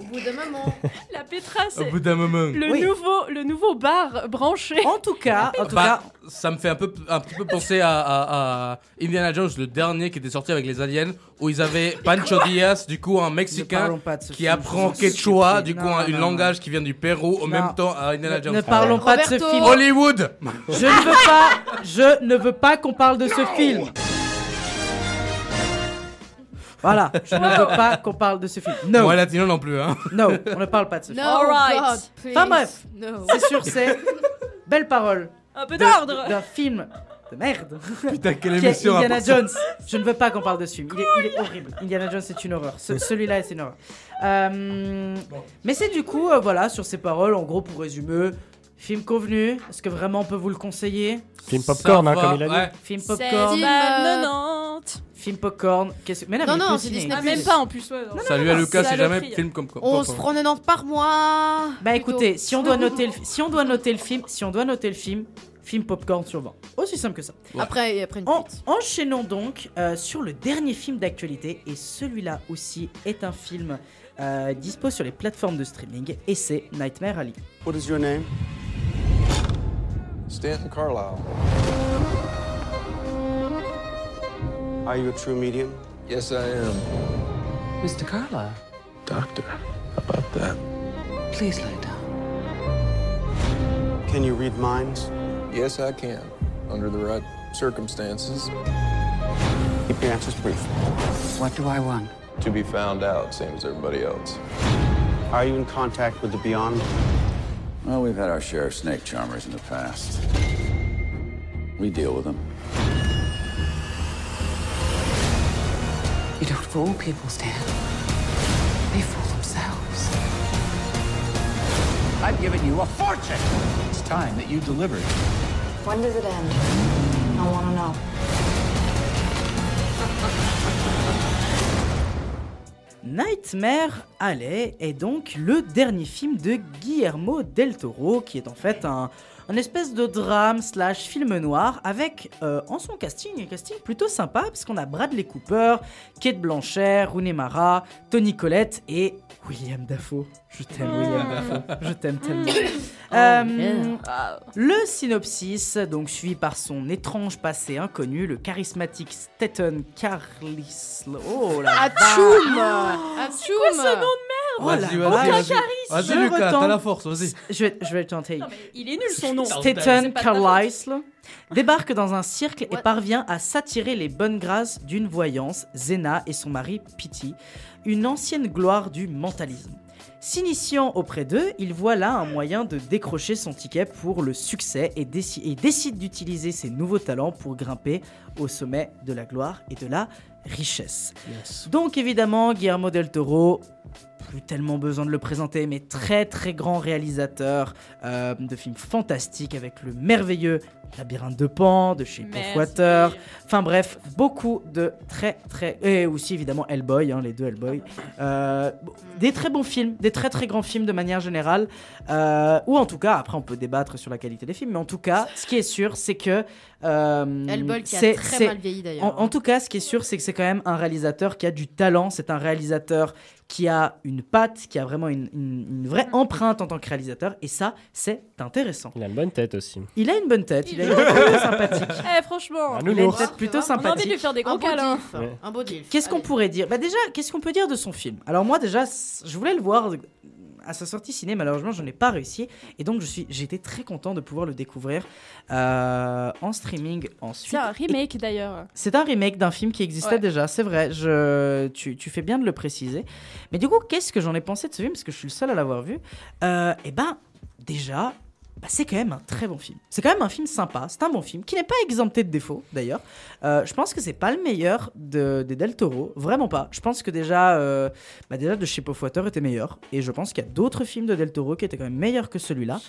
C: Au bout d'un moment.
E: la Petra
D: Au
E: c'est
D: bout d'un moment.
E: le
B: Oui.
E: nouveau le nouveau bar branché
B: En tout cas, en tout
D: Bah,
B: cas,
D: ça me fait un peu un petit peu penser à, à- à Indiana Jones, le dernier qui était sorti avec les aliens, où ils avaient Pancho Diaz, du coup un Mexicain qui
B: film,
D: apprend
B: en
D: quechua, du coup
B: Non,
D: un,
B: non,
D: un
B: non.
D: langage qui vient du Pérou, au
B: Non.
D: même temps à Indiana
B: Ne,
D: Jones.
B: ne parlons pas de ce film.
D: Hollywood
B: Je ne veux pas, je ne veux pas qu'on parle de ce film. Voilà, je ne veux pas qu'on parle de ce film. No,
D: Moi latino non plus, hein.
B: no, on ne parle pas de ce film.
C: No. God, please.
B: Enfin, bref.
C: No.
B: C'est sur ces belles paroles
E: un peu d'ordre
B: d'un film de merde.
D: Putain, quelle émission
B: Indiana. Jones. Je ne veux pas qu'on parle de ce film. Il est, il est horrible. Indiana Jones, c'est une horreur. Ce- Celui-là, c'est une horreur. Euh, Mais c'est du coup, euh, voilà, sur ces paroles, en gros, pour résumer, film convenu. Est-ce que vraiment on peut vous le conseiller
F: Film popcorn, hein, comme il a dit.
D: ouais.
B: Film popcorn.
C: Film,
E: pas
C: euh,
E: 90
B: film popcorn. qu'est-ce- Mais non,
C: Non,
B: mais
C: c'est. Disney+.
E: Ah, même pas en plus, ouais. non.
D: Salut à Lucas,
E: c'est
D: si jamais film comme quoi.
C: 11,90 par mois.
B: Bah
C: plutôt.
B: écoutez, si on doit noter le, si on doit noter le film, si on doit noter le film, film popcorn sur 20. Aussi simple que ça.
C: Après, et après une
B: En- enchaînons donc euh, sur le dernier film d'actualité et celui-là aussi est un film euh, dispo sur les plateformes de streaming et c'est Nightmare Alley.
V: What is your name?
W: Stanton Carlisle.
V: Are you a true medium?
W: Yes, I am.
V: Mr. Carlisle.
W: Doctor, how about that?
V: Please lay down. Can you read minds?
W: Yes, I can. Under the right circumstances.
V: Keep your answers brief. What do I want?
W: To be found out, same as everybody else.
V: Are you in contact with the beyond?
X: Well, we've had our share of snake charmers in the past. We deal with them.
V: You don't fool people, Stan. They fool themselves.
J: I've given you a fortune. It's time that you delivered.
Y: When does it end? I want to know.
B: Nightmare Alley est donc le dernier film de Guillermo del Toro, qui est en fait un, un espèce de drame slash film noir avec euh, en son casting un casting plutôt sympa parce qu'on a Bradley Cooper, Kate Blanchett, Rooney Mara, Tony Collette et William Dafoe. Je t'aime William Dafoe, je t'aime tellement. Euh,
C: yeah.
B: le synopsis, donc suivi par son étrange passé inconnu, le charismatique Staten Carlisle. Oh la
C: Atchoum
B: vache.
C: Atchoum
E: Quoi ce nom de
B: Oh
E: merde
D: Vas-y, vas-y,
E: Aucun
D: vas-y.
E: charisme.
D: Vas-y,
B: Je
D: Lucas,
B: retente.
D: t'as la force, vas-y.
B: Je vais, je vais le tenter.
E: Il est nul son nom.
B: Staten
E: C'est pas de ta faute.
B: Carlisle débarque dans un cirque et parvient à s'attirer les bonnes grâces d'une voyance, Zena et son mari Pity, une ancienne gloire du mentalisme. S'initiant auprès d'eux, il voit là un moyen de décrocher son ticket pour le succès et, déci- et décide d'utiliser ses nouveaux talents pour grimper au sommet de la gloire et de la richesse. Donc évidemment, Guillermo del Toro, plus tellement besoin de le présenter, mais très très grand réalisateur euh, de films fantastiques avec le merveilleux Labyrinthe de Pan, de Shape of
E: Merci.
B: Water. Enfin bref, beaucoup de très très... Et aussi évidemment Hellboy, hein, les deux Hellboy. Euh, des très bons films, des très très grands films de manière générale. Euh, ou en tout cas, après on peut débattre sur la qualité des films, mais en tout cas, ce qui est sûr, c'est que... euh,
C: Hellboy qui a
B: c'est-
C: très mal vieilli, d'ailleurs,
B: en- en tout cas, ce qui est sûr, c'est que c'est quand même un réalisateur qui a du talent. C'est un réalisateur qui a une patte, qui a vraiment une, une- une vraie empreinte en tant que réalisateur. Et ça, c'est intéressant.
F: Il a une bonne tête aussi.
B: Il a une bonne tête, il a une tête plutôt sympathique.
E: Eh, franchement.
F: Un
B: Il a une tête plutôt
E: On a envie de
B: sympathique.
E: lui faire des gros
C: Un beau
E: câlins.
C: Un beau.
B: Qu'est-ce qu'on pourrait dire? Bah déjà, qu'est-ce qu'on peut dire de son film? Alors moi déjà, je voulais le voir à sa sortie ciné, malheureusement, je n'ai pas réussi, et donc été très content de pouvoir le découvrir euh, en streaming ensuite.
E: C'est un remake d'ailleurs.
B: C'est un remake d'un film qui existait
E: Ouais.
B: déjà, c'est vrai. Je, tu, tu fais bien de le préciser. Mais du coup, qu'est-ce que j'en ai pensé de ce film? Parce que je suis le seul à l'avoir vu. Euh, et ben, déjà, bah, c'est quand même un très bon film. C'est quand même un film sympa. C'est un bon film qui n'est pas exempté de défauts, d'ailleurs. Euh, je pense que c'est pas le meilleur de, des Del Toro, vraiment pas. Je pense que déjà, euh, bah, déjà de Shape of Water était meilleur. Et je pense qu'il y a d'autres films de Del Toro qui étaient quand même meilleurs que celui-là.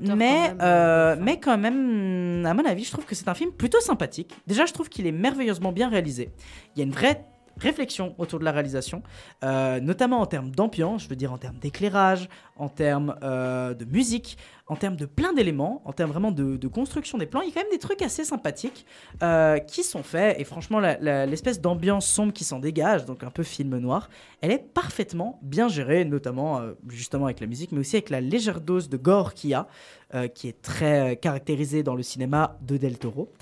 B: Mais,
C: quand même,
B: euh, mais quand même, à mon avis, je trouve que c'est un film plutôt sympathique. Déjà, je trouve qu'il est merveilleusement bien réalisé. Il y a une vraie réflexion autour de la réalisation, euh, notamment en termes d'ambiance, je veux dire en termes d'éclairage, en termes euh, de musique, en termes de plein d'éléments, en termes vraiment de, construction des plans. Il y a quand même des trucs assez sympathiques euh, qui sont faits. Et franchement, l'espèce d'ambiance sombre qui s'en dégage, donc un peu film noir, elle est parfaitement bien gérée, notamment euh, justement avec la musique, mais aussi avec la légère dose de gore qu'il y a, euh, qui est très caractérisée dans le cinéma de Del Toro.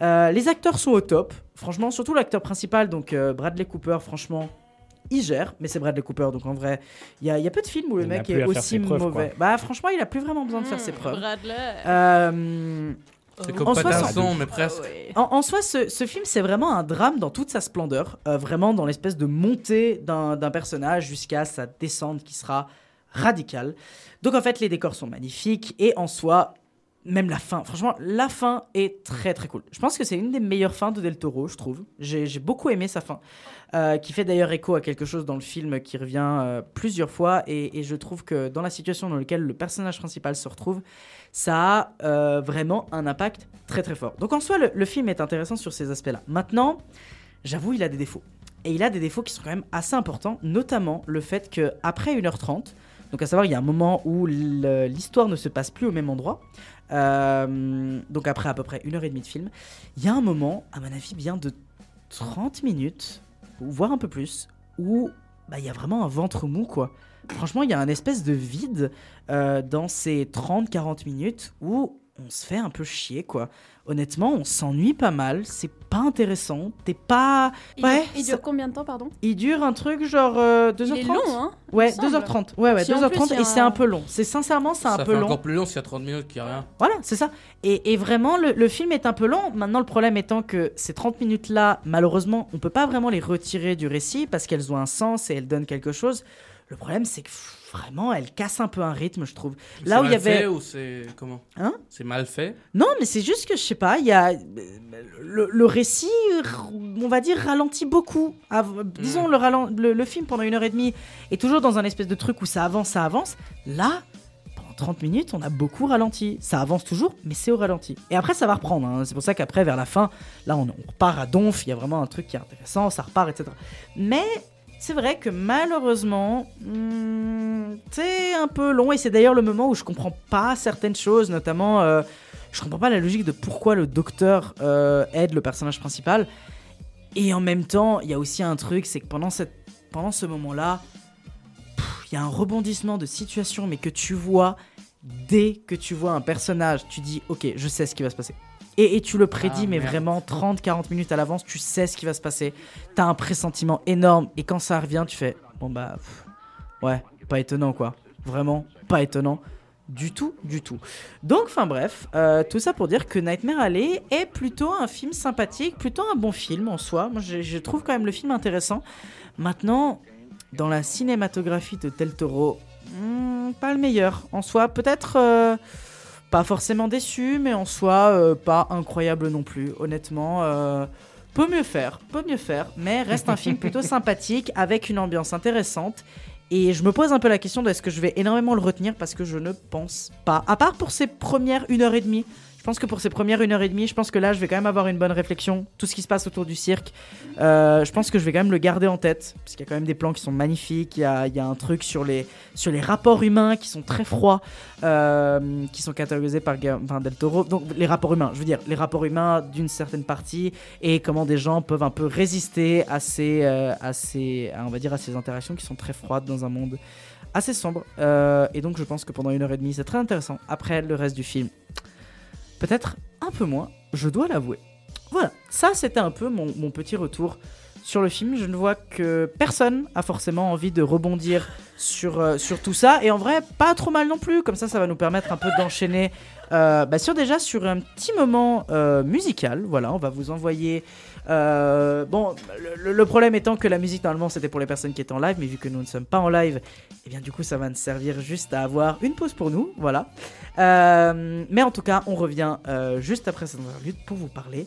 B: Les acteurs sont au top, franchement, surtout l'acteur principal, donc Bradley Cooper, franchement. Il gère, mais c'est Bradley Cooper, donc en vrai, il y, a- il y a peu de films où le
F: Il
B: mec est aussi mauvais.
F: quoi.
B: Bah franchement, il a plus vraiment besoin de faire ses preuves.
E: Bradley.
B: Euh,
D: C'est
B: en
D: comme
B: soi,
D: Pattinson,
B: ça-
D: mais presque.
B: en, en soi, ce, ce film, c'est vraiment un drame dans toute sa splendeur, euh, vraiment dans l'espèce de montée d'un personnage jusqu'à sa descente qui sera radicale. Donc en fait, les décors sont magnifiques et en soi, même la fin, franchement, la fin est très très cool. Je pense que c'est une des meilleures fins de Del Toro, je trouve. J'ai beaucoup aimé sa fin, euh, qui fait d'ailleurs écho à quelque chose dans le film qui revient euh, plusieurs fois et, et je trouve que dans la situation dans laquelle le personnage principal se retrouve, ça a euh, vraiment un impact très très fort. Donc en soi, le, le film est intéressant sur ces aspects-là. Maintenant, j'avoue, il a des défauts. Et il a des défauts qui sont quand même assez importants, notamment le fait qu'après 1h30, donc à savoir, il y a un moment où l'histoire ne se passe plus au même endroit, euh, donc après à peu près 1h30 de film, il y a un moment, à mon avis, bien de 30 minutes, voire un peu plus, où bah, il y a vraiment un ventre mou, quoi. Franchement, il y a un espèce de vide euh, dans ces 30-40 minutes où on se fait un peu chier, quoi. Honnêtement, on s'ennuie pas mal, c'est pas intéressant, t'es pas...
E: Il,
B: ouais,
E: il
B: ça-
E: dure combien de temps, pardon?
B: Il dure un truc genre euh, 2h30
E: Il est long, hein,
B: Ouais,
E: me semble.
B: 2h30. Ouais, ouais,
E: Si en plus,
B: 2h30
E: il y a
B: et c'est
E: un-
B: peu long. C'est sincèrement, c'est un
D: Ça
B: peu
D: fait
B: long.
D: encore plus long s'il y a 30 minutes qu'il n'y a rien.
B: Voilà, c'est ça. Et, et vraiment, le, le film est un peu long. Maintenant, le problème étant que ces 30 minutes-là, malheureusement, on peut pas vraiment les retirer du récit parce qu'elles ont un sens et elles donnent quelque chose. Le problème, c'est que pff, vraiment, elles cassent un peu un rythme, je trouve. Là
D: C'est
B: où il y
D: mal fait
B: avait.
D: ou c'est comment
B: Hein
D: C'est mal fait.
B: Non, mais c'est juste que je sais pas, il y a le, le récit, on va dire, ralentit beaucoup. Av- Disons le, ralen- le, le film pendant une heure et demie est toujours dans un espèce de truc où ça avance, ça avance. Là, pendant 30 minutes, on a beaucoup ralenti. Ça avance toujours, mais c'est au ralenti. Et après, ça va reprendre. hein. C'est pour ça qu'après, vers la fin, là, on, on repart à donf. Il y a vraiment un truc qui est intéressant, ça repart, etc. Mais c'est vrai que malheureusement, hmm, c'est un peu long. Et c'est d'ailleurs le moment où je comprends pas certaines choses, notamment. euh, je comprends pas la logique de pourquoi le docteur euh, aide le personnage principal. Et en même temps, il y a aussi un truc, c'est que pendant, pendant ce moment-là, il y a un rebondissement de situation, mais que tu vois dès que tu vois un personnage, tu dis ok, je sais ce qui va se passer. Et, et tu le prédis,
D: Ah,
B: mais
D: merde.
B: vraiment 30-40 minutes à l'avance, tu sais ce qui va se passer. T'as un pressentiment énorme, et quand ça revient, tu fais bon bah pff, ouais, pas étonnant quoi. Vraiment pas étonnant. Du tout, du tout. Donc, enfin bref, euh, tout ça pour dire que Nightmare Alley est plutôt un film sympathique, plutôt un bon film en soi. Moi, je, je trouve quand même le film intéressant. Maintenant, dans la cinématographie de Del Toro, hmm, pas le meilleur. En soi, peut-être euh, pas forcément déçu, mais en soi, euh, pas incroyable non plus. Honnêtement, euh, peut mieux faire, peut mieux faire, mais reste un film plutôt sympathique avec une ambiance intéressante. Et je me pose un peu la question de est-ce que je vais énormément le retenir parce que je ne pense pas. À part pour ces premières une heure et demie. Je pense que pour ces premières une heure et demie, je pense que là, je vais quand même avoir une bonne réflexion. Tout ce qui se passe autour du cirque, euh, je pense que je vais quand même le garder en tête. Parce qu'il y a quand même des plans qui sont magnifiques. Il y a, un truc sur les, sur les rapports humains qui sont très froids, euh, qui sont catégorisés par enfin, Del Toro. Donc, les rapports humains, je veux dire, les rapports humains d'une certaine partie et comment des gens peuvent un peu résister à ces, euh, à ces, on va dire, à ces interactions qui sont très froides dans un monde assez sombre. Et donc, je pense que pendant une heure et demie, c'est très intéressant. Après, le reste du film, peut-être un peu moins, je dois l'avouer. Voilà, ça c'était un peu mon, petit retour sur le film. Je ne vois que personne a forcément envie de rebondir sur, euh, sur tout ça. Et en vrai, pas trop mal non plus. Comme ça, ça va nous permettre un peu d'enchaîner euh, bah, sur déjà sur un petit moment euh, musical. Voilà, on va vous envoyer. Euh, bon, le, le problème étant que la musique normalement c'était pour les personnes qui étaient en live, mais vu que nous ne sommes pas en live, et bien du coup ça va nous servir juste à avoir une pause pour nous, voilà. Euh, mais en tout cas, on revient euh, juste après cette interlude pour vous parler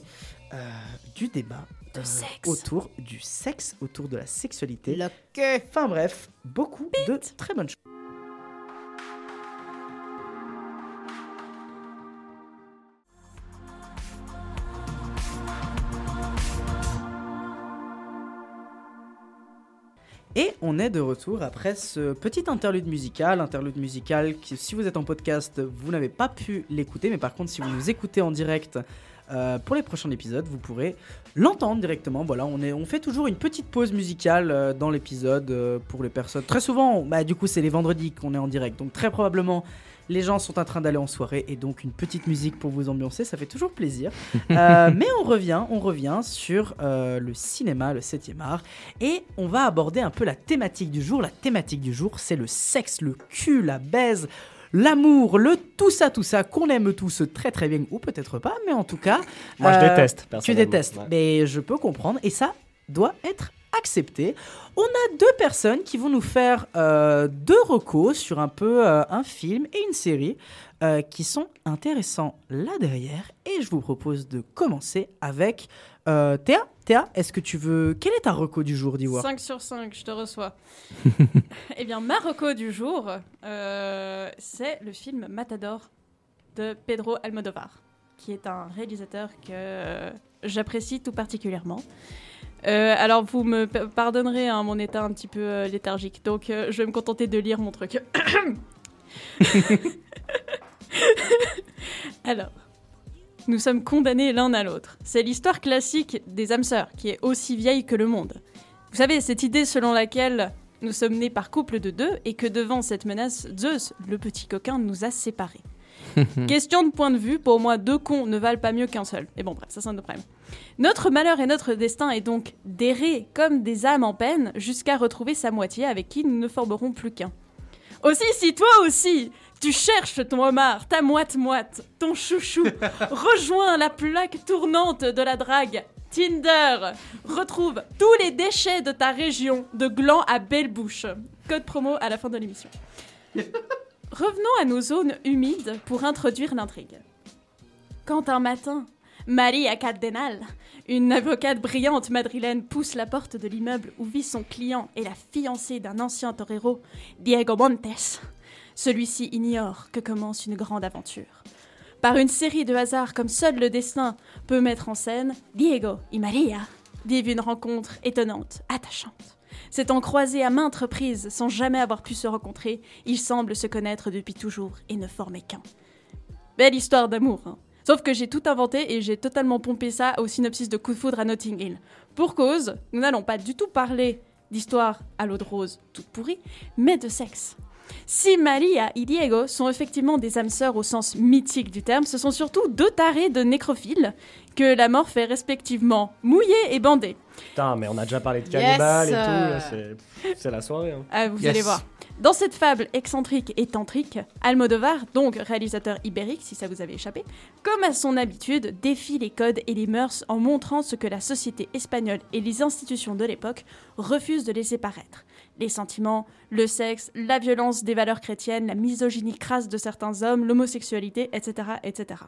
B: du débat
C: De sexe.
B: autour du sexe, autour de la sexualité.
C: Le queue.
B: Enfin bref, beaucoup de très bonnes choses. Et on est de retour après ce petit interlude musical, interlude musical qui, si vous êtes en podcast, vous n'avez pas pu l'écouter, mais par contre, si vous nous écoutez en direct euh, pour les prochains épisodes, vous pourrez l'entendre directement. Voilà, on, fait toujours une petite pause musicale euh, dans l'épisode euh, pour les personnes. Très souvent, bah, du coup, c'est les vendredis qu'on est en direct, donc très probablement. Les gens sont en train d'aller en soirée et donc une petite musique pour vous ambiancer, ça fait toujours plaisir. Euh, mais on revient, on revient sur euh, le cinéma, le 7e art, et on va aborder un peu la thématique du jour. La thématique du jour, c'est le sexe, le cul, la baise, l'amour, le tout ça, tout ça, qu'on aime tous très très bien, ou peut-être pas, mais en tout cas...
F: Moi, je déteste,
B: Tu détestes,
F: Ouais.
B: mais je peux comprendre, et ça doit être accepté. On a deux personnes qui vont nous faire euh, deux recos sur un peu euh, un film et une série euh, qui sont intéressants là derrière. Et je vous propose de commencer avec Théa. Théa, est-ce que tu veux... Quel est ta reco du jour, d'Ivoire
E: 5 sur 5, je te reçois. eh bien, ma reco du jour, c'est le film Matador de Pedro Almodovar, qui est un réalisateur que j'apprécie tout particulièrement. Euh, alors, vous me pardonnerez hein, mon état un petit peu euh, léthargique, donc euh, je vais me contenter de lire mon truc. alors, nous sommes condamnés l'un à l'autre. C'est l'histoire classique des âmes sœurs, qui est aussi vieille que le monde. Vous savez, cette idée selon laquelle nous sommes nés par couple de deux et que devant cette menace, Zeus, le petit coquin, nous a séparés. Question de point de vue, pour moi, deux cons ne valent pas mieux qu'un seul. Et bon, bref, ça c'est un autre problème. Notre malheur et notre destin est donc d'errer comme des âmes en peine jusqu'à retrouver sa moitié avec qui nous ne formerons plus qu'un. Aussi, si toi aussi, tu cherches ton homard, ta moite-moite, ton chouchou, rejoins la plaque tournante de la drague. Tinder, retrouve tous les déchets de ta région, de gland à belle bouche. Code promo à la fin de l'émission. Revenons à nos zones humides pour introduire l'intrigue. Quand un matin, Maria Cardenal, une avocate brillante madrilène, pousse la porte de l'immeuble où vit son client et la fiancée d'un ancien torero, Diego Montes, celui-ci ignore que commence une grande aventure. Par une série de hasards comme seul le destin peut mettre en scène, Diego et Maria vivent une rencontre étonnante, attachante. S'étant croisés à maintes reprises sans jamais avoir pu se rencontrer, ils semblent se connaître depuis toujours et ne former qu'un. Belle histoire d'amour, hein. Sauf que j'ai tout inventé et j'ai totalement pompé ça au synopsis de Coup de foudre à Notting Hill. Pour cause, nous n'allons pas du tout parler d'histoire à l'eau de rose toute pourrie, mais de sexe. Si Maria et Diego sont effectivement des âmes sœurs au sens mythique du terme, ce sont surtout deux tarés de nécrophiles que la mort fait respectivement mouiller et bander.
F: Putain, mais on a déjà parlé de
E: Yes.
F: cannibales et tout, là, c'est c'est la soirée. hein.
E: Ah, vous
F: Yes.
E: allez voir. Dans cette fable excentrique et tantrique, Almodovar, donc réalisateur ibérique si ça vous avait échappé, comme à son habitude, défie les codes et les mœurs en montrant ce que la société espagnole et les institutions de l'époque refusent de laisser paraître. Les sentiments, le sexe, la violence des valeurs chrétiennes, la misogynie crasse de certains hommes, l'homosexualité, etc., etc.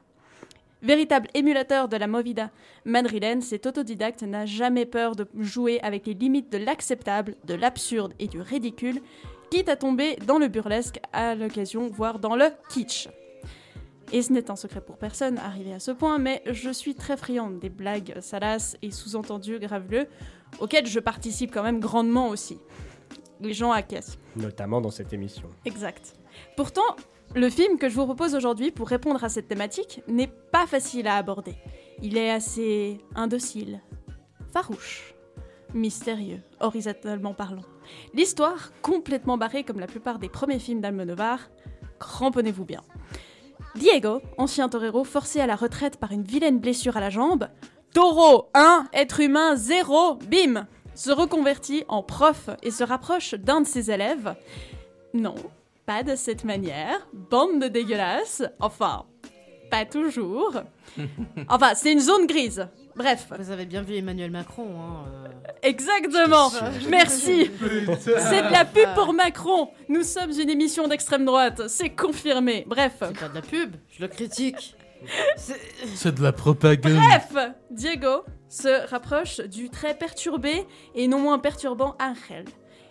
E: Véritable émulateur de la movida madrilène, cet autodidacte n'a jamais peur de jouer avec les limites de l'acceptable, de l'absurde et du ridicule, quitte à tomber dans le burlesque à l'occasion, voire dans le kitsch. Et ce n'est un secret pour personne, arrivé à ce point, mais je suis très friande des blagues salaces et sous-entendus graveleux, auxquels je participe quand même grandement aussi. Les gens acquiescent.
F: Notamment dans cette émission.
E: Exact. Pourtant, le film que je vous propose aujourd'hui pour répondre à cette thématique n'est pas facile à aborder. Il est assez indocile, farouche, mystérieux, horizontalement parlant. L'histoire, complètement barrée comme la plupart des premiers films d'Almodovar, cramponnez-vous bien. Diego, ancien torero forcé à la retraite par une vilaine blessure à la jambe, taureau 1, être humain 0, bim, se reconvertit en prof et se rapproche d'un de ses élèves. Non, pas de cette manière, bande de dégueulasses, enfin, pas toujours. Enfin, c'est une zone grise. Bref.
C: Vous avez bien vu Emmanuel Macron. Hein, euh.
E: Exactement. Merci. C'est de la pub pour Macron. Nous sommes une émission d'extrême droite. C'est confirmé. Bref.
C: C'est pas de la pub. Je le critique.
D: C'est de la propagande.
E: Bref, Diego se rapproche du très perturbé et non moins perturbant Angel.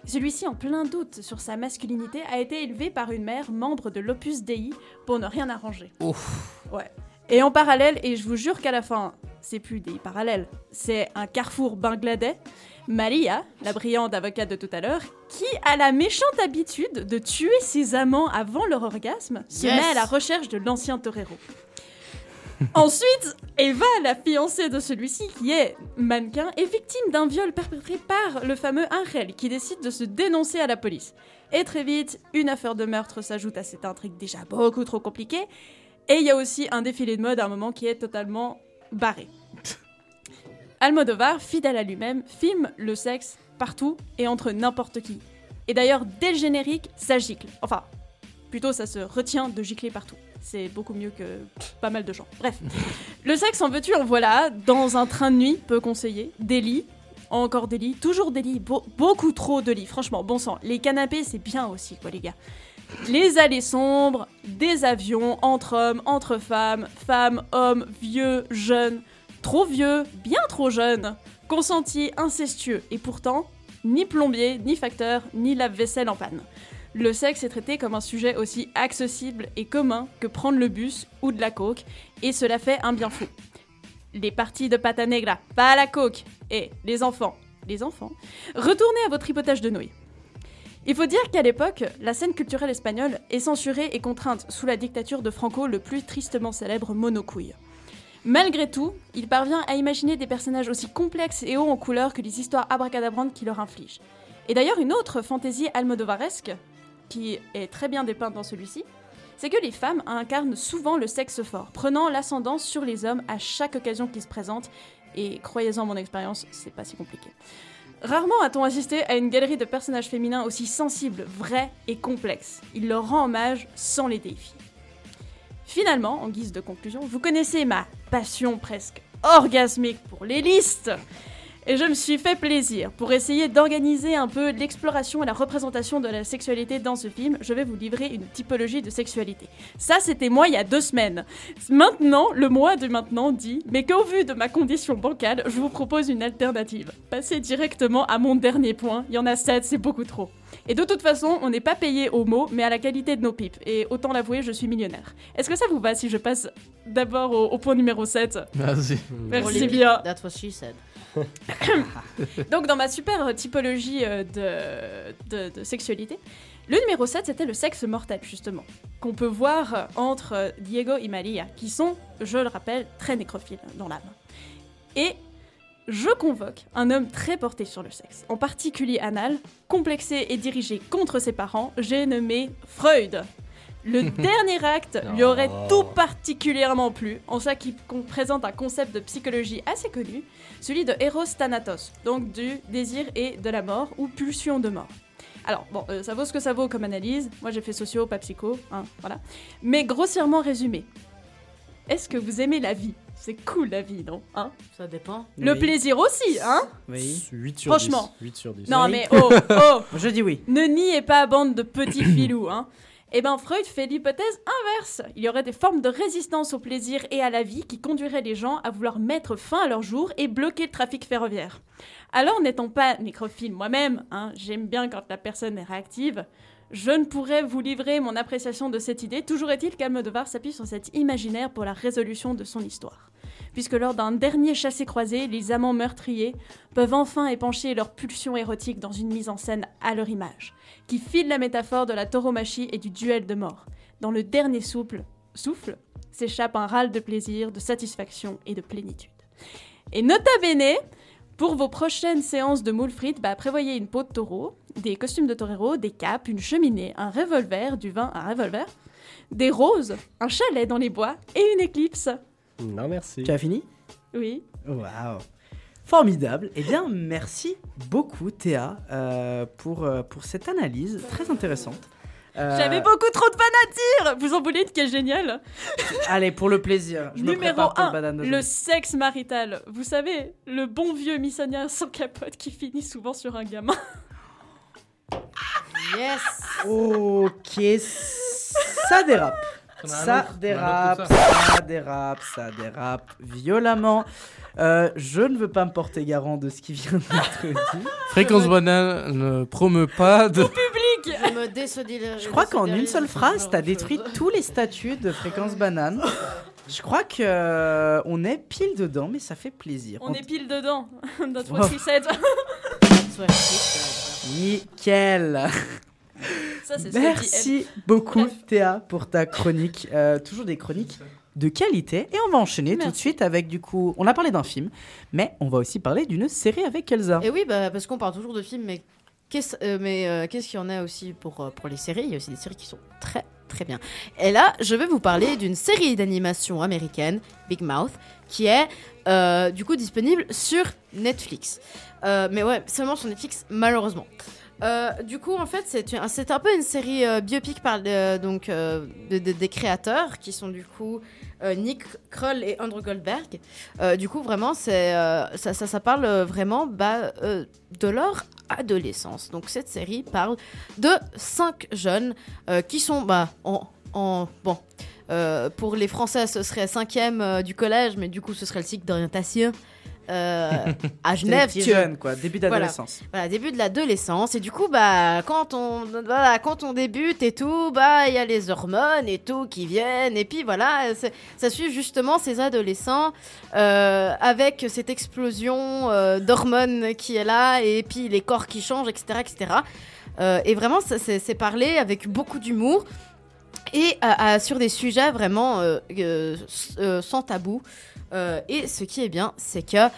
E: Celui-ci, en plein doute sur sa masculinité, a été élevé par une mère membre de l'Opus Dei pour ne rien arranger. Ouais. Et en parallèle, et je vous jure qu'à la fin, c'est plus des parallèles, c'est un carrefour bangladais, Maria, la brillante avocate de tout à l'heure, qui a la méchante habitude de tuer ses amants avant leur orgasme, se
C: Yes.
E: met à la recherche de l'ancien torero. Ensuite, Eva, la fiancée de celui-ci, qui est mannequin, est victime d'un viol perpétré par le fameux Angel, qui décide de se dénoncer à la police. Et très vite, une affaire de meurtre s'ajoute à cette intrigue déjà beaucoup trop compliquée. Et il y a aussi un défilé de mode à un moment qui est totalement barré. Almodovar, fidèle à lui-même, filme le sexe partout et entre n'importe qui. Et d'ailleurs, dès le générique, ça gicle. Enfin, plutôt ça se retient de gicler partout. C'est beaucoup mieux que pas mal de gens. Bref. Le sexe en veux-tu, en voilà, dans un train de nuit, peu conseillé, des lits, encore des lits, toujours des lits, beau- beaucoup trop de lits, franchement, bon sang. Les canapés, c'est bien aussi, quoi, les gars. Les allées sombres, des avions, entre hommes, entre femmes, femmes, hommes, vieux, jeunes, trop vieux, bien trop jeunes, consentis, incestueux, et pourtant, ni plombier, ni facteur, ni lave-vaisselle en panne. Le sexe est traité comme un sujet aussi accessible et commun que prendre le bus ou de la coke, et cela fait un bien fou. les parties de pata negra, pas la coke, et les enfants, les enfants, retournez à votre tripotage de nouilles. Il faut dire qu'à l'époque, la scène culturelle espagnole est censurée et contrainte sous la dictature de Franco, le plus tristement célèbre monocouille. Malgré tout, il parvient à imaginer des personnages aussi complexes et hauts en couleur que les histoires abracadabrantes qu'il leur inflige. Et d'ailleurs, une autre fantaisie almodovaresque, qui est très bien dépeinte dans celui-ci, c'est que les femmes incarnent souvent le sexe fort, prenant l'ascendance sur les hommes à chaque occasion qui se présente, et croyez-en mon expérience, c'est pas si compliqué. Rarement a-t-on assisté à une galerie de personnages féminins aussi sensibles, vrais et complexes. Il leur rend hommage sans les défier. Finalement, en guise de conclusion, vous connaissez ma passion presque orgasmique pour les listes. Et je me suis fait plaisir. Pour essayer d'organiser un peu l'exploration et la représentation de la sexualité dans ce film, je vais vous livrer une typologie de sexualité. Ça, c'était moi il y a deux semaines. Maintenant, le mois de maintenant dit, mais qu'au vu de ma condition bancale, je vous propose une alternative. Passez directement à mon dernier point. Il y en a sept, c'est beaucoup trop. Et de toute façon, on n'est pas payé au mot, mais à la qualité de nos pipes. Et autant l'avouer, je suis millionnaire. Est-ce que ça vous va si je passe d'abord au, au point numéro 7
D: Vas-y.
E: Merci bien.
C: That's what she said.
E: Donc, dans ma super typologie euh, de, sexualité, le numéro 7, c'était le sexe mortel, justement, qu'on peut voir euh, entre euh, Diego et Maria, qui sont, je le rappelle, très nécrophiles dans l'âme. Et je convoque un homme très porté sur le sexe, en particulier anal, complexé et dirigé contre ses parents, j'ai nommé Freud. Le dernier acte lui aurait tout particulièrement plu, en ça qu'il présente un concept de psychologie assez connu, celui de Eros Thanatos, donc du désir et de la mort, ou pulsion de mort. Alors, bon, euh, ça vaut ce que ça vaut comme analyse. Moi, j'ai fait socio, pas psycho, hein, voilà. Mais grossièrement résumé, est-ce que vous aimez la vie? C'est cool la vie, non hein?
C: Ça dépend.
E: Le
B: Oui.
E: plaisir aussi, hein?
B: Oui.
F: 8 sur
E: Franchement.
F: 10. 8 sur 10.
E: Non
B: Oui.
E: mais oh, oh
B: Je dis oui.
E: Ne niez pas bande de petits filous, hein Eh ben Freud fait l'hypothèse inverse. Il y aurait des formes de résistance au plaisir et à la vie qui conduiraient les gens à vouloir mettre fin à leur jour et bloquer le trafic ferroviaire. Alors n'étant pas nécrophile moi-même, hein, j'aime bien quand la personne est réactive, je ne pourrais vous livrer mon appréciation de cette idée, toujours est-il qu'Almodovar s'appuie sur cet imaginaire pour la résolution de son histoire. Puisque lors d'un dernier chassé-croisé, les amants meurtriers peuvent enfin épancher leur pulsion érotique dans une mise en scène à leur image, qui file la métaphore de la tauromachie et du duel de mort. Dans le dernier souffle, souffle s'échappe un râle de plaisir, de satisfaction et de plénitude. Et nota bene, pour vos prochaines séances de moules frites, bah, prévoyez une peau de taureau, des costumes de torero, des capes, une cheminée, un revolver, du vin, un revolver, des roses, un chalet dans les bois et une éclipse.
F: Non, merci.
B: Tu as fini?
E: Oui.
B: Waouh Formidable. Eh bien, merci beaucoup Théa euh, pour, euh, pour cette analyse très intéressante. Euh,
E: J'avais beaucoup trop de vannes à dire Vous en voulez une qui est géniale
B: Allez, pour le plaisir. Je me
E: Numéro
B: pour
E: 1,
B: banane de
E: le
B: journée.
E: sexe marital. Vous savez, le bon vieux missionnaire sans capote qui finit souvent sur un gamin.
C: Yes
B: Ok, ça dérape. Ça dérape,
D: ça.
B: ça dérape, ça dérape violemment. Euh, je ne veux pas me porter garant de ce qui vient d'être dit.
D: Fréquence banane ne promeut pas de.
E: Public
C: Je me désolidarise.
B: Je crois qu'en une seule phrase, t'as détruit tous les statuts de fréquence banane. Je crois que euh, on est pile dedans, mais ça fait plaisir.
E: On est pile dedans. That's what he said.
B: Nickel.
E: Ça,
B: Merci beaucoup Théa pour ta chronique. Euh, toujours des chroniques de qualité. Et on va enchaîner tout de suite avec du coup. On a parlé d'un film, mais on va aussi parler d'une série avec Elsa.
C: Et oui, bah, parce qu'on parle toujours de films, mais qu'est-ce euh, euh, qu'est-ce qu'il y en a aussi pour, euh, pour les séries? Il y a aussi des séries qui sont très très bien. Et là, je vais vous parler d'une série d'animation américaine, Big Mouth, qui est euh, du coup disponible sur Netflix. Euh, mais ouais, seulement sur Netflix, malheureusement. Euh, du coup, en fait, c'est un, peu une série euh, biopic par euh, donc, euh, de- de- des créateurs qui sont du coup Nick Kroll et Andrew Goldberg. Du coup, vraiment, ça, parle vraiment bah, de leur adolescence. Donc, cette série parle de cinq jeunes qui sont bah, en, bon. pour les Français, ce serait cinquième du collège, mais du coup, ce serait le cycle d'orientation. Euh, à Genève.
B: petit
C: tu
B: jeune, quoi, début d'adolescence.
C: Voilà, début de l'adolescence. Et du coup, bah, quand on, voilà, quand on débute et tout, bah, il y a les hormones et tout qui viennent. Et puis voilà, ça suit justement ces adolescents euh, avec cette explosion euh, d'hormones qui est là et puis les corps qui changent, etc. etc. Euh, et vraiment, c'est parlé avec beaucoup d'humour et euh, sur des sujets vraiment euh, euh, sans tabou. Et ce qui est bien, c'est que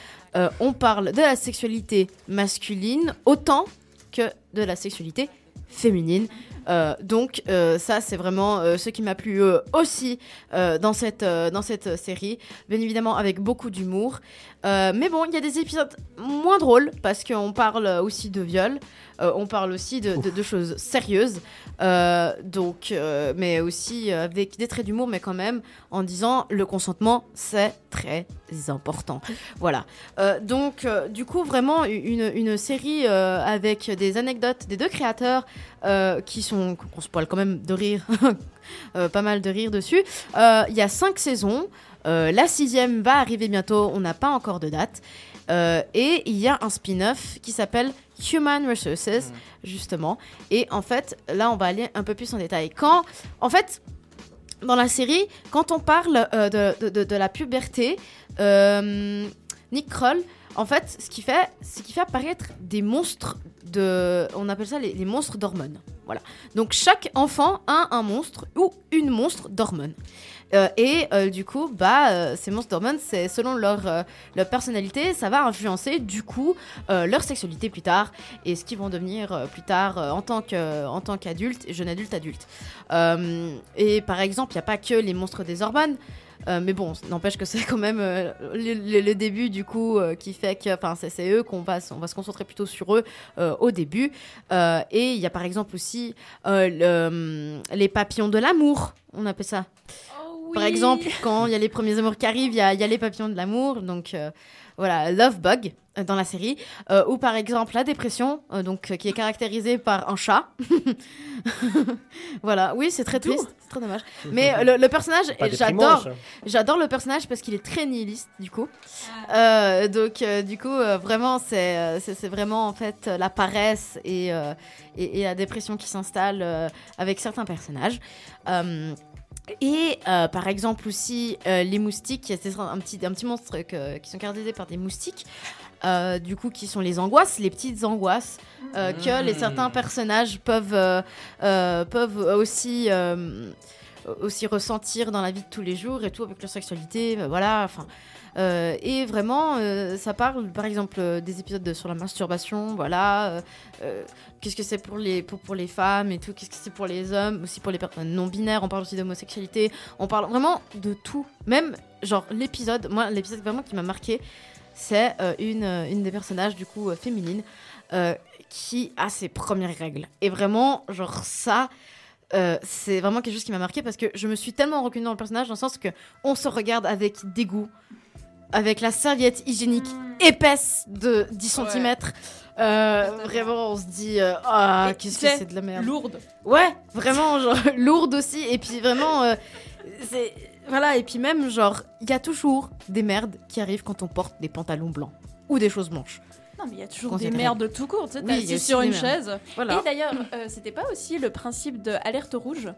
C: on parle de la sexualité masculine autant que de la sexualité féminine. Donc ça c'est vraiment ce qui m'a plu aussi dans cette dans cette série bien évidemment avec beaucoup d'humour mais bon il y a des épisodes moins drôles parce qu'on parle aussi de viol euh, on parle aussi de, de- de choses sérieuses Euh, donc euh, mais aussi avec des traits d'humour mais quand même en disant le consentement c'est très important voilà donc, du coup, vraiment une, une série avec des anecdotes des deux créateurs qui sont. qu'on se poil quand même de rire, pas mal de rire dessus. Il y a cinq saisons. La sixième va arriver bientôt, on n'a pas encore de date. Et il y a un spin-off qui s'appelle Human Resources, justement. Et en fait, là, on va aller un peu plus en détail. Quand, en fait, dans la série, quand on parle euh, de, de- de- de la puberté, euh, Nick Kroll, en fait, ce qu'il fait, c'est qu'il fait apparaître des monstres de. On appelle ça les, les monstres d'hormones. Voilà. Donc chaque enfant a un monstre ou une monstre d'hormones. Euh, et euh, du coup, bah, euh, ces monstres d'hormones, c'est selon leur, leur personnalité, ça va influencer du coup leur sexualité plus tard et ce qu'ils vont devenir plus tard en tant que en tant qu'adulte, jeune adulte, adulte. Et par exemple, il n'y a pas que les monstres des hormones. mais bon, n'empêche que c'est quand même le, début du coup qui fait que, c'est eux qu'on va, on va se concentrer plutôt sur eux au début. Et il y a par exemple aussi le- les papillons de l'amour, on appelle ça. Par exemple, quand il y a les premiers amours qui arrivent, il y a, il y a les papillons de l'amour, donc euh, voilà, Love Bug euh, dans la série, Euh, ou par exemple la dépression, euh, donc euh, qui est caractérisée par un chat. voilà, oui, c'est très triste, c'est très dommage. Mais le, le personnage, j'adore,
F: ça.
C: j'adore le personnage parce qu'il est très nihiliste du coup. Euh, donc euh, du coup, euh, vraiment, c'est vraiment en fait la paresse et, euh, et, et la dépression qui s'installe euh, avec certains personnages. Et euh, par exemple aussi euh, les moustiques, c'est un petit, un petit monstre que- qui sont caractérisés par des moustiques, euh, du coup qui sont les angoisses, les petites angoisses que les certains personnages peuvent, peuvent aussi, aussi ressentir dans la vie de tous les jours et tout avec leur sexualité, voilà, enfin. Euh, et vraiment, euh, ça parle par exemple euh, des épisodes de- sur la masturbation, voilà. qu'est-ce que c'est pour les, pour, pour les femmes et tout, qu'est-ce que c'est pour les hommes, aussi pour les personnes non binaires, on parle aussi d'homosexualité, on parle vraiment de tout. Même, genre, l'épisode, moi, l'épisode vraiment qui m'a marqué, c'est une, une des personnages, du coup, féminine, qui a ses premières règles. Et vraiment, genre, ça. c'est vraiment quelque chose qui m'a marqué parce que je me suis tellement reconnue dans le personnage dans le sens que on se regarde avec dégoût, avec la serviette hygiénique épaisse de 10 cm. vraiment, on se dit, euh, ah, qu'est-ce que c'est de la merde.
E: lourde.
C: Ouais, vraiment, genre, lourde aussi. Et puis vraiment, euh, c'est. Voilà, et puis même, genre, il y a toujours des merdes qui arrivent quand on porte des pantalons blancs ou des choses blanches.
E: Non, mais il y a toujours des merdes tout court. Tu sais,
C: Oui,
E: assis sur une chaise.
C: Voilà.
E: Et d'ailleurs, euh, c'était pas aussi le principe de alerte rouge?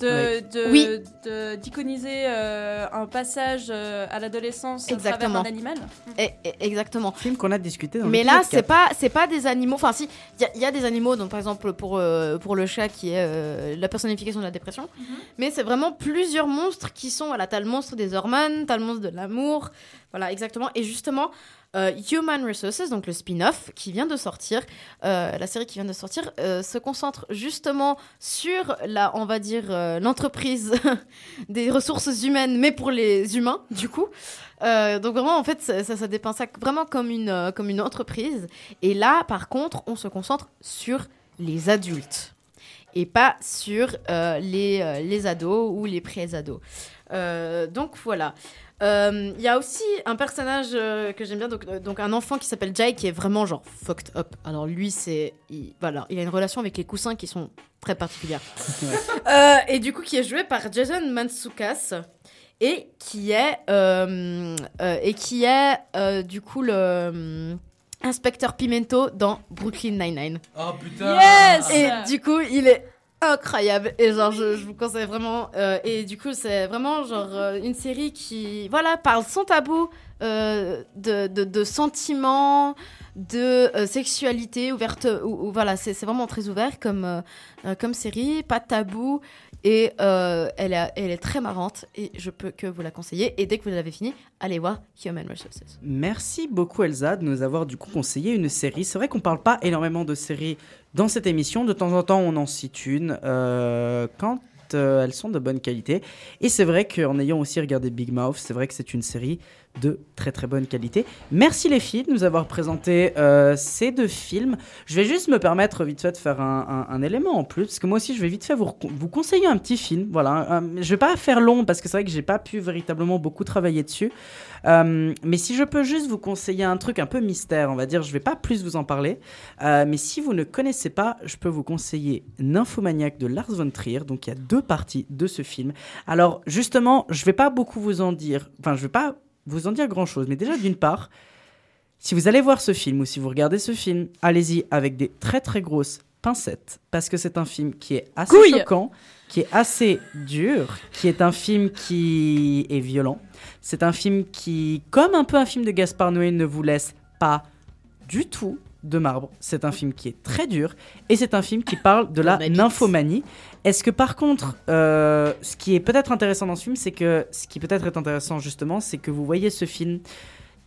E: De
C: Ouais.
E: de-
C: Oui.
E: de- d'iconiser euh, un passage euh, à l'adolescence à travers
C: Exactement.
E: un animal.
C: Et- et- exactement.
B: Film qu'on a discuté dans
C: Mais là, c'est
B: 4.
C: pas, c'est pas des animaux. Enfin, si, il y a- il y, a des animaux. Donc, par exemple, pour, euh, pour le chat, qui est euh, la personnification de la dépression. Mais c'est vraiment plusieurs monstres qui sont. Voilà, t'as le monstre des hormones, t'as le monstre de l'amour. Voilà, exactement. Et justement, euh, Human Resources, donc le spin-off qui vient de sortir, euh, la série qui vient de sortir, euh, se concentre justement sur la, on va dire, l'entreprise des ressources humaines, mais pour les humains, du coup. Donc vraiment, en fait, ça, ça, ça vraiment comme une, comme une entreprise. Et là, par contre, on se concentre sur les adultes et pas sur les, les ados ou les pré-ados. Donc voilà. Euh, Il y a aussi un personnage euh, que j'aime bien, donc, euh, donc un enfant qui s'appelle Jai qui est vraiment genre fucked up. Alors lui, c'est. Il, voilà, il a une relation avec les coussins qui sont très particulières. Euh, et du coup, qui est joué par Jason Mantzoukas. et qui est euh, euh, et qui est euh, du coup le euh, inspecteur Pimento dans Brooklyn Nine-Nine.
D: Oh putain
E: Yes
C: Et du coup, il est incroyable. Et genre je, vous conseille vraiment euh, et du coup c'est vraiment genre euh, une série qui voilà parle sans tabou euh, de, de, sentiments de sexualité ouverte ou, voilà c'est vraiment très ouvert comme comme série pas de tabou et euh, elle, est, elle est très marrante et je peux que vous la conseiller et dès que vous l'avez fini allez voir Human Resources
B: Merci beaucoup Elsa de nous avoir du coup conseillé une série. C'est vrai qu'on parle pas énormément de séries dans cette émission. De temps en temps, on en cite une euh, quand euh, elles sont de bonne qualité. Et c'est vrai qu'en ayant aussi regardé Big Mouth, c'est vrai que c'est une série de très très bonne qualité. Merci les filles de nous avoir présenté euh, ces deux films. Je vais juste me permettre vite fait de faire un, élément en plus, parce que moi aussi je vais vite fait vous, vous conseiller un petit film. Voilà, je vais pas faire long parce que c'est vrai que j'ai pas pu véritablement beaucoup travailler dessus. Euh, mais si je peux juste vous conseiller un truc un peu mystère, on va dire, je vais pas plus vous en parler. Mais si vous ne connaissez pas, je peux vous conseiller Nymphomaniac de Lars von Trier. Donc il y a deux parties de ce film. Alors justement, je vais pas beaucoup vous en dire. Enfin, je vais pas vous en dire grand chose. Mais déjà d'une part, si vous allez voir ce film ou si vous regardez ce film, allez-y avec des très très grosses pincettes parce que c'est un film qui est assez
E: Couille.
B: choquant, qui est assez dur, qui est un film qui est violent. C'est un film qui, comme un peu un film de Gaspard Noé, ne vous laisse pas du tout de marbre. C'est un film qui est très dur et c'est un film qui parle de la nymphomanie. Est-ce que par contre, euh, ce qui est peut-être intéressant dans ce film, c'est que ce qui peut-être est intéressant justement, c'est que vous voyez ce film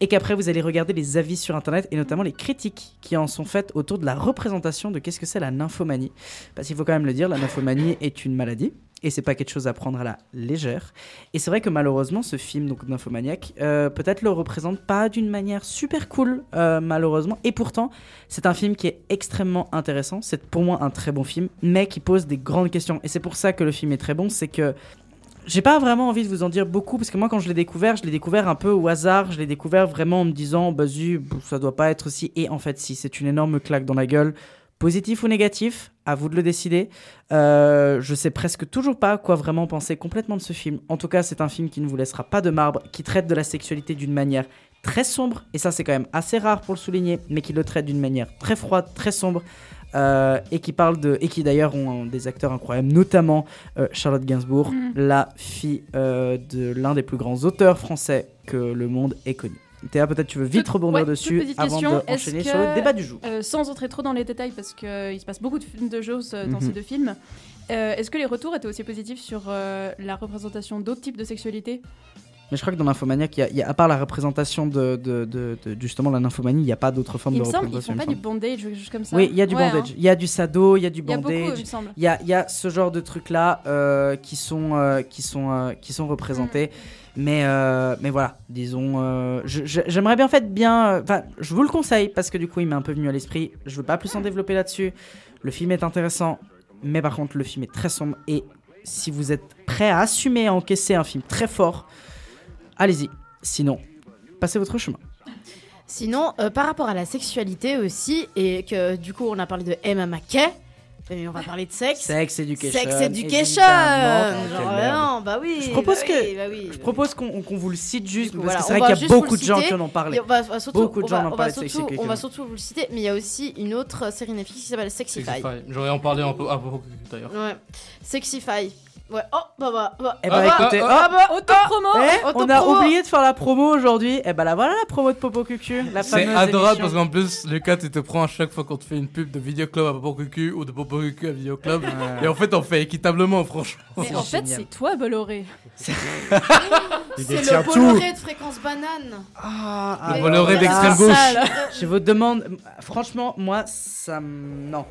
B: et qu'après vous allez regarder les avis sur internet et notamment les critiques qui en sont faites autour de la représentation de qu'est-ce que c'est la nymphomanie. Parce qu'il faut quand même le dire, la nymphomanie est une maladie et c'est pas quelque chose à prendre à la légère. Et c'est vrai que malheureusement, ce film, donc Nymphomaniac, euh, peut-être le représente pas d'une manière super cool, euh, malheureusement. Et pourtant, c'est un film qui est extrêmement intéressant. C'est pour moi un très bon film, mais qui pose des grandes questions. Et c'est pour ça que le film est très bon, c'est que j'ai pas vraiment envie de vous en dire beaucoup parce que moi quand je l'ai découvert, je l'ai découvert un peu au hasard, je l'ai découvert vraiment en me disant bah ça doit pas être si et en fait si, c'est une énorme claque dans la gueule. Positif ou négatif, à vous de le décider. Euh, je sais presque toujours pas quoi vraiment penser complètement de ce film. En tout cas, c'est un film qui ne vous laissera pas de marbre, qui traite de la sexualité d'une manière très sombre, et ça c'est quand même assez rare pour le souligner, mais qui le traite d'une manière très froide, très sombre, euh, et qui parle de, et qui d'ailleurs ont des acteurs incroyables, notamment euh, Charlotte Gainsbourg,
E: Mhm.
B: la fille euh, de l'un des plus grands auteurs français que le monde ait connu. Théa, peut-être tu veux vite rebondir
E: ouais,
B: dessus avant d'enchaîner
E: que,
B: sur le débat du jour.
E: euh, sans entrer trop dans les détails, parce qu'il se passe beaucoup de, films de choses euh, dans
B: Mhm.
E: ces deux films, euh, est-ce que les retours étaient aussi positifs sur euh, la représentation d'autres types de sexualité?
B: Mais je crois que dans Nymphomaniac, y a- y a, à part la représentation de, de, de- de- justement la nymphomanie, il n'y a pas d'autres formes
E: Il
B: de
E: semble
B: représentation.
E: font
B: il
E: pas du bondage ou quelque chose comme ça.
B: Oui, il y a du
E: Ouais,
B: bandage.
E: hein.
B: Il y a du sado, il y a du
E: Il y a beaucoup, il me semble.
B: Il y a, il y a ce genre de trucs-là euh, qui, sont, euh, qui, sont, euh, qui sont représentés. Mais, euh, mais voilà, disons, euh, j'aimerais bien en fait bien. euh, Enfin, je vous le conseille parce que du coup, il m'est un peu venu à l'esprit. Je veux pas plus en développer là-dessus. Le film est intéressant, mais par contre, le film est très sombre. Et si vous êtes prêt à assumer, à encaisser un film très fort, allez-y. Sinon, passez votre chemin.
C: Sinon, par rapport à la sexualité aussi, et que du coup on a parlé de Emma McKay, mais on va parler de sexe.
B: Sex Education.
C: Sex Education. Genre,
B: merde.
C: non, bah oui.
B: Je propose
C: bah
B: que
C: oui, bah oui.
B: je propose qu'on qu'on vous le cite juste parce
C: Voilà,
B: que c'est vrai qu'il y a beaucoup de gens qui en ont parlé.
C: Et on va- on va surtout-
B: beaucoup de gens en ont
C: on va
B: parlé de Sex
C: surtout- On va surtout vous le citer, mais il y a aussi une autre série Netflix qui s'appelle Sexify.
D: Sexify. J'aurais en parlé un peu à propos d'ailleurs.
C: Ouais. Sexify. Ouais. Oh, bah bah. bah
B: Eh bah
C: bah,
B: écoutez,
C: bah,
B: oh,
C: bah, auto-promo
B: Eh, on a
C: Auto-promo.
B: oublié de faire la promo aujourd'hui. Et bah là voilà la promo de Popo Cucu, la
D: C'est adorable
B: émission.
D: parce qu'en plus, Lucas, tu te prends à chaque fois qu'on te fait une pub de Vidéoclub à Popo Cucu ou de Popo Cucu à Vidéoclub. Et en fait, on fait équitablement, franchement.
E: Mais en fait, c'est toi, Bolloré.
C: C'est le Bolloré de fréquence banane.
B: Ah,
D: Le Bolloré d'extrême gauche.
B: Je vous demande, franchement, moi, ça Non.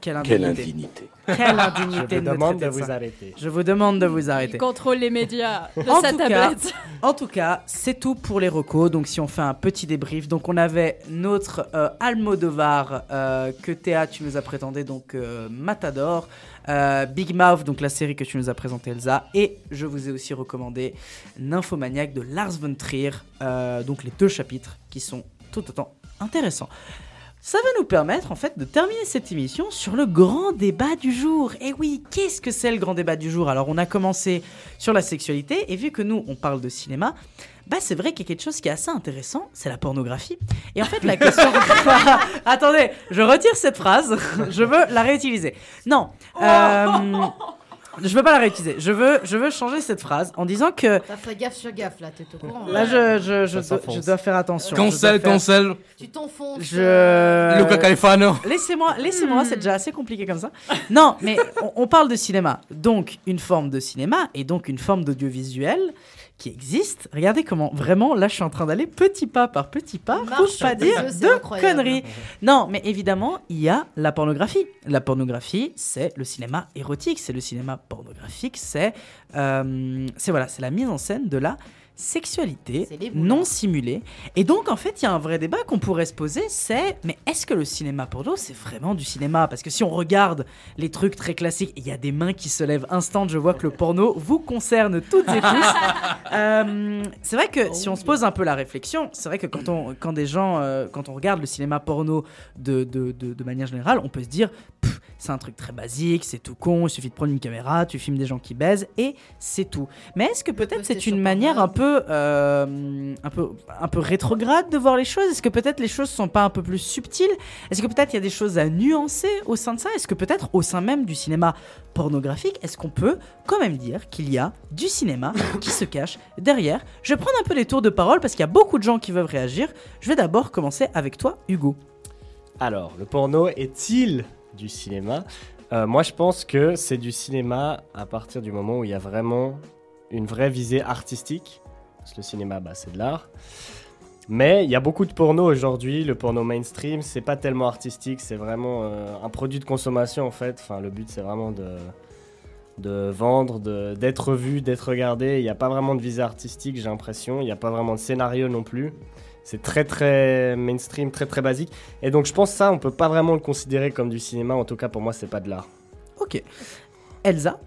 B: Quelle
X: Quelle
B: indignité. Quelle indignité
F: Je vous demande de vous
B: ça.
F: arrêter.
B: Je vous demande de vous
E: Il
B: arrêter.
E: contrôle les médias de
B: en,
E: sa
B: tout cas,
E: tablette.
B: en tout cas, c'est tout pour les recos. Donc, si on fait un petit débrief, donc on avait notre euh, Almodovar euh, que Théa, tu nous as présenté, donc euh, Matador, euh, Big Mouth, donc la série que tu nous as présentée, Elsa, et je vous ai aussi recommandé Nymphomaniac de Lars von Trier, euh, donc les deux chapitres qui sont tout autant intéressants. Ça va nous permettre en fait de terminer cette émission sur le grand débat du jour. Et oui, qu'est-ce que c'est le grand débat du jour? Alors on a commencé sur la sexualité et vu que nous on parle de cinéma, bah c'est vrai qu'il y a quelque chose qui est assez intéressant, c'est la pornographie. Et en fait la question... Attendez, je retire cette phrase, je veux la réutiliser. Non. euh, Je veux pas la réutiliser. Je veux, je veux changer cette phrase en disant que
C: T'as fait gaffe sur gaffe là, t'es au courant.
B: là, je, je, je,
F: Ça
B: dois, je dois faire attention. Je
D: Cancel, cancel.
C: Tu t'enfonces.
B: Je.
D: Luca Califano.
B: Laissez-moi, laissez-moi, c'est déjà assez compliqué comme ça. Non, mais on, on parle de cinéma, donc une forme de cinéma et donc une forme d'audiovisuel qui existe. Regardez comment vraiment là je suis en train d'aller petit pas par petit pas pour
C: Marche
B: pas
C: sur
B: dire de
C: incroyable.
B: conneries. Non, mais évidemment, il y a la pornographie. La pornographie, c'est le cinéma érotique, c'est le cinéma pornographique, c'est euh, c'est voilà, c'est la mise en scène de la sexualité non simulée. Et donc en fait, il y a un vrai débat qu'on pourrait se poser, c'est mais est-ce que le cinéma porno c'est vraiment du cinéma? Parce que si on regarde les trucs très classiques, il y a des mains qui se lèvent instant, je vois que le porno vous concerne toutes et tous. Euh, c'est vrai que si on se pose un peu la réflexion, c'est vrai que quand on quand des gens euh, quand on regarde le cinéma porno de, de, de, de manière générale, on peut se dire c'est un truc très basique, c'est tout con, il suffit de prendre une caméra, tu filmes des gens qui baisent et c'est tout. Mais est-ce que peut-être c'est une manière un peu, euh, un peu, un peu rétrograde de voir les choses? Est-ce que peut-être les choses sont pas un peu plus subtiles? Est-ce que peut-être il y a des choses à nuancer au sein de ça? Est-ce que peut-être au sein même du cinéma pornographique, est-ce qu'on peut quand même dire qu'il y a du cinéma qui se cache derrière? Je vais prendre un peu les tours de parole parce qu'il y a beaucoup de gens qui veulent réagir. Je vais d'abord commencer avec toi, Hugo.
F: Alors, le porno est-il du cinéma Euh, Moi, je pense que c'est du cinéma à partir du moment où il y a vraiment une vraie visée artistique. Parce que le cinéma, bah, c'est de l'art. Mais il y a beaucoup de porno aujourd'hui. Le porno mainstream, c'est pas tellement artistique. C'est vraiment euh, un produit de consommation, en fait. Enfin, le but, c'est vraiment de, de vendre, de- d'être vu, d'être regardé. Il n'y a pas vraiment de visée artistique, j'ai l'impression. Il n'y a pas vraiment de scénario non plus. C'est très très mainstream, très très basique. Et donc je pense ça, on peut pas vraiment le considérer comme du cinéma. En tout cas, pour moi, c'est pas de l'art.
B: Ok. Elsa?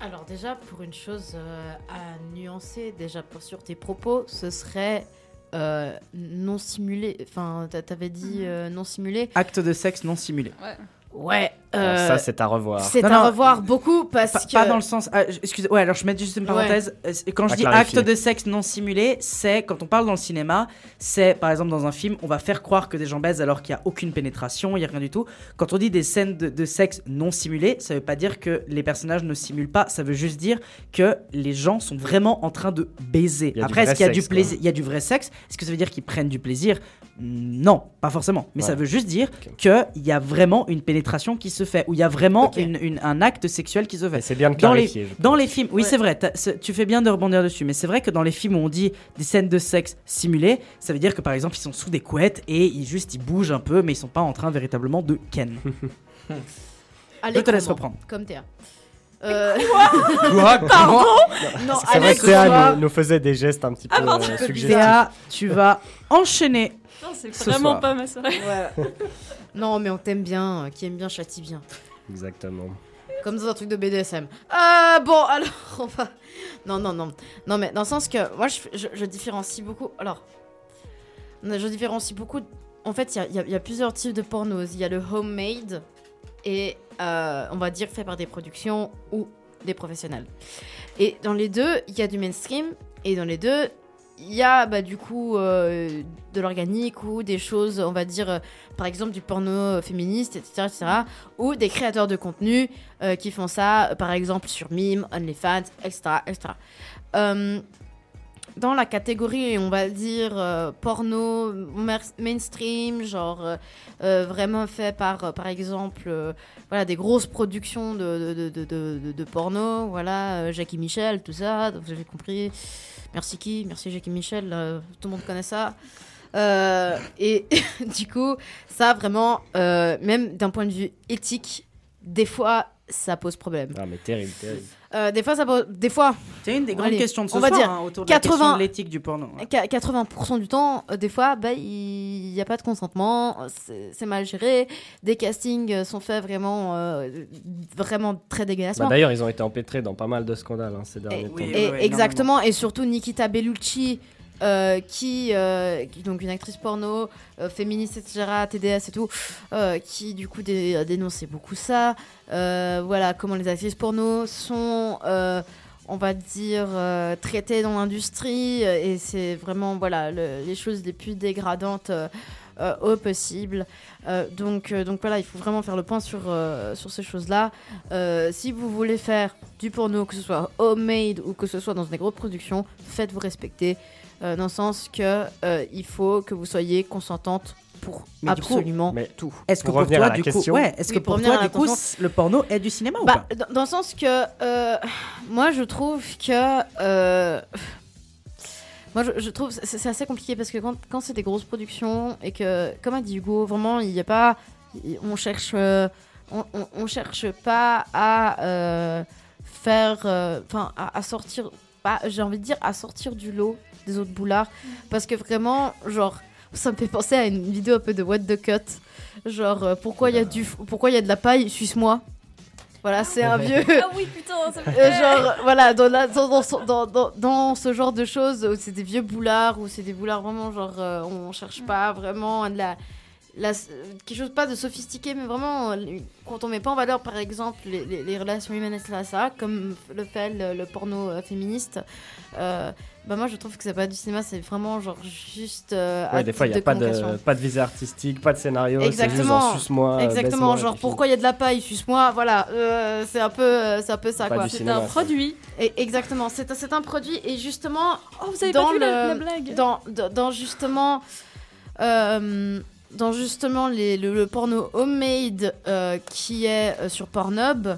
C: Alors déjà, pour une chose euh, à nuancer, déjà pour sur tes propos, ce serait euh, non simulé. Enfin, t'a- t'avais dit euh, non simulé.
B: Acte de sexe non simulé.
E: Ouais.
C: Ouais.
F: Alors
C: euh,
F: ça, c'est à revoir.
C: C'est à
B: non,
C: revoir beaucoup parce
B: Pas,
C: que.
B: pas dans le sens. ah, excusez, ouais, alors je mets juste une parenthèse. Euh, Quand je
F: À
B: dis
F: clarifier.
B: acte de sexe non simulé, c'est quand on parle dans le cinéma, c'est par exemple dans un film, on va faire croire que des gens baisent alors qu'il n'y a aucune pénétration, il n'y a rien du tout. Quand on dit des scènes de, de sexe non simulées, ça veut pas dire que les personnages ne simulent pas, ça veut juste dire que les gens sont vraiment en train de baiser. Après, est-ce qu'il y a du plaisir Il y a du vrai sexe? Est-ce que ça veut dire qu'ils prennent du plaisir? Non, pas forcément. Mais ça veut juste dire qu'il y a vraiment une pénétration qui se fait, où il y a vraiment
C: Ok.
B: une- une- un acte sexuel qui se fait.
F: C'est bien de
B: Dans les,
F: clarifier.
B: dans les films, oui
C: Ouais.
B: c'est vrai, tu fais bien de rebondir dessus, mais c'est vrai que dans les films où on dit des scènes de sexe simulées, ça veut dire que par exemple ils sont sous des couettes et ils juste ils bougent un peu, mais ils sont pas en train véritablement de ken.
C: Allez,
B: Je te laisse reprendre.
C: Comme Théa. Euh...
D: Quoi
C: Pardon Non,
F: C'est vrai que Théa nous, nous faisait des gestes un petit peu
E: pardon,
F: euh, suggestifs.
B: Théa, tu vas enchaîner.
E: Non, c'est
B: Ce
E: vraiment
B: soir.
E: pas ma soirée.
C: Non, mais on t'aime bien. Qui aime bien châtie bien.
F: Exactement.
C: Comme dans un truc de BDSM. Euh, bon, alors, on va. Non, non, non. Non, mais dans le sens que moi, je, je, je différencie beaucoup. Alors, je différencie beaucoup. En fait, y y il y a plusieurs types de pornos. Il y a le homemade et euh, on va dire fait par des productions ou des professionnels. Et dans les deux, il y a du mainstream et dans les deux, il y a bah, du coup euh, de l'organique ou des choses, on va dire, euh, par exemple du porno féministe, etc., etc., ou des créateurs de contenu euh, qui font ça, par exemple sur Mime, OnlyFans, etc., etc. Dans la catégorie, on va dire, porno mainstream, genre vraiment fait par, par exemple, voilà, des grosses productions de, de, de, de, porno, voilà, Jackie Michel, tout ça, vous avez compris. Merci qui Merci Jackie Michel, euh, tout le monde connaît ça. Euh, et du coup, ça vraiment, euh, même d'un point de vue éthique, des fois, ça pose problème.
F: Ah, mais terrible, terrible.
C: Euh, des fois, ça pose. Des fois.
B: C'est une des grandes
C: Allez,
B: questions de ce
C: on va
B: soir
C: dire
B: hein, autour de la question
C: 80
B: de l'éthique du porno. ouais.
C: Qu- 80% du temps, euh, des fois, bah, il n'y a pas de consentement, c'est mal géré, des castings euh, sont faits vraiment, euh, vraiment très
F: Bah,
C: dégueulassement.
F: D'ailleurs, ils ont été empêtrés dans pas mal de scandales hein, ces derniers temps.
C: Et- exactement, et surtout Nikita Bellucci, euh, qui, euh, donc une actrice porno, euh, féministe, etc., TDS et tout, qui du coup dé- dénoncé beaucoup ça. Voilà, comment les actrices porno sont, on va dire, traitées dans l'industrie, et c'est vraiment voilà le- les choses les plus dégradantes. euh, au possible. Donc, donc voilà, il faut vraiment faire le point sur, sur ces choses-là. Si vous voulez faire du porno, que ce soit homemade ou que ce soit dans des grosses productions, faites-vous respecter. Euh, dans le sens que euh, il faut que vous soyez consentante pour
B: Mais du coup,
C: absolument
F: mais
C: tout.
B: Est-ce que
F: Pour
B: toi,
F: à la
B: du coup,
F: question-
B: ouais, est-ce que
C: pour
B: toi, du coup, le porno est du cinéma ou
C: Bah,
B: pas
C: dans, dans le sens que euh, moi je trouve que euh, moi je, je trouve c'est c'est assez compliqué parce que quand, quand c'est des grosses productions et que comme a dit Hugo vraiment il n'y a pas on cherche euh, on, on, on cherche pas à euh, faire euh, enfin à, à sortir pas j'ai envie de dire à sortir du lot des autres boulards. Parce que vraiment genre ça me fait penser à une vidéo un peu de What the Cut. Genre euh, pourquoi il y a du pourquoi il y a de la paille suce-moi. Voilà c'est un vieux.
E: Ah oui, putain, ça me
C: euh,
E: fait-
C: genre, voilà, dans, la- dans, dans, ce- dans, dans- dans ce genre de choses où c'est des vieux boulards, où c'est des boulards vraiment, genre, euh, on cherche pas vraiment de la, la- quelque chose pas de sophistiqué, mais vraiment, euh, quand on met pas en valeur, par exemple, les, les- les relations humaines, etc., ça, comme le fait le, le porno euh, féministe, euh, bah moi je trouve que c'est pas du cinéma, c'est vraiment genre juste. euh,
F: Ouais, des fois, il n'y a
C: de
F: pas de, pas de visée artistique, pas de scénario. c'est juste
C: Exactement.
F: genre, suce-moi. euh,
C: Exactement, genre pourquoi il y a de la paille, suce-moi, voilà, euh, c'est un peu, c'est un peu ça
F: Pas
C: quoi.
F: du
C: C'est
F: cinéma,
C: un
F: ça.
C: produit. Et exactement, c'est un- c'est un produit et justement.
E: Oh, vous avez
C: dans
E: pas vu
C: le,
E: la- la blague?
C: dans, dans, dans justement. euh, dans justement les, le, porno homemade euh, qui est euh, sur Pornhub,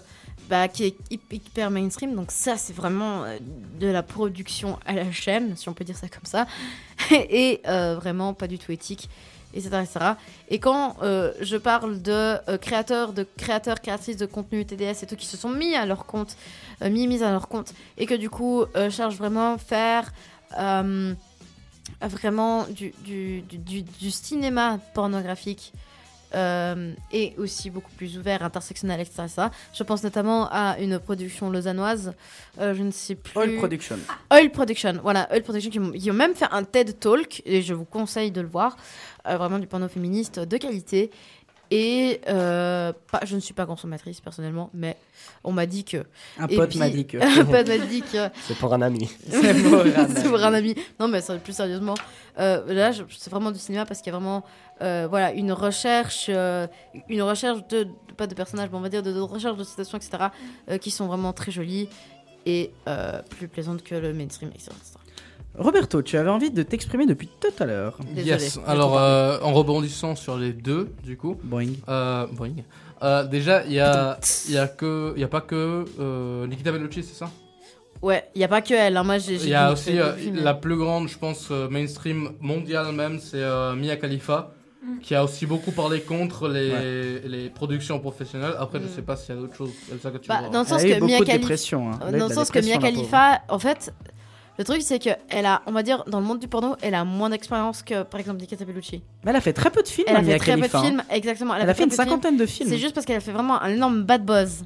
C: bah, qui est hy- hyper mainstream. Donc ça, c'est vraiment euh, de la production à la chaîne, si on peut dire ça comme ça. et vraiment pas du tout éthique, etc. Et quand je parle de créateurs, de créateurs, créatrices de contenu TDS et tout qui se sont mis à leur compte, mis, mis à leur compte, et que du coup cherchent vraiment faire euh, vraiment du, du, du, cinéma pornographique. euh, et aussi beaucoup plus ouvert, intersectionnel, etc. etc. Je pense notamment à une production lausannoise, euh, je ne sais plus.
B: Oil Production.
C: Oil Production, voilà, Oil Production qui, ont- qui ont même fait un TED Talk, et je vous conseille de le voir, euh, vraiment du porno féministe de qualité. Et euh, pas, je ne suis pas consommatrice personnellement, mais on m'a dit que.
B: Un
C: Et
B: pote m'a dit que.
C: un pote m'a dit que.
F: C'est pour un ami.
B: C'est pour un ami.
C: C'est pour un ami. Non, mais plus sérieusement, euh, là, je- c'est vraiment du cinéma parce qu'il y a vraiment euh, voilà, une recherche, euh, une recherche de, de- pas de personnages, mais on va dire de, de recherche de citations, etc., euh, qui sont vraiment très jolies et euh, plus plaisantes que le mainstream, etc. etc.
B: Roberto, tu avais envie de t'exprimer depuis tout à l'heure.
D: Yes. Alors, euh, en rebondissant sur les deux, du coup.
B: Boing.
D: Euh, boing. Euh, déjà, il y a, il y a que, il y a pas que euh, Nikita Bellucci, c'est ça?
C: Ouais, il n'y a pas que elle. hein. Moi, j'ai.
D: Il y a aussi euh, la plus grande, je pense, euh, mainstream mondiale même, c'est euh, Mia Khalifa,
C: Mm.
D: qui a aussi beaucoup parlé contre les, les productions professionnelles. Après, je
C: Mm.
D: sais pas s'il y a d'autres choses ça que tu
C: Bah,
D: vois.
C: dans le sens que Mia Khalifa,
B: hein.
C: Dans le sens que Mia Khalifa, en fait, le truc c'est que elle a, on va dire, dans le monde du porno, elle a moins d'expérience que, par exemple, Nikita Bellucci.
B: Mais elle a fait très peu de films,
C: Elle a fait très peu de
B: hein.
C: films, exactement.
B: Elle a fait une cinquantaine de films.
C: C'est juste parce qu'elle a fait vraiment un énorme bad buzz.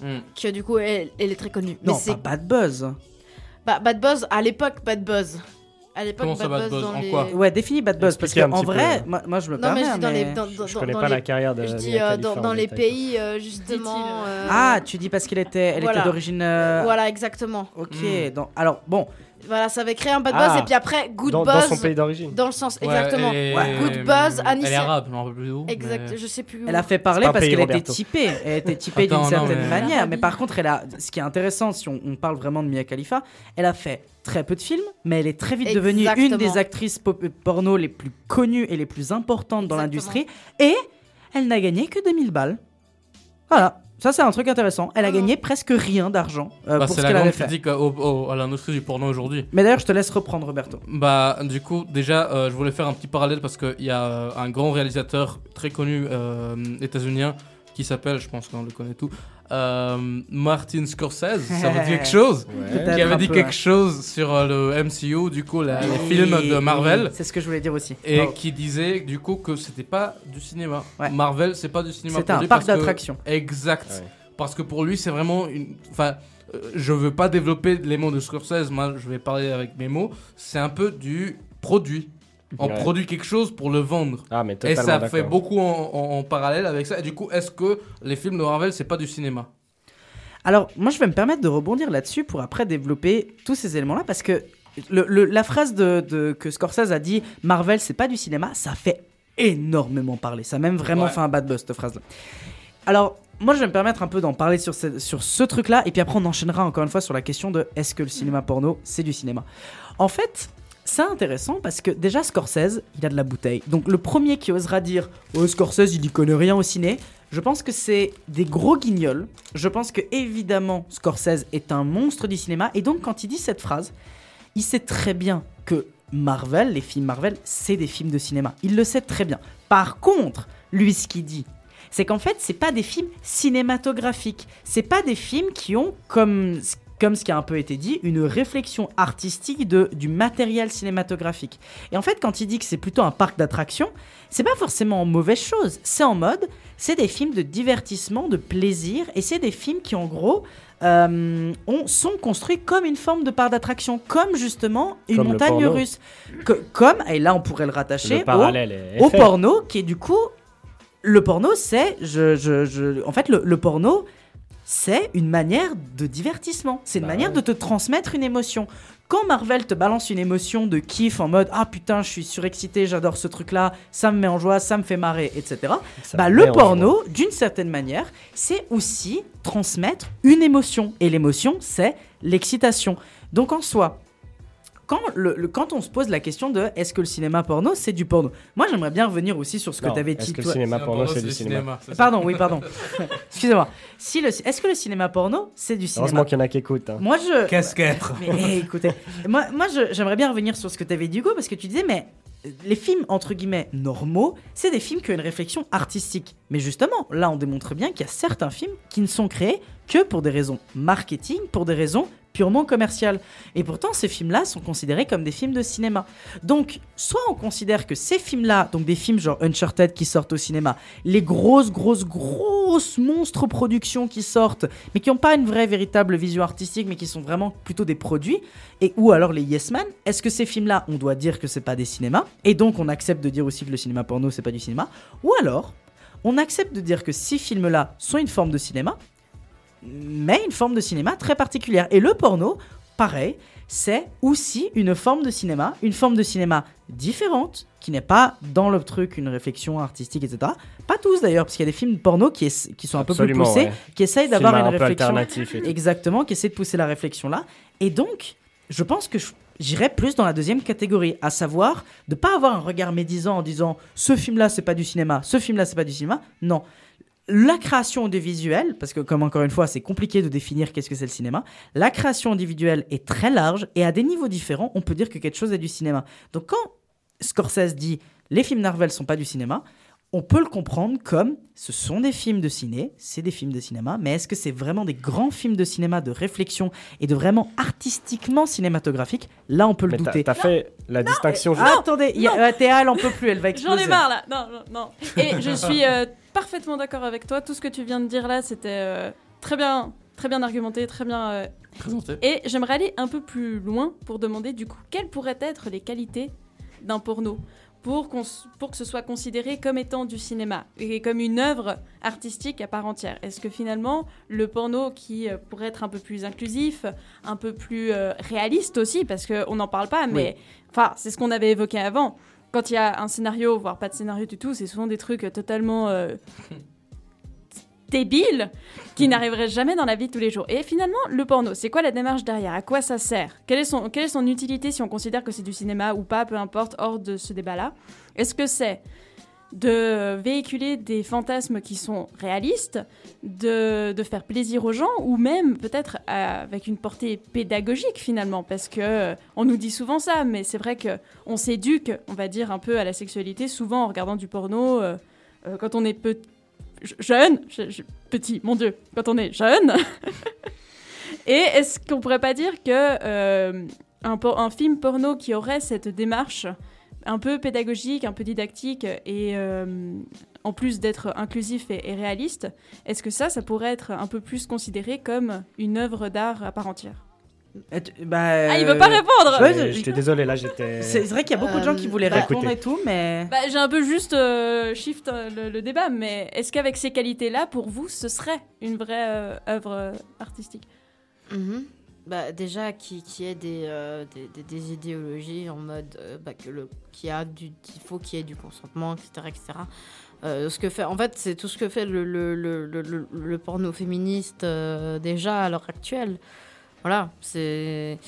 D: Mm.
C: Que du coup, elle, elle est très connue.
B: Non,
C: Mais c'est
B: pas Bad Buzz.
C: bah, bad buzz à l'époque, bad buzz. À l'époque,
D: Comment ça, bad buzz
C: dans
D: En
C: les...
D: quoi
B: Ouais, définis Bad Buzz parce qu'en
F: peu.
B: vrai, moi, moi, je me
C: Non, mais
B: permets.
C: je dis dans
B: mais-
C: les, dans,
F: Je-
C: dans-
F: je connais
C: dans
F: pas
C: les-
F: la carrière de
C: Je dis euh, dans, les pays euh, justement. euh,
B: Ah, tu dis parce qu'elle était, elle
C: voilà.
B: était d'origine. euh,
C: Voilà, exactement.
B: Ok. donc- alors bon.
C: Voilà, ça avait créé un bad
F: Ah.
C: buzz et puis après good
F: Dans-
C: buzz.
F: dans son pays d'origine.
C: Dans le sens,
D: Ouais,
C: exactement.
D: et-
C: Good buzz,
D: Elle est arabe, je m'en rappelle plus où.
C: Exact,
D: mais-
C: je sais plus. où.
B: Elle a fait parler
F: C'est pas un
B: parce
F: pays,
B: qu'elle était
F: Roberto.
B: typée. Elle était typée
D: Attends,
B: d'une
D: non,
B: certaine
D: mais-
B: manière. Mais par contre, elle a. Ce qui est intéressant, si on, on parle vraiment de Mia Khalifa, elle a fait très peu de films, mais elle est très vite devenue une
C: Exactement.
B: des actrices pop- porno les plus connues et les plus importantes dans
C: Exactement.
B: l'industrie. Et elle n'a gagné que 2000 balles. Voilà. Ça, c'est un truc intéressant. Elle a gagné presque rien d'argent euh,
D: Bah,
B: pour
D: c'est
B: ce
D: la
B: qu'elle avait
D: grande
B: fait.
D: critique au- au- à l'industrie du porno aujourd'hui.
B: Mais d'ailleurs, je te laisse reprendre, Roberto.
D: Bah, du coup, déjà, euh, je voulais faire un petit parallèle parce qu'il y a euh, un grand réalisateur très connu euh, états-unien qui s'appelle, je pense qu'on le connaît tout, euh, Martin Scorsese. Ça vous dit quelque chose
B: Ouais.
D: Qui avait dit
B: peu,
D: quelque chose sur euh, le MCU, du coup, la- les
B: Oui,
D: films de
B: oui,
D: Marvel.
B: C'est ce que je voulais dire aussi.
D: Et
B: Oh.
D: qui disait du coup que c'était pas du cinéma.
B: Ouais.
D: Marvel, c'est pas du cinéma.
B: C'était
D: pour
B: un parc d'attractions.
D: Exact.
F: Ouais.
D: Parce que pour lui, c'est vraiment une. Enfin, euh, je veux pas développer les mots de Scorsese, moi je vais parler avec mes mots, c'est un peu du produit. On
F: Ouais.
D: produit quelque chose pour le vendre.
F: Ah, mais
D: Et ça fait beaucoup en, en- en parallèle avec ça. Et du coup, est-ce que les films de Marvel, c'est pas du cinéma?
B: Alors, moi, je vais me permettre de rebondir là-dessus pour après développer tous ces éléments-là, parce que le- le- la phrase de, de- que Scorsese a dit Marvel, c'est pas du cinéma, ça fait énormément parler. Ça a même vraiment
D: Ouais.
B: fait un bad buzz, cette phrase-là. Alors, moi, je vais me permettre un peu d'en parler sur ce, sur ce truc-là, et puis après, on enchaînera encore une fois sur la question de est-ce que le cinéma porno, c'est du cinéma? En fait, c'est intéressant parce que déjà, Scorsese, il a de la bouteille. Donc, le premier qui osera dire Oh, Scorsese, il y connaît rien au ciné, je pense que c'est des gros guignols. Je pense que, évidemment, Scorsese est un monstre du cinéma, et donc, quand il dit cette phrase, il sait très bien que Marvel, les films Marvel, c'est des films de cinéma. Il le sait très bien. Par contre, lui, ce qu'il dit, c'est qu'en fait, c'est pas des films cinématographiques. C'est pas des films qui ont, comme, comme ce qui a un peu été dit, une réflexion artistique de, du matériel cinématographique. Et en fait, quand il dit que c'est plutôt un parc d'attractions, c'est pas forcément en mauvaise chose. C'est en mode, c'est des films de divertissement, de plaisir, et c'est des films qui, en gros, euh, ont- sont construits comme une forme de parc d'attraction, comme justement une
F: Comme
B: montagne russe. Que- comme, et là on pourrait le rattacher
F: Le
B: au, porno, qui est du coup. Le porno, c'est. Je, je, je- en fait, le, le porno, c'est une manière de divertissement. C'est une
F: Bah
B: manière
F: ouais.
B: de te transmettre une émotion. Quand Marvel te balance une émotion de kiff en mode Ah putain, je suis surexcité, j'adore ce truc-là, ça me met en joie, ça me fait marrer, etc.
F: Ça
B: Bah, le porno, d'une certaine manière, c'est aussi transmettre une émotion. Et l'émotion, c'est l'excitation. Donc en soi, quand, le, le- quand on se pose la question de est-ce que le cinéma porno, c'est du porno? Moi, j'aimerais bien revenir aussi sur ce que tu avais
F: est-ce
B: dit.
F: que le
B: toi.
F: cinéma porno, c'est du cinéma.
B: Pardon, oui, pardon. Excusez-moi. Si le, est-ce que le cinéma porno, c'est du cinéma?
F: Heureusement qu'il y en a qui écoutent. hein.
B: Moi, je.
D: Qu'est-ce qu'être?
B: Mais eh, écoutez, moi, moi j'aimerais bien revenir sur ce que tu avais dit, Hugo, parce que tu disais, mais les films, entre guillemets, normaux, c'est des films qui ont une réflexion artistique. Mais justement, là, on démontre bien qu'il y a certains films qui ne sont créés que pour des raisons marketing, pour des raisons purement commerciales. Et pourtant, ces films-là sont considérés comme des films de cinéma. Donc, soit on considère que ces films-là, donc des films genre Uncharted qui sortent au cinéma, les grosses, grosses, grosses monstres productions qui sortent, mais qui n'ont pas une vraie, véritable vision artistique, mais qui sont vraiment plutôt des produits, et ou alors les Yes Man, est-ce que ces films-là, on doit dire que c'est pas des cinémas, et donc on accepte de dire aussi que le cinéma porno, c'est pas du cinéma, ou alors on accepte de dire que ces films-là sont une forme de cinéma, mais une forme de cinéma très particulière. Et le porno, pareil, c'est aussi une forme de cinéma, une forme de cinéma différente, qui n'est pas dans le truc une réflexion artistique, etc. Pas tous d'ailleurs, parce qu'il y a des films porno qui, sont un peu plus poussés,
F: ouais.
B: qui essayent d'avoir
F: Film
B: une
F: un
B: réflexion.
F: et.
B: Exactement, qui essaient de pousser la réflexion là. Et donc, je pense que j'irais plus dans la deuxième catégorie, à savoir de pas avoir un regard médisant en disant ce film-là c'est pas du cinéma, ce film-là c'est pas du cinéma. Non. La création audiovisuelle, parce que comme encore une fois c'est compliqué de définir qu'est-ce que c'est le cinéma, la création audiovisuelle est très large et à des niveaux différents on peut dire que quelque chose est du cinéma. Donc quand Scorsese dit les films Marvel sont pas du cinéma, on peut le comprendre comme ce sont des films de ciné, c'est des films de cinéma, mais est-ce que c'est vraiment des grands films de cinéma de réflexion et de vraiment artistiquement cinématographique? Là, on peut le
F: Mais
B: douter.
F: t'as fait la distinction juste-
B: Ah, attendez, il y a- euh, Théa, elle en peut plus, elle va
E: J'en
B: exploser.
E: ai marre là. Non, non, non. Et je suis euh, parfaitement d'accord avec toi. Tout ce que tu viens de dire là, c'était euh, très bien, très bien argumenté, très bien euh,
D: Présenté.
E: Et j'aimerais aller un peu plus loin pour demander du coup quelles pourraient être les qualités d'un porno pour, que ce soit considéré comme étant du cinéma et comme une œuvre artistique à part entière? Est-ce que finalement le porno qui euh, pourrait être un peu plus inclusif, un peu plus réaliste aussi, parce qu'on n'en parle pas, mais enfin c'est ce qu'on avait évoqué avant. Quand il y a un scénario, voire pas de scénario du tout, c'est souvent des trucs totalement euh, débile qui n'arriverait jamais dans la vie de tous les jours. Et finalement, le porno, c'est quoi la démarche derrière? À quoi ça sert? Quelle est, son, quelle est son utilité si on considère que c'est du cinéma ou pas, peu importe, hors de ce débat-là? Est-ce que c'est de véhiculer des fantasmes qui sont réalistes, de, de faire plaisir aux gens, ou même peut-être avec une portée pédagogique finalement, parce que euh, on nous dit souvent ça, mais c'est vrai que on s'éduque, on va dire un peu à la sexualité, souvent en regardant du porno euh, euh, quand on est jeune, je- je- petit, mon Dieu, quand on est jeune. Et est-ce qu'on pourrait pas dire que un film porno qui aurait cette démarche un peu pédagogique, un peu didactique et euh, en plus d'être inclusif et, et réaliste, est-ce que ça, ça pourrait être un peu plus considéré comme une œuvre d'art à part entière?
B: Bah,
E: Ah, il veut pas
B: euh,
E: répondre
B: ouais,
F: Euh,
B: je-
F: J'étais désolé, là j'étais.
B: C'est vrai qu'il y a beaucoup de gens qui voulaient
F: bah,
B: répondre
F: écoutez.
B: et tout, mais.
E: Bah, j'ai un peu juste euh, shift euh, le, le débat, mais est-ce qu'avec ces qualités-là, pour vous, ce serait une vraie euh, œuvre euh, artistique?
C: Mhm. Bah, déjà, qui, qui ait des, euh, des, des- des idéologies en mode euh, bah, que le, qu'il y a du, qu'il faut qu'il y ait du consentement, etc. etc. Euh, ce que fait, en fait, c'est tout ce que fait le, le, le, le, le- porno féministe déjà à l'heure actuelle. Voilà, c'est.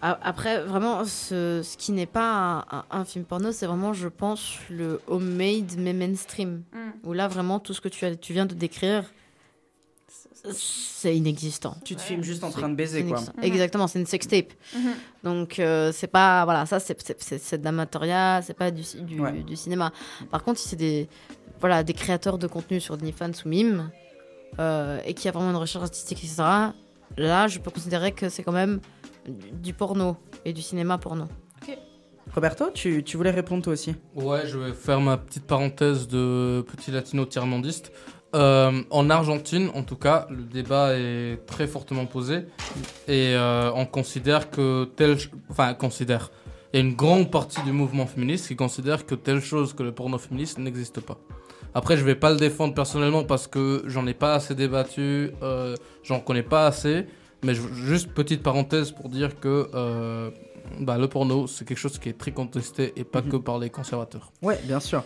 C: Après, vraiment, ce, ce qui n'est pas un, un- un film porno, c'est vraiment, je pense, le homemade mais mainstream.
E: Mm.
C: Où là, vraiment, tout ce que tu, as, tu viens de décrire, c'est inexistant.
B: Tu te filmes juste en train de baiser, quoi.
C: inexistant. Exactement, c'est une sextape.
E: Mhm.
C: Donc, euh, c'est pas. Voilà, ça, c'est- c'est c'est- c'est de l'amatoriat, c'est pas du, du,
B: Ouais.
C: du cinéma. Par contre, si c'est des, voilà, des créateurs de contenu sur OnlyFans ou Mime, euh, et qui a vraiment une recherche artistique, etc., là, je peux considérer que c'est quand même du, du porno et du cinéma porno.
B: Roberto, tu, tu voulais répondre toi aussi?
D: Ouais, je vais faire ma petite parenthèse de petit latino tiers-mondiste. Euh, en Argentine, en tout cas, le débat est très fortement posé et euh, on considère que tel, enfin considère, il y a une grande partie du mouvement féministe qui considère que telle chose que le porno féministe n'existe pas. Après, je vais pas le défendre personnellement parce que j'en ai pas assez débattu, euh, j'en connais pas assez, mais je- juste petite parenthèse pour dire que bah, le porno, c'est quelque chose qui est très contesté et pas
B: Mhm.
D: que par les conservateurs.
B: Ouais, bien sûr.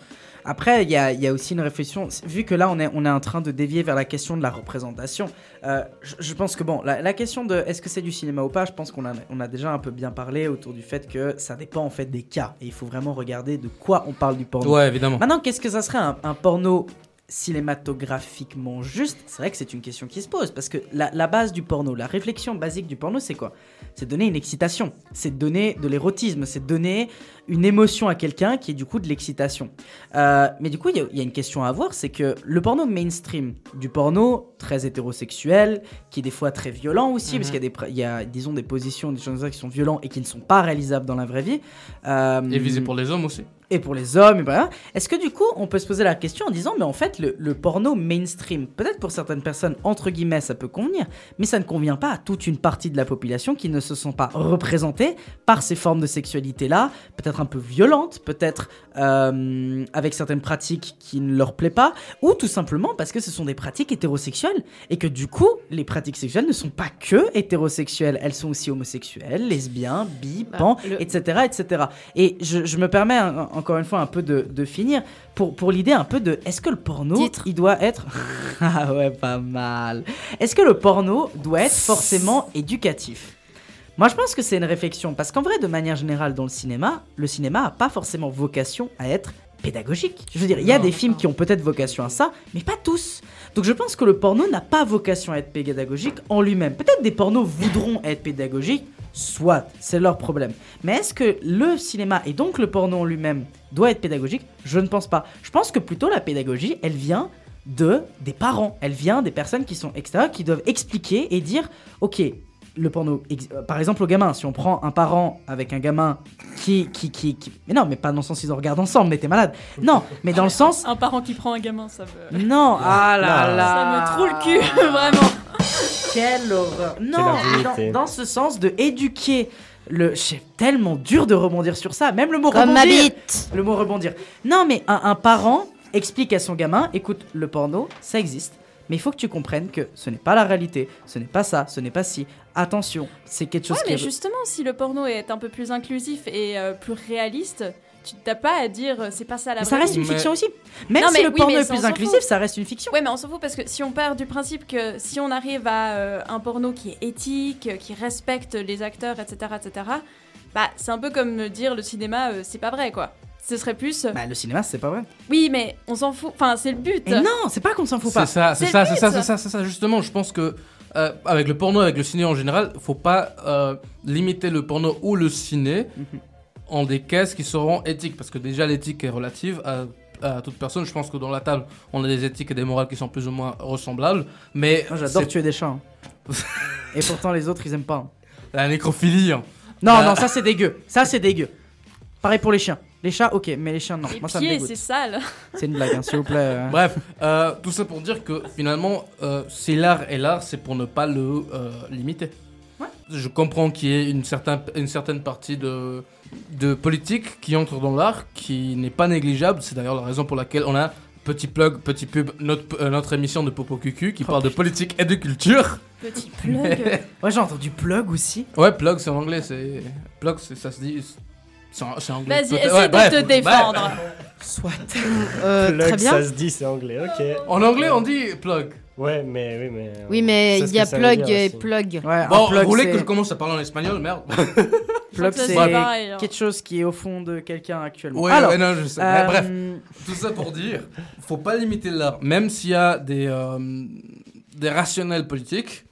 B: Après, il y a, il y a aussi une réflexion. Vu que là, on est, on est en train de dévier vers la question de la représentation, euh, je, je pense que, bon, la, la question de est-ce que c'est du cinéma ou pas, je pense qu'on a, on a déjà un peu bien parlé autour du fait que ça dépend en fait des cas. Et il faut vraiment regarder de quoi on parle du porno.
D: Ouais, évidemment.
B: Maintenant, qu'est-ce que ça serait un, un porno cinématographiquement juste? C'est vrai que c'est une question qui se pose parce que la, la base du porno, la réflexion basique du porno, c'est quoi? C'est donner une excitation, c'est donner de l'érotisme, c'est donner une émotion à quelqu'un qui est du coup de l'excitation. Euh, mais du coup, il y, a- il y a une question à avoir, c'est que le porno mainstream, du porno très hétérosexuel, qui est des fois très violent aussi, parce
D: Mhm.
B: qu'il y y a, disons, des positions, des choses comme ça qui sont violents et qui ne sont pas réalisables dans la vraie vie. Euh,
D: Et visé pour les hommes aussi.
B: et pour les hommes, et voilà. Est-ce que du coup, on peut se poser la question en disant, mais en fait, le, le porno mainstream, peut-être pour certaines personnes, entre guillemets, ça peut convenir, mais ça ne convient pas à toute une partie de la population qui ne se sont pas représentées par ces formes de sexualité-là, peut-être un peu violentes, peut-être euh, avec certaines pratiques qui ne leur plaît pas, ou tout simplement parce que ce sont des pratiques hétérosexuelles, et que du coup, les pratiques sexuelles ne sont pas que hétérosexuelles, elles sont aussi homosexuelles, lesbiens, bi,
C: Bah,
B: pan,
C: le-
B: etc., etc. Et je, je me permets un- encore une fois un peu de, de finir pour, pour l'idée un peu de est-ce que le porno il doit être ah ouais pas mal est-ce que le porno doit être forcément éducatif? Moi je pense que c'est une réflexion parce qu'en vrai de manière générale dans le cinéma le cinéma a pas forcément vocation à être pédagogique. Je veux dire, il y a
D: Non.
B: des films qui ont peut-être vocation à ça, mais pas tous. Donc je pense que le porno n'a pas vocation à être pédagogique en lui-même. Peut-être des pornos voudront être pédagogiques, soit, c'est leur problème. Mais est-ce que le cinéma et donc le porno en lui-même doit être pédagogique? Je ne pense pas. Je pense que plutôt la pédagogie, elle vient de des parents, elle vient des personnes qui sont extérieures, qui doivent expliquer et dire, ok, le porno, euh, par exemple au gamin, si on prend un parent avec un gamin qui, qui, qui, qui- mais non, mais pas dans le sens ils en regardent ensemble, mais t'es malade. Non, mais dans le sens,
E: Un parent qui prend un gamin, ça me.
B: non, ah là
F: Non.
B: là,
E: Ça me troue le cul, vraiment.
B: Quelle horreur. Non,
F: indignité.
B: dans, dans ce sens de éduquer le. C'est tellement dur de rebondir sur ça. Même le mot
C: Comme ma
B: rebondir.
C: bite.
B: Le mot rebondir. Non, mais un, un parent explique à son gamin écoute, le porno, ça existe. Mais il faut que tu comprennes que ce n'est pas la réalité, ce n'est pas ça, ce n'est pas si. Attention, c'est quelque chose
E: Ouais,
B: qui
E: mais
B: est-
E: justement, si le porno est un peu plus inclusif et euh, plus réaliste, tu t'as pas à dire euh, c'est pas ça la
B: Mais ça reste
E: vie.
B: une fiction aussi. Même
E: Non,
B: si
E: mais
B: le
E: oui,
B: porno
E: mais
B: est plus inclusif, ça reste une fiction.
E: Ouais, mais on s'en fout parce que si on part du principe que si on arrive à euh, un porno qui est éthique, qui respecte les acteurs, etc., etc., bah c'est un peu comme me dire le cinéma, euh, c'est pas vrai, quoi. Ce serait plus. euh,
B: Bah, le cinéma, c'est pas vrai.
E: Oui, mais on s'en fout. Enfin, c'est le but.
B: Non, c'est pas qu'on s'en fout pas.
D: C'est ça, c'est ça, c'est ça, c'est ça, c'est ça. Justement, je pense que euh, avec le porno, avec le ciné en général, faut pas euh, limiter le porno ou le ciné
B: Mhm.
D: en des caisses qui seront éthiques, parce que déjà l'éthique est relative à, à toute personne. Je pense que dans la table, on a des éthiques et des morales qui sont plus ou moins ressemblables, mais
B: Moi, j'adore tuer des chats. hein. Et pourtant, les autres, ils aiment pas. hein.
D: la nécrophilie. hein.
B: Non, non, ça c'est dégueu. Ça c'est dégueu. Pareil pour les chiens. Les chats, ok, mais les chiens, non.
E: Les
B: Moi, ça me
E: pieds,
B: dégoûte.
E: c'est sale.
B: C'est une blague, hein, s'il vous plaît. euh.
D: Bref, euh, tout ça pour dire que finalement, euh, si l'art est l'art, c'est pour ne pas le euh, limiter. Je comprends qu'il y ait une, certain, une certaine partie de, de politique qui entre dans l'art, qui n'est pas négligeable. C'est d'ailleurs la raison pour laquelle on a, petit plug, petit pub, notre, euh, notre émission de Popo Cucu qui parle de politique et de culture.
E: Petit
B: plug. ouais, j'ai entendu plug aussi.
D: Ouais, plug c'est en anglais, c'est. Plug, c'est- ça se dit. C'est anglais.
E: Vas-y, essaie
D: Ouais,
E: de
D: bref,
E: te défendre.
D: bref.
B: Soit.
C: Euh,
F: Plug,
C: très bien.
F: ça se dit, c'est anglais, ok.
D: En anglais, on dit plug.
F: Ouais, mais oui, mais.
C: Oui, mais il y a plug et
F: aussi.
C: plug.
B: Ouais,
D: Bon,
B: plug,
D: vous voulez que je commence à parler en espagnol Merde.
B: Plug, c'est quelque chose qui est au fond de quelqu'un actuellement.
D: Ouais,
B: Alors,
D: ouais, non, je sais.
B: euh,
D: Bref, tout ça pour dire, faut pas limiter l'art. Même s'il y a des, euh, des rationnels politiques,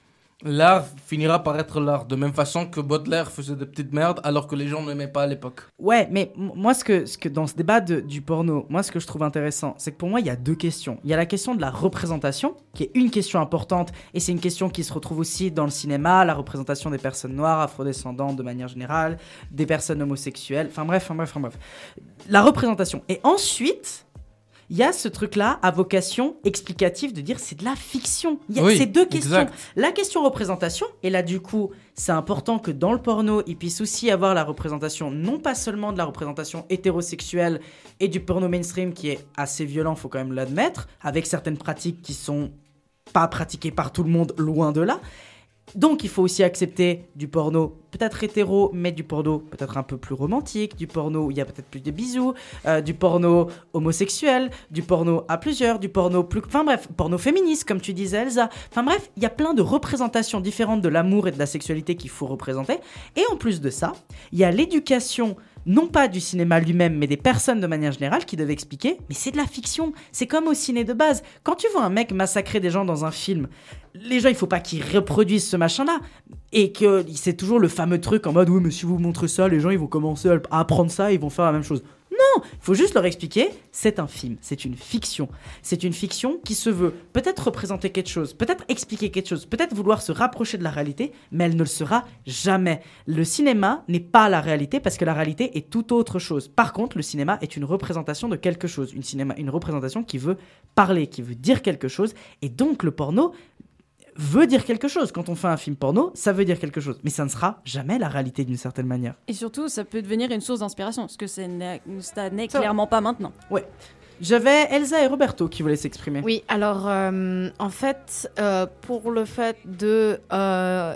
D: l'art finira par être l'art. De même façon que Baudelaire faisait des petites merdes alors que les gens n'aimaient pas à l'époque.
B: Ouais, mais moi, ce que, ce que dans ce débat de- du porno, moi, ce que je trouve intéressant, c'est que pour moi, il y a deux questions. Il y a la question de la représentation, qui est une question importante, et c'est une question qui se retrouve aussi dans le cinéma, la représentation des personnes noires, afrodescendantes de manière générale, des personnes homosexuelles, enfin bref, enfin bref, enfin bref. La représentation. Et ensuite, il y a ce truc-là à vocation explicative de dire c'est de la fiction. Il y a
D: Oui,
B: ces deux questions.
D: exact.
B: La question représentation, et là du coup, c'est important que dans le porno, il puisse aussi avoir la représentation, non pas seulement de la représentation hétérosexuelle et du porno mainstream qui est assez violent, faut quand même l'admettre, avec certaines pratiques qui sont pas pratiquées par tout le monde, loin de là. Donc il faut aussi accepter du porno peut-être hétéro, mais du porno peut-être un peu plus romantique, du porno où il y a peut-être plus de bisous, euh, du porno homosexuel, du porno à plusieurs, du porno plus... Enfin bref, porno féministe comme tu disais Elsa. Enfin bref, il y a plein de représentations différentes de l'amour et de la sexualité qu'il faut représenter. Et en plus de ça, il y a l'éducation non pas du cinéma lui-même, mais des personnes de manière générale qui devaient expliquer, mais c'est de la fiction, c'est comme au ciné de base. Quand tu vois un mec massacrer des gens dans un film, les gens, il faut pas qu'ils reproduisent ce machin-là. Et que c'est toujours le fameux truc en mode, oui, mais si vous montrez ça, les gens, ils vont commencer à apprendre ça, ils vont faire la même chose. Non, il faut juste leur expliquer, c'est un film, c'est une fiction. C'est une fiction qui se veut peut-être représenter quelque chose, peut-être expliquer quelque chose, peut-être vouloir se rapprocher de la réalité, mais elle ne le sera jamais. Le cinéma n'est pas la réalité parce que la réalité est tout autre chose. Par contre, le cinéma est une représentation de quelque chose, une, cinéma, une représentation qui veut parler, qui veut dire quelque chose, et donc le porno veut dire quelque chose. Quand on fait un film porno, ça veut dire quelque chose, mais ça ne sera jamais la réalité d'une certaine manière.
E: Et surtout, ça peut devenir une source d'inspiration, parce que ça n'est clairement pas maintenant.
B: Ouais. J'avais Elsa et Roberto qui voulaient s'exprimer.
C: Oui, alors euh, en fait, euh, pour le fait de. euh,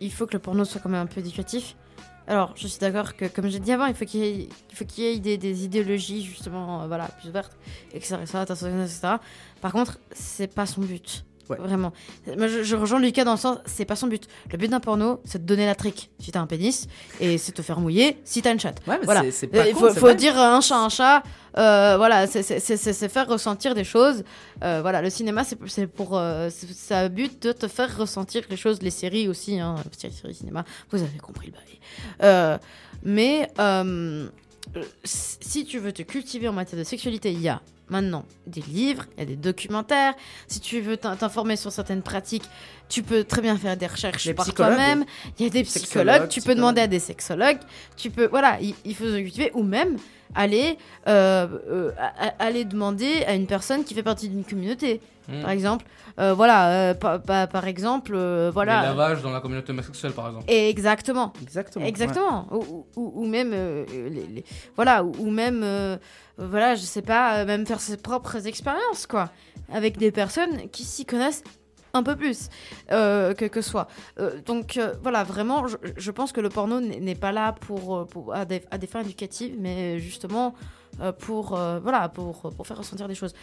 C: il faut que le porno soit quand même un peu éducatif. Alors, je suis d'accord que, comme j'ai dit avant, il faut qu'il y ait, il faut qu'il y ait des, des idéologies, justement, euh, voilà, plus ouvertes, etc., etc., etc. Par contre, c'est pas son but. Vraiment. Moi, je, je rejoins Lucas dans le sens, c'est pas son but. Le but d'un porno, c'est de donner la trique. Si t'as un pénis, et c'est te faire mouiller si t'as une chatte.
B: Ouais, mais
C: voilà.
B: pas
C: Il faut, faut dire un chat un chat. euh, voilà, c'est- faire ressentir des choses. Euh, voilà, le cinéma, c'est pour. euh, ça a but de te faire ressentir les choses. Les séries aussi, hein, séries, séries, cinéma. Vous avez compris le bail. Euh, mais euh, si tu veux te cultiver en matière de sexualité, il y a maintenant des livres, il y a des documentaires. Si tu veux t'in- t'informer sur certaines pratiques, tu peux très bien faire des recherches
B: Les
C: par toi-même. Il y a des psychologues, tu peux demander à des sexologues. Tu peux, voilà, il, faut se cultiver ou même aller, euh, euh, aller demander à une personne qui fait partie d'une communauté,
D: Hmm.
C: par exemple. Euh, voilà, euh, par, exemple, euh, voilà.
D: Les lavages dans la communauté homosexuelle, par exemple.
C: Exactement.
B: Exactement.
C: Exactement. Ou, ou- ou même, euh, les, les- voilà, ou, ou même, euh, voilà, je sais pas, euh, même faire ses propres expériences, quoi, avec des personnes qui s'y connaissent un peu plus euh, que, que soi. Euh, donc euh, voilà, vraiment, je, je pense que le porno n'est pas là pour, pour- à, des, à des fins éducatives, mais justement pour, voilà, pour, pour faire ressentir des choses.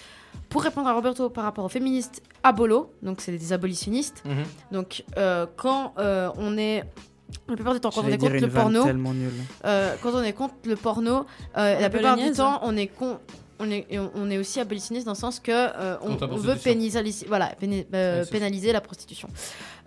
C: Pour répondre à Roberto par rapport aux féministes abolo, donc c'est des abolitionnistes,
B: Mhm.
C: donc quand on est la plupart du temps, quand on le porno, euh, quand on est contre le porno, euh, la plupart du
E: bolognaise.
C: temps, on est con. On est, on- est aussi abolitionniste dans le sens que euh, on, veut
D: prostitution.
C: pénaliser, voilà, euh,
D: Ouais, ça.
C: pénaliser la prostitution.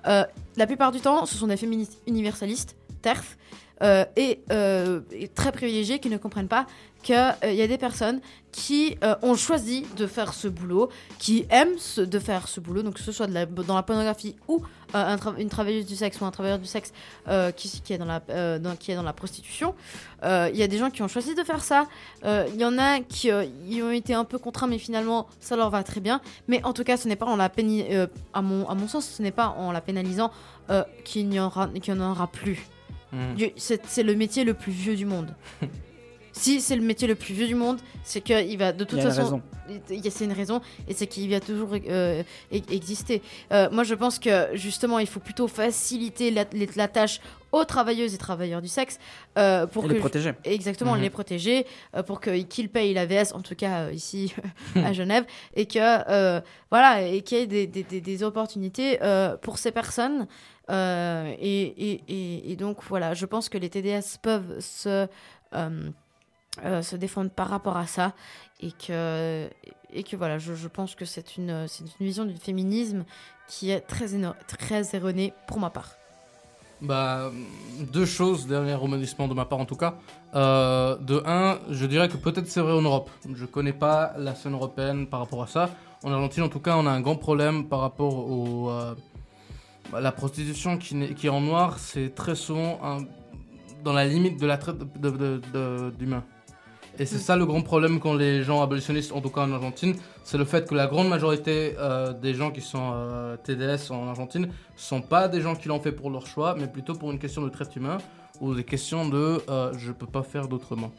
C: Euh, la plupart du temps, ce sont des féministes universalistes, TERF euh, et, euh, et très privilégiés qui ne comprennent pas qu'il y a des personnes qui euh, ont choisi de faire ce boulot, qui aiment de faire ce boulot, donc que ce soit dans la pornographie ou euh, une travailleuse du sexe ou un travailleur du sexe euh, qui, est dans la, euh, prostitution. Euh, Il y a des gens qui ont choisi de faire ça. Euh, Il y en a qui euh, ont été un peu contraints, mais finalement ça leur va très bien. Mais en tout cas, ce n'est pas en la euh, à, mon, à mon sens, ce n'est pas en la pénalisant euh, qu'il n'y en aura plus.
D: Mm.
C: C'est le métier le plus vieux du monde. si c'est le métier le plus vieux du monde, c'est qu'il va de toute
B: Il y a une
C: façon.
B: raison.
C: il y a- C'est une raison, et c'est qu'il va toujours euh, e- exister. Euh, moi, je pense que justement, il faut plutôt faciliter la, tâche aux travailleuses et travailleurs du sexe euh, pour
B: Et
C: que
B: les protéger.
C: Exactement,
B: Mhm.
C: les protéger euh, pour que- qu'ils payent l'AVS, en tout cas euh, ici à Genève, et que euh, voilà, et qu'il y ait des, des- des- des opportunités euh, pour ces personnes. Euh, et, et- et- et donc voilà, je pense que les TDS peuvent se euh, se défendre par rapport à ça et que et que voilà, je, je pense que c'est une c'est une vision du féminisme qui est très très erronée pour ma part.
D: Bah, deux choses, dernier remodissement de ma part en tout cas. Euh, de un, je dirais que peut-être c'est vrai en Europe. Je connais pas la scène européenne par rapport à ça. En Argentine, en tout cas, on a un grand problème par rapport au. euh, bah, la prostitution qui, n'est- qui est en noir, c'est très souvent un- dans la limite de la traite d'humains. Et c'est ça le grand problème quand les gens abolitionnistes, en tout cas en Argentine, c'est le fait que la grande majorité euh, des gens qui sont euh, TDS en Argentine sont pas des gens qui l'ont fait pour leur choix, mais plutôt pour une question de traite humain ou des questions de euh, je peux pas faire d'autrement.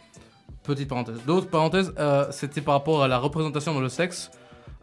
D: Petite parenthèse. D'autres parenthèses, euh, c'était par rapport à la représentation dans le sexe.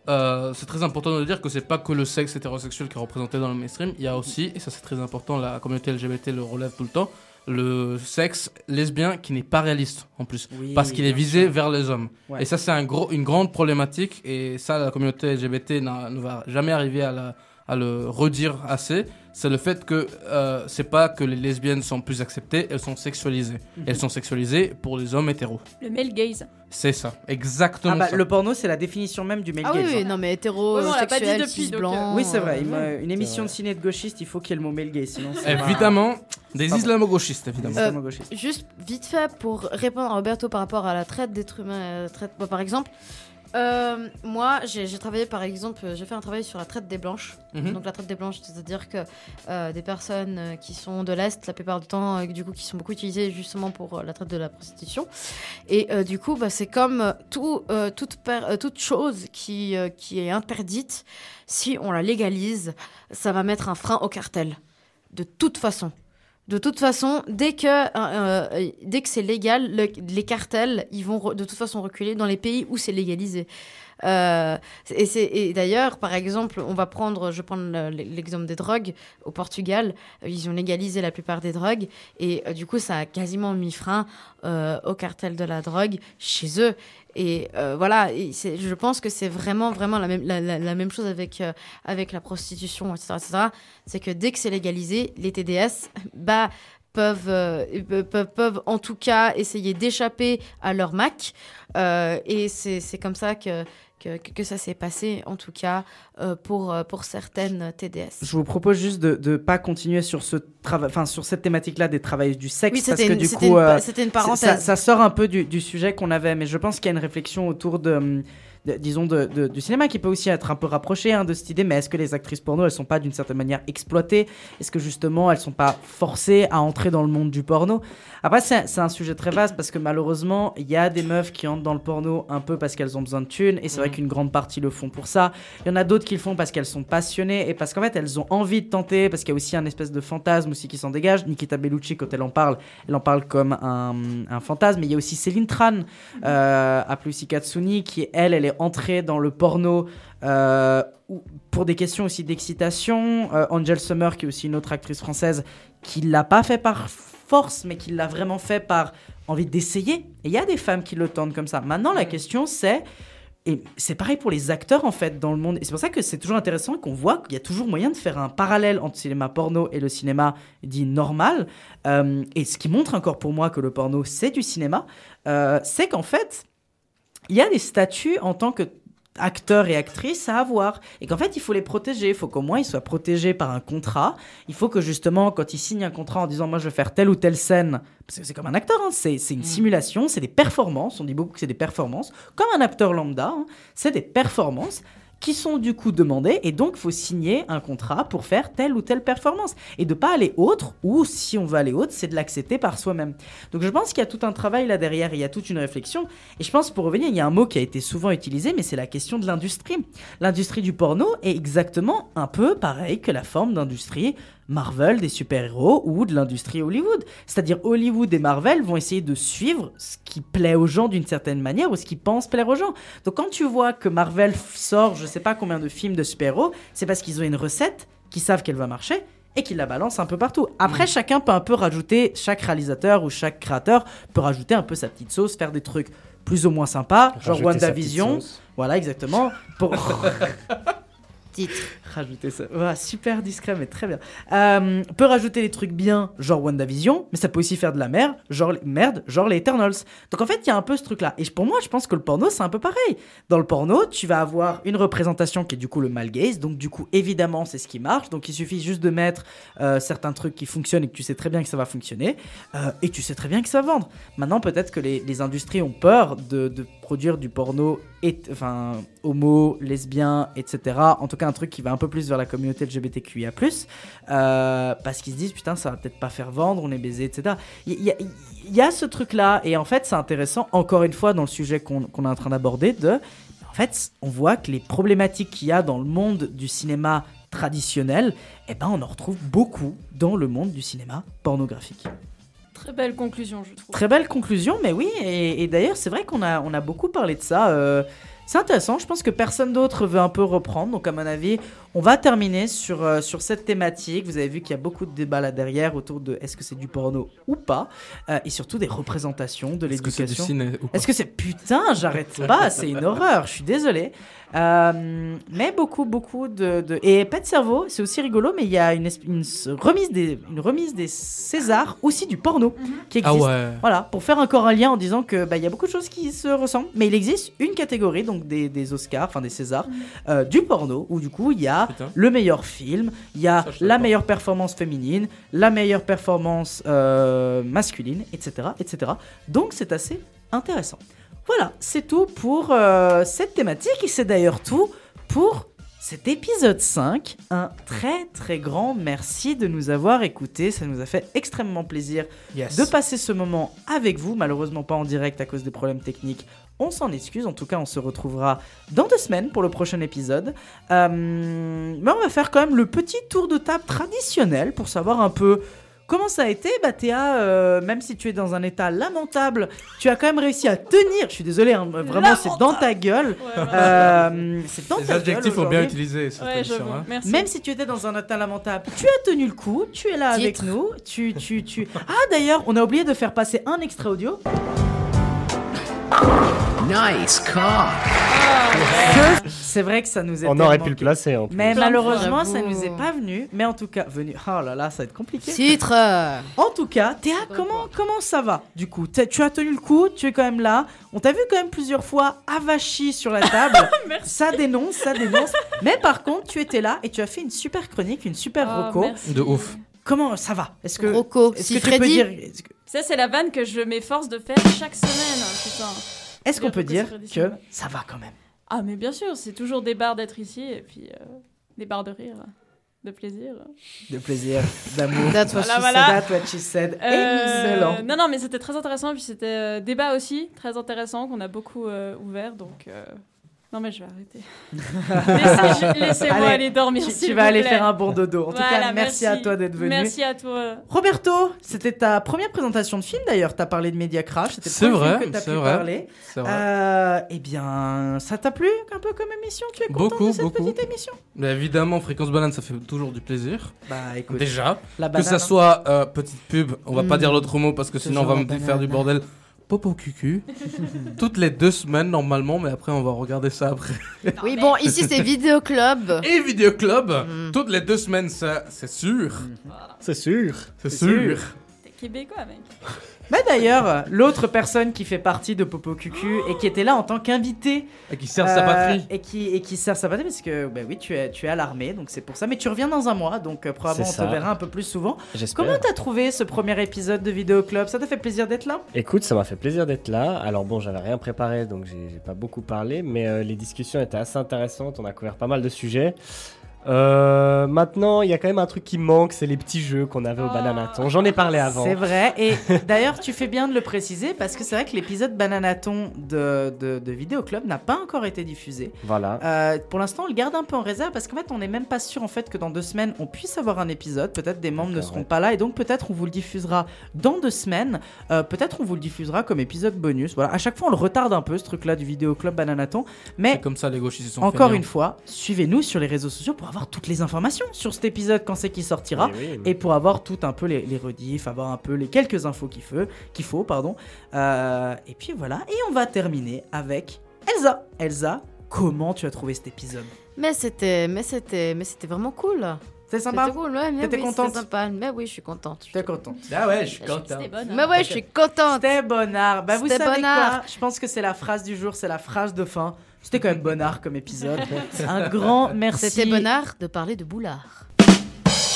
D: C'est très important de dire que c'est pas que le sexe hétérosexuel qui est représenté dans le mainstream, il y a aussi, et ça c'est très important, la communauté LGBT le relève tout le temps, le sexe lesbien qui n'est pas réaliste en plus,
B: Oui,
D: parce qu'il est visé
B: sûr.
D: vers les hommes.
B: Ouais.
D: Et ça c'est un gros, une grande problématique, et ça la communauté LGBT ne va jamais arriver à, la- à le redire assez. C'est le fait que euh, c'est pas que les lesbiennes sont plus acceptées, elles sont sexualisées.
B: Mhm.
D: Elles sont sexualisées pour les hommes hétéros.
E: Le male gaze.
D: C'est ça, exactement
B: Ah bah,
D: ça.
B: le porno, c'est la définition même du male
C: Ah oui,
B: gaze,
C: oui,
B: hein.
C: non mais hétéro,
E: Ouais, on l'a pas dit
C: sexuel,
E: depuis, donc,
C: blanc.
B: Oui, c'est vrai.
C: euh,
B: une émission
F: vrai.
B: de ciné de gauchiste, il faut qu'il y ait le mot male gaze, sinon c'est pas-
D: Évidemment, des
B: Pardon.
D: islamo-gauchistes, évidemment.
C: Euh,
B: islamo-gauchistes.
C: Juste vite fait pour répondre à Roberto par rapport à la traite d'êtres humains, euh, traite, bah, par exemple. Euh, moi, j'ai travaillé par exemple, euh, j'ai fait un travail sur la traite des blanches.
D: Mhm.
C: Donc la traite des blanches, c'est-à-dire que euh, des personnes qui sont de l'est, la plupart du temps, euh, du coup, qui sont beaucoup utilisées justement pour la traite de la prostitution. Et du coup, bah, c'est comme tout, toute, chose qui, qui est interdite, si on la légalise, ça va mettre un frein au cartel. De toute façon. De toute façon, dès que, euh, euh, c'est légal, le- les cartels, ils vont de toute façon reculer dans les pays où c'est légalisé. Euh, et, et d'ailleurs, par exemple, on va prendre, je le- l'exemple des drogues. Au Portugal, ils ont légalisé la plupart des drogues et euh, du coup, ça a quasiment mis frein euh, au cartel de la drogue chez eux. Et euh, voilà, je pense que c'est vraiment, vraiment la même, la, même chose avec, avec la prostitution, etc. C'est que dès que c'est légalisé, les TDS, bah, peuvent, pe- peuvent, peuvent en tout cas essayer d'échapper à leur Mac. Et c'est comme ça que, que, que ça s'est passé, en tout cas, euh, pour, euh, pour certaines TDS.
B: Je vous propose juste de ne pas continuer sur, ce trava- enfin, sur cette thématique-là des travailleurs du sexe.
C: Oui,
B: parce que
C: une-
B: du coup,
C: une
B: euh,
C: une parenthèse.
B: Ça, ça sort un peu du, du sujet qu'on avait, mais je pense qu'il y a une réflexion autour de, hum, de- disons, de, de- du cinéma qui peut aussi être un peu rapprochée hein, de cette idée. Mais est-ce que les actrices porno, elles sont pas d'une certaine manière exploitées? Est-ce que justement, elles sont pas forcées à entrer dans le monde du porno? Après, c'est un sujet très vaste parce que malheureusement, il y a des meufs qui entrent dans le porno un peu parce qu'elles ont besoin de thunes, et c'est vrai
D: Mhm.
B: qu'une grande partie le font pour ça. Il y en a d'autres qui le font parce qu'elles sont passionnées et parce qu'en fait, elles ont envie de tenter, parce qu'il y a aussi un espèce de fantasme aussi qui s'en dégage. Nikita Bellucci, quand elle en parle, elle en parle comme un, un fantasme. Mais il y a aussi Céline Tran, euh, appelée aussi Katsuni, qui elle, elle est entrée dans le porno. euh, ou- pour des questions aussi d'excitation, Euh, Angel Summer, qui est aussi une autre actrice française, qui l'a pas fait par force, mais qui l'a vraiment fait par envie d'essayer. Et il y a des femmes qui le tentent comme ça. Maintenant, la question c'est, et c'est pareil pour les acteurs en fait dans le monde. Et c'est pour ça que c'est toujours intéressant qu'on voit qu'il y a toujours moyen de faire un parallèle entre le cinéma porno et le cinéma dit normal. Euh, et ce qui montre encore pour moi que le porno c'est du cinéma, euh, c'est qu'en fait, il y a des statuts en tant que acteurs et actrices à avoir. Et qu'en fait il faut les protéger, il faut qu'au moins ils soient protégés par un contrat, il faut que justement quand ils signent un contrat en disant moi je veux faire telle ou telle scène, parce que c'est comme un acteur, hein, c'est c'est une simulation, c'est des performances, on dit beaucoup que c'est des performances, comme un acteur lambda, hein, c'est des performances qui sont du coup demandées et donc faut signer un contrat pour faire telle ou telle performance. Et de pas aller autre ou si on veut aller autre c'est de l'accepter par soi-même. Donc je pense qu'il y a tout un travail là derrière il y a toute une réflexion. Et je pense pour revenir il y a un mot qui a été souvent utilisé mais c'est la question de l'industrie. L'industrie du porno est exactement un peu pareil que la forme d'industrie Marvel des super-héros ou de l'industrie Hollywood. C'est-à-dire Hollywood et Marvel vont essayer de suivre ce qui plaît aux gens d'une certaine manière ou ce qu'ils pensent plaire aux gens. Donc quand tu vois que Marvel sort je sais pas combien de films de super-héros, c'est parce qu'ils ont une recette, qu'ils savent qu'elle va marcher et qu'ils la balancent un peu partout. Après, chacun peut un peu rajouter, chaque réalisateur ou chaque créateur peut rajouter un peu sa petite sauce, faire des trucs plus ou moins sympas, genre
F: Rajouter sa
B: WandaVision. Voilà, exactement. Pour...
C: Titre.
B: Rajouter ça. Voilà, super discret, mais très bien. Euh, peut rajouter des trucs bien, genre WandaVision, mais ça peut aussi faire de la merde, genre, merde, genre les Eternals. Donc en fait, il y a un peu ce truc-là. Et pour moi, je pense que le porno, c'est un peu pareil. Dans le porno, tu vas avoir une représentation qui est du coup le male gaze, donc du coup, évidemment, c'est ce qui marche. Donc il suffit juste de mettre euh, certains trucs qui fonctionnent et que tu sais très bien que ça va fonctionner, euh, et tu sais très bien que ça va vendre. Maintenant, peut-être que les, les industries ont peur de, de produire du porno, enfin, homo, lesbien, etc. En tout cas, un truc qui va un peu plus vers la communauté LGBTQIA+, euh, parce qu'ils se disent, putain, ça va peut-être pas faire vendre, on est baisé, etc. Il y, y a ce truc-là, et en fait, c'est intéressant, encore une fois, dans le sujet qu'on est en train d'aborder, de... En fait, on voit que les problématiques qu'il y a dans le monde du cinéma traditionnel, eh ben, on en retrouve beaucoup dans le monde du cinéma pornographique.
E: Très belle conclusion, je trouve.
B: Très belle conclusion, mais oui, et, et d'ailleurs, c'est vrai qu'on a, on a beaucoup parlé de ça. euh, c'est intéressant, je pense que personne d'autre veut un peu reprendre, donc à mon avis, on va terminer sur, euh, sur cette thématique. Vous avez vu qu'il y a beaucoup de débats là derrière autour de est-ce que c'est du porno ou pas, euh, et surtout des représentations de
D: Est-ce que c'est du
B: l'éducation.
D: ciné ou pas
B: Est-ce que c'est putain, j'arrête pas, c'est une horreur, je suis désolé. Euh, mais beaucoup, beaucoup de, de- Et Pet Cerveau, c'est aussi rigolo, mais il y a une, esp- une s- remise, des, une remise des Césars, aussi du porno, qui
D: Ah
B: existe.
D: ouais.
B: Voilà, pour faire encore un lien en disant que bah, il y a beaucoup de choses qui se ressemblent, mais il existe une catégorie, donc des, des Oscars, enfin des Césars, euh, du porno, où du coup il y a
D: Putain.
B: le meilleur film, il y a la meilleure performance féminine, la meilleure performance euh, masculine, etc., etc. Donc c'est assez intéressant. Voilà, c'est tout pour euh, cette thématique et c'est d'ailleurs tout pour cet épisode 5. Un très très grand merci de nous avoir écoutés. Ça nous a fait extrêmement plaisir
D: Yes.
B: de passer ce moment avec vous. Malheureusement pas en direct à cause des problèmes techniques. On s'en excuse. En tout cas, on se retrouvera dans deux semaines pour le prochain épisode. Euh, mais on va faire quand même le petit tour de table traditionnel pour savoir un peu Comment ça a été Bah Théa, euh, même si tu es dans un état lamentable, tu as quand même réussi à tenir. Je suis désolé, hein, vraiment c'est dans ta gueule. Euh, c'est dans
D: Les
B: ta
D: adjectifs
B: gueule
D: sont bien utilisés cette
E: Ouais,
D: émission. hein.
E: Merci.
B: Même si tu étais dans un état lamentable, tu as tenu le coup, tu es là avec nous. Tu, tu, tu... Ah d'ailleurs, on a oublié de faire passer un extrait audio.
J: Nice.
B: Que C'est vrai que ça nous est.
F: On aurait pu le placer en plus.
B: Mais malheureusement, ça nous est pas venu. Mais en tout cas, venu. Oh là là, ça va être compliqué.
C: Titre
B: En tout cas, Théa, comment, comment ça va Du coup, tu as tenu le coup, tu es quand même là. On t'a vu quand même plusieurs fois avachi sur la table. ça dénonce, ça dénonce. Mais par contre, tu étais là et tu as fait une super chronique, une super
E: Oh,
B: reco.
E: merci.
D: De ouf.
B: Comment ça va? Est-ce que
C: Rocco,
B: est-ce
C: si
B: que tu peux dire est-ce que-
E: Ça, c'est la vanne que je m'efforce de faire chaque semaine. Putain.
B: est-ce qu'on peut dire que
E: ça va.
B: ça va quand même?
E: Ah, mais bien sûr, c'est toujours des barres d'être ici et puis euh, des barres de rire, de plaisir.
B: De plaisir, d'amour.
C: That's what
B: Voilà,
E: she
B: voilà.
E: said.
B: That's what she said.
E: Euh,
B: Excellent.
E: Non, non, mais c'était très intéressant. Puis c'était euh, débat aussi, très intéressant, qu'on a beaucoup euh, ouvert. Donc, euh, non, mais je vais arrêter. Laissez- Laissez-moi
B: Allez,
E: aller dormir.
B: Tu, tu vas
E: vous
B: aller
E: plaît.
B: faire un bon dodo. En tout
E: Voilà,
B: cas, merci, à toi d'être venu.
E: Merci à toi.
B: Roberto, c'était ta première présentation de film d'ailleurs. Tu as parlé de Media Crash. C'était le premier film
D: vrai,
B: que tu as
D: c'est
B: pu
D: vrai,
B: parler.
D: c'est vrai.
B: Euh, eh bien, ça t'a plu un peu comme émission? Tu es content
D: Beaucoup,
B: de cette
D: beaucoup.
B: petite émission?
D: Mais évidemment, Fréquence Banane, ça fait toujours du plaisir.
B: Bah écoute.
D: Déjà.
B: La
D: que ça
B: hein.
D: soit euh, petite pub, on va pas
B: Mm.
D: dire l'autre mot parce que sinon on va me faire du
B: banane.
D: bordel. Popo cucu. Toutes les deux semaines normalement, mais après on va regarder ça après.
C: Oui, bon, ici c'est Vidéo Club.
D: Et Vidéo Club,
B: Mm.
D: toutes les deux semaines, ça c'est sûr.
F: C'est sûr.
D: C'est sûr.
E: québécois, mec.
B: Bah d'ailleurs, l'autre personne qui fait partie de Popo Cucu et qui était là en tant qu'invité.
D: Et qui sert sa patrie.
B: Et qui, et qui sert sa patrie parce que, bah oui, tu es, tu es à l'armée, donc c'est pour ça. Mais tu reviens dans un mois, donc euh, probablement on te verra un peu plus souvent. Comment t'as trouvé ce premier épisode de Vidéo Club? Ça t'a fait plaisir d'être là?
F: Écoute, ça m'a fait plaisir d'être là. Alors bon, j'avais rien préparé, donc j'ai j'ai pas beaucoup parlé, mais euh, les discussions étaient assez intéressantes. On a couvert pas mal de sujets. Euh, maintenant, il y a quand même un truc qui manque, c'est les petits jeux qu'on avait au Bananaton. J'en ai parlé avant.
B: C'est vrai, et d'ailleurs tu fais bien de le préciser parce que c'est vrai que l'épisode Bananaton de, de, de Vidéo Club n'a pas encore été diffusé.
F: Voilà.
B: Euh, pour l'instant, on le garde un peu en réserve parce qu'en fait, on n'est même pas sûr en fait que dans deux semaines, on puisse avoir un épisode. Peut-être des membres ne seront
F: ouais.
B: pas là et donc peut-être on vous le diffusera dans deux semaines. Euh, peut-être on vous le diffusera comme épisode bonus. Voilà, à chaque fois, on le retarde un peu ce truc-là du Vidéo Club Bananaton. Mais
D: comme ça, les gauchistes ils sont
B: encore une fois, suivez-nous sur les réseaux sociaux pour avoir toutes les informations sur cet épisode quand c'est qu'il sortira
F: Oui, oui, mais-
B: et pour avoir tout un peu les, les rediffs, avoir un peu les quelques infos qu'il faut, qu'il faut pardon. Euh, et puis voilà, et on va terminer avec Elsa. Elsa, comment tu as trouvé cet épisode?
C: Mais c'était, mais c'était, mais c'était vraiment cool.
B: C'est sympa?
C: C'était cool, ouais, mais
B: T'étais
C: oui,
B: contente?
C: c'était sympa. Mais oui, je suis contente.
B: T'es contente
D: Ah ouais, je suis content.
E: C'était bonne.
C: Mais ouais, je suis contente.
B: C'était bonnard. Bah vous
C: C'était
B: savez
C: bonnard.
B: quoi Je pense que c'est la phrase du jour, c'est la phrase de fin. C'était quand même bonnard comme épisode. Un grand merci.
C: C'était bonnard de parler de boulard.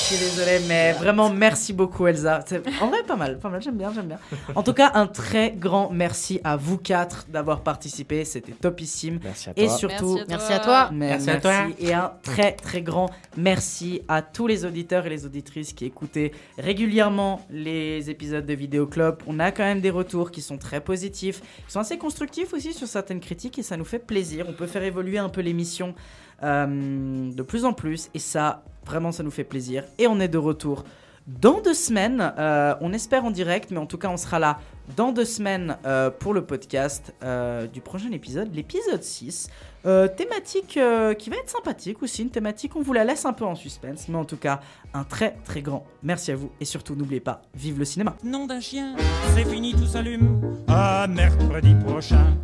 B: Je suis désolé, mais vraiment merci beaucoup Elsa. C'est en vrai pas mal, pas mal, j'aime bien, j'aime bien. En tout cas, un très grand merci à vous quatre d'avoir participé, c'était topissime.
F: Merci à
B: Et
F: toi.
B: surtout,
C: Merci à toi.
D: Merci à toi.
B: Et un très très grand merci à tous les auditeurs et les auditrices qui écoutaient régulièrement les épisodes de Vidéo Club. On a quand même des retours qui sont très positifs, qui sont assez constructifs aussi sur certaines critiques et ça nous fait plaisir. On peut faire évoluer un peu l'émission euh, de plus en plus et ça, vraiment, ça nous fait plaisir. Et on est de retour. Dans deux semaines, euh, on espère en direct, mais en tout cas on sera là dans deux semaines euh, pour le podcast euh, du prochain épisode, l'épisode 6. Euh, thématique qui va être sympathique aussi, une thématique, on vous la laisse un peu en suspense, mais en tout cas, un très très grand merci à vous et surtout n'oubliez pas, vive le cinéma.
Z: Nom d'un chien, c'est fini, tout s'allume. À mercredi prochain.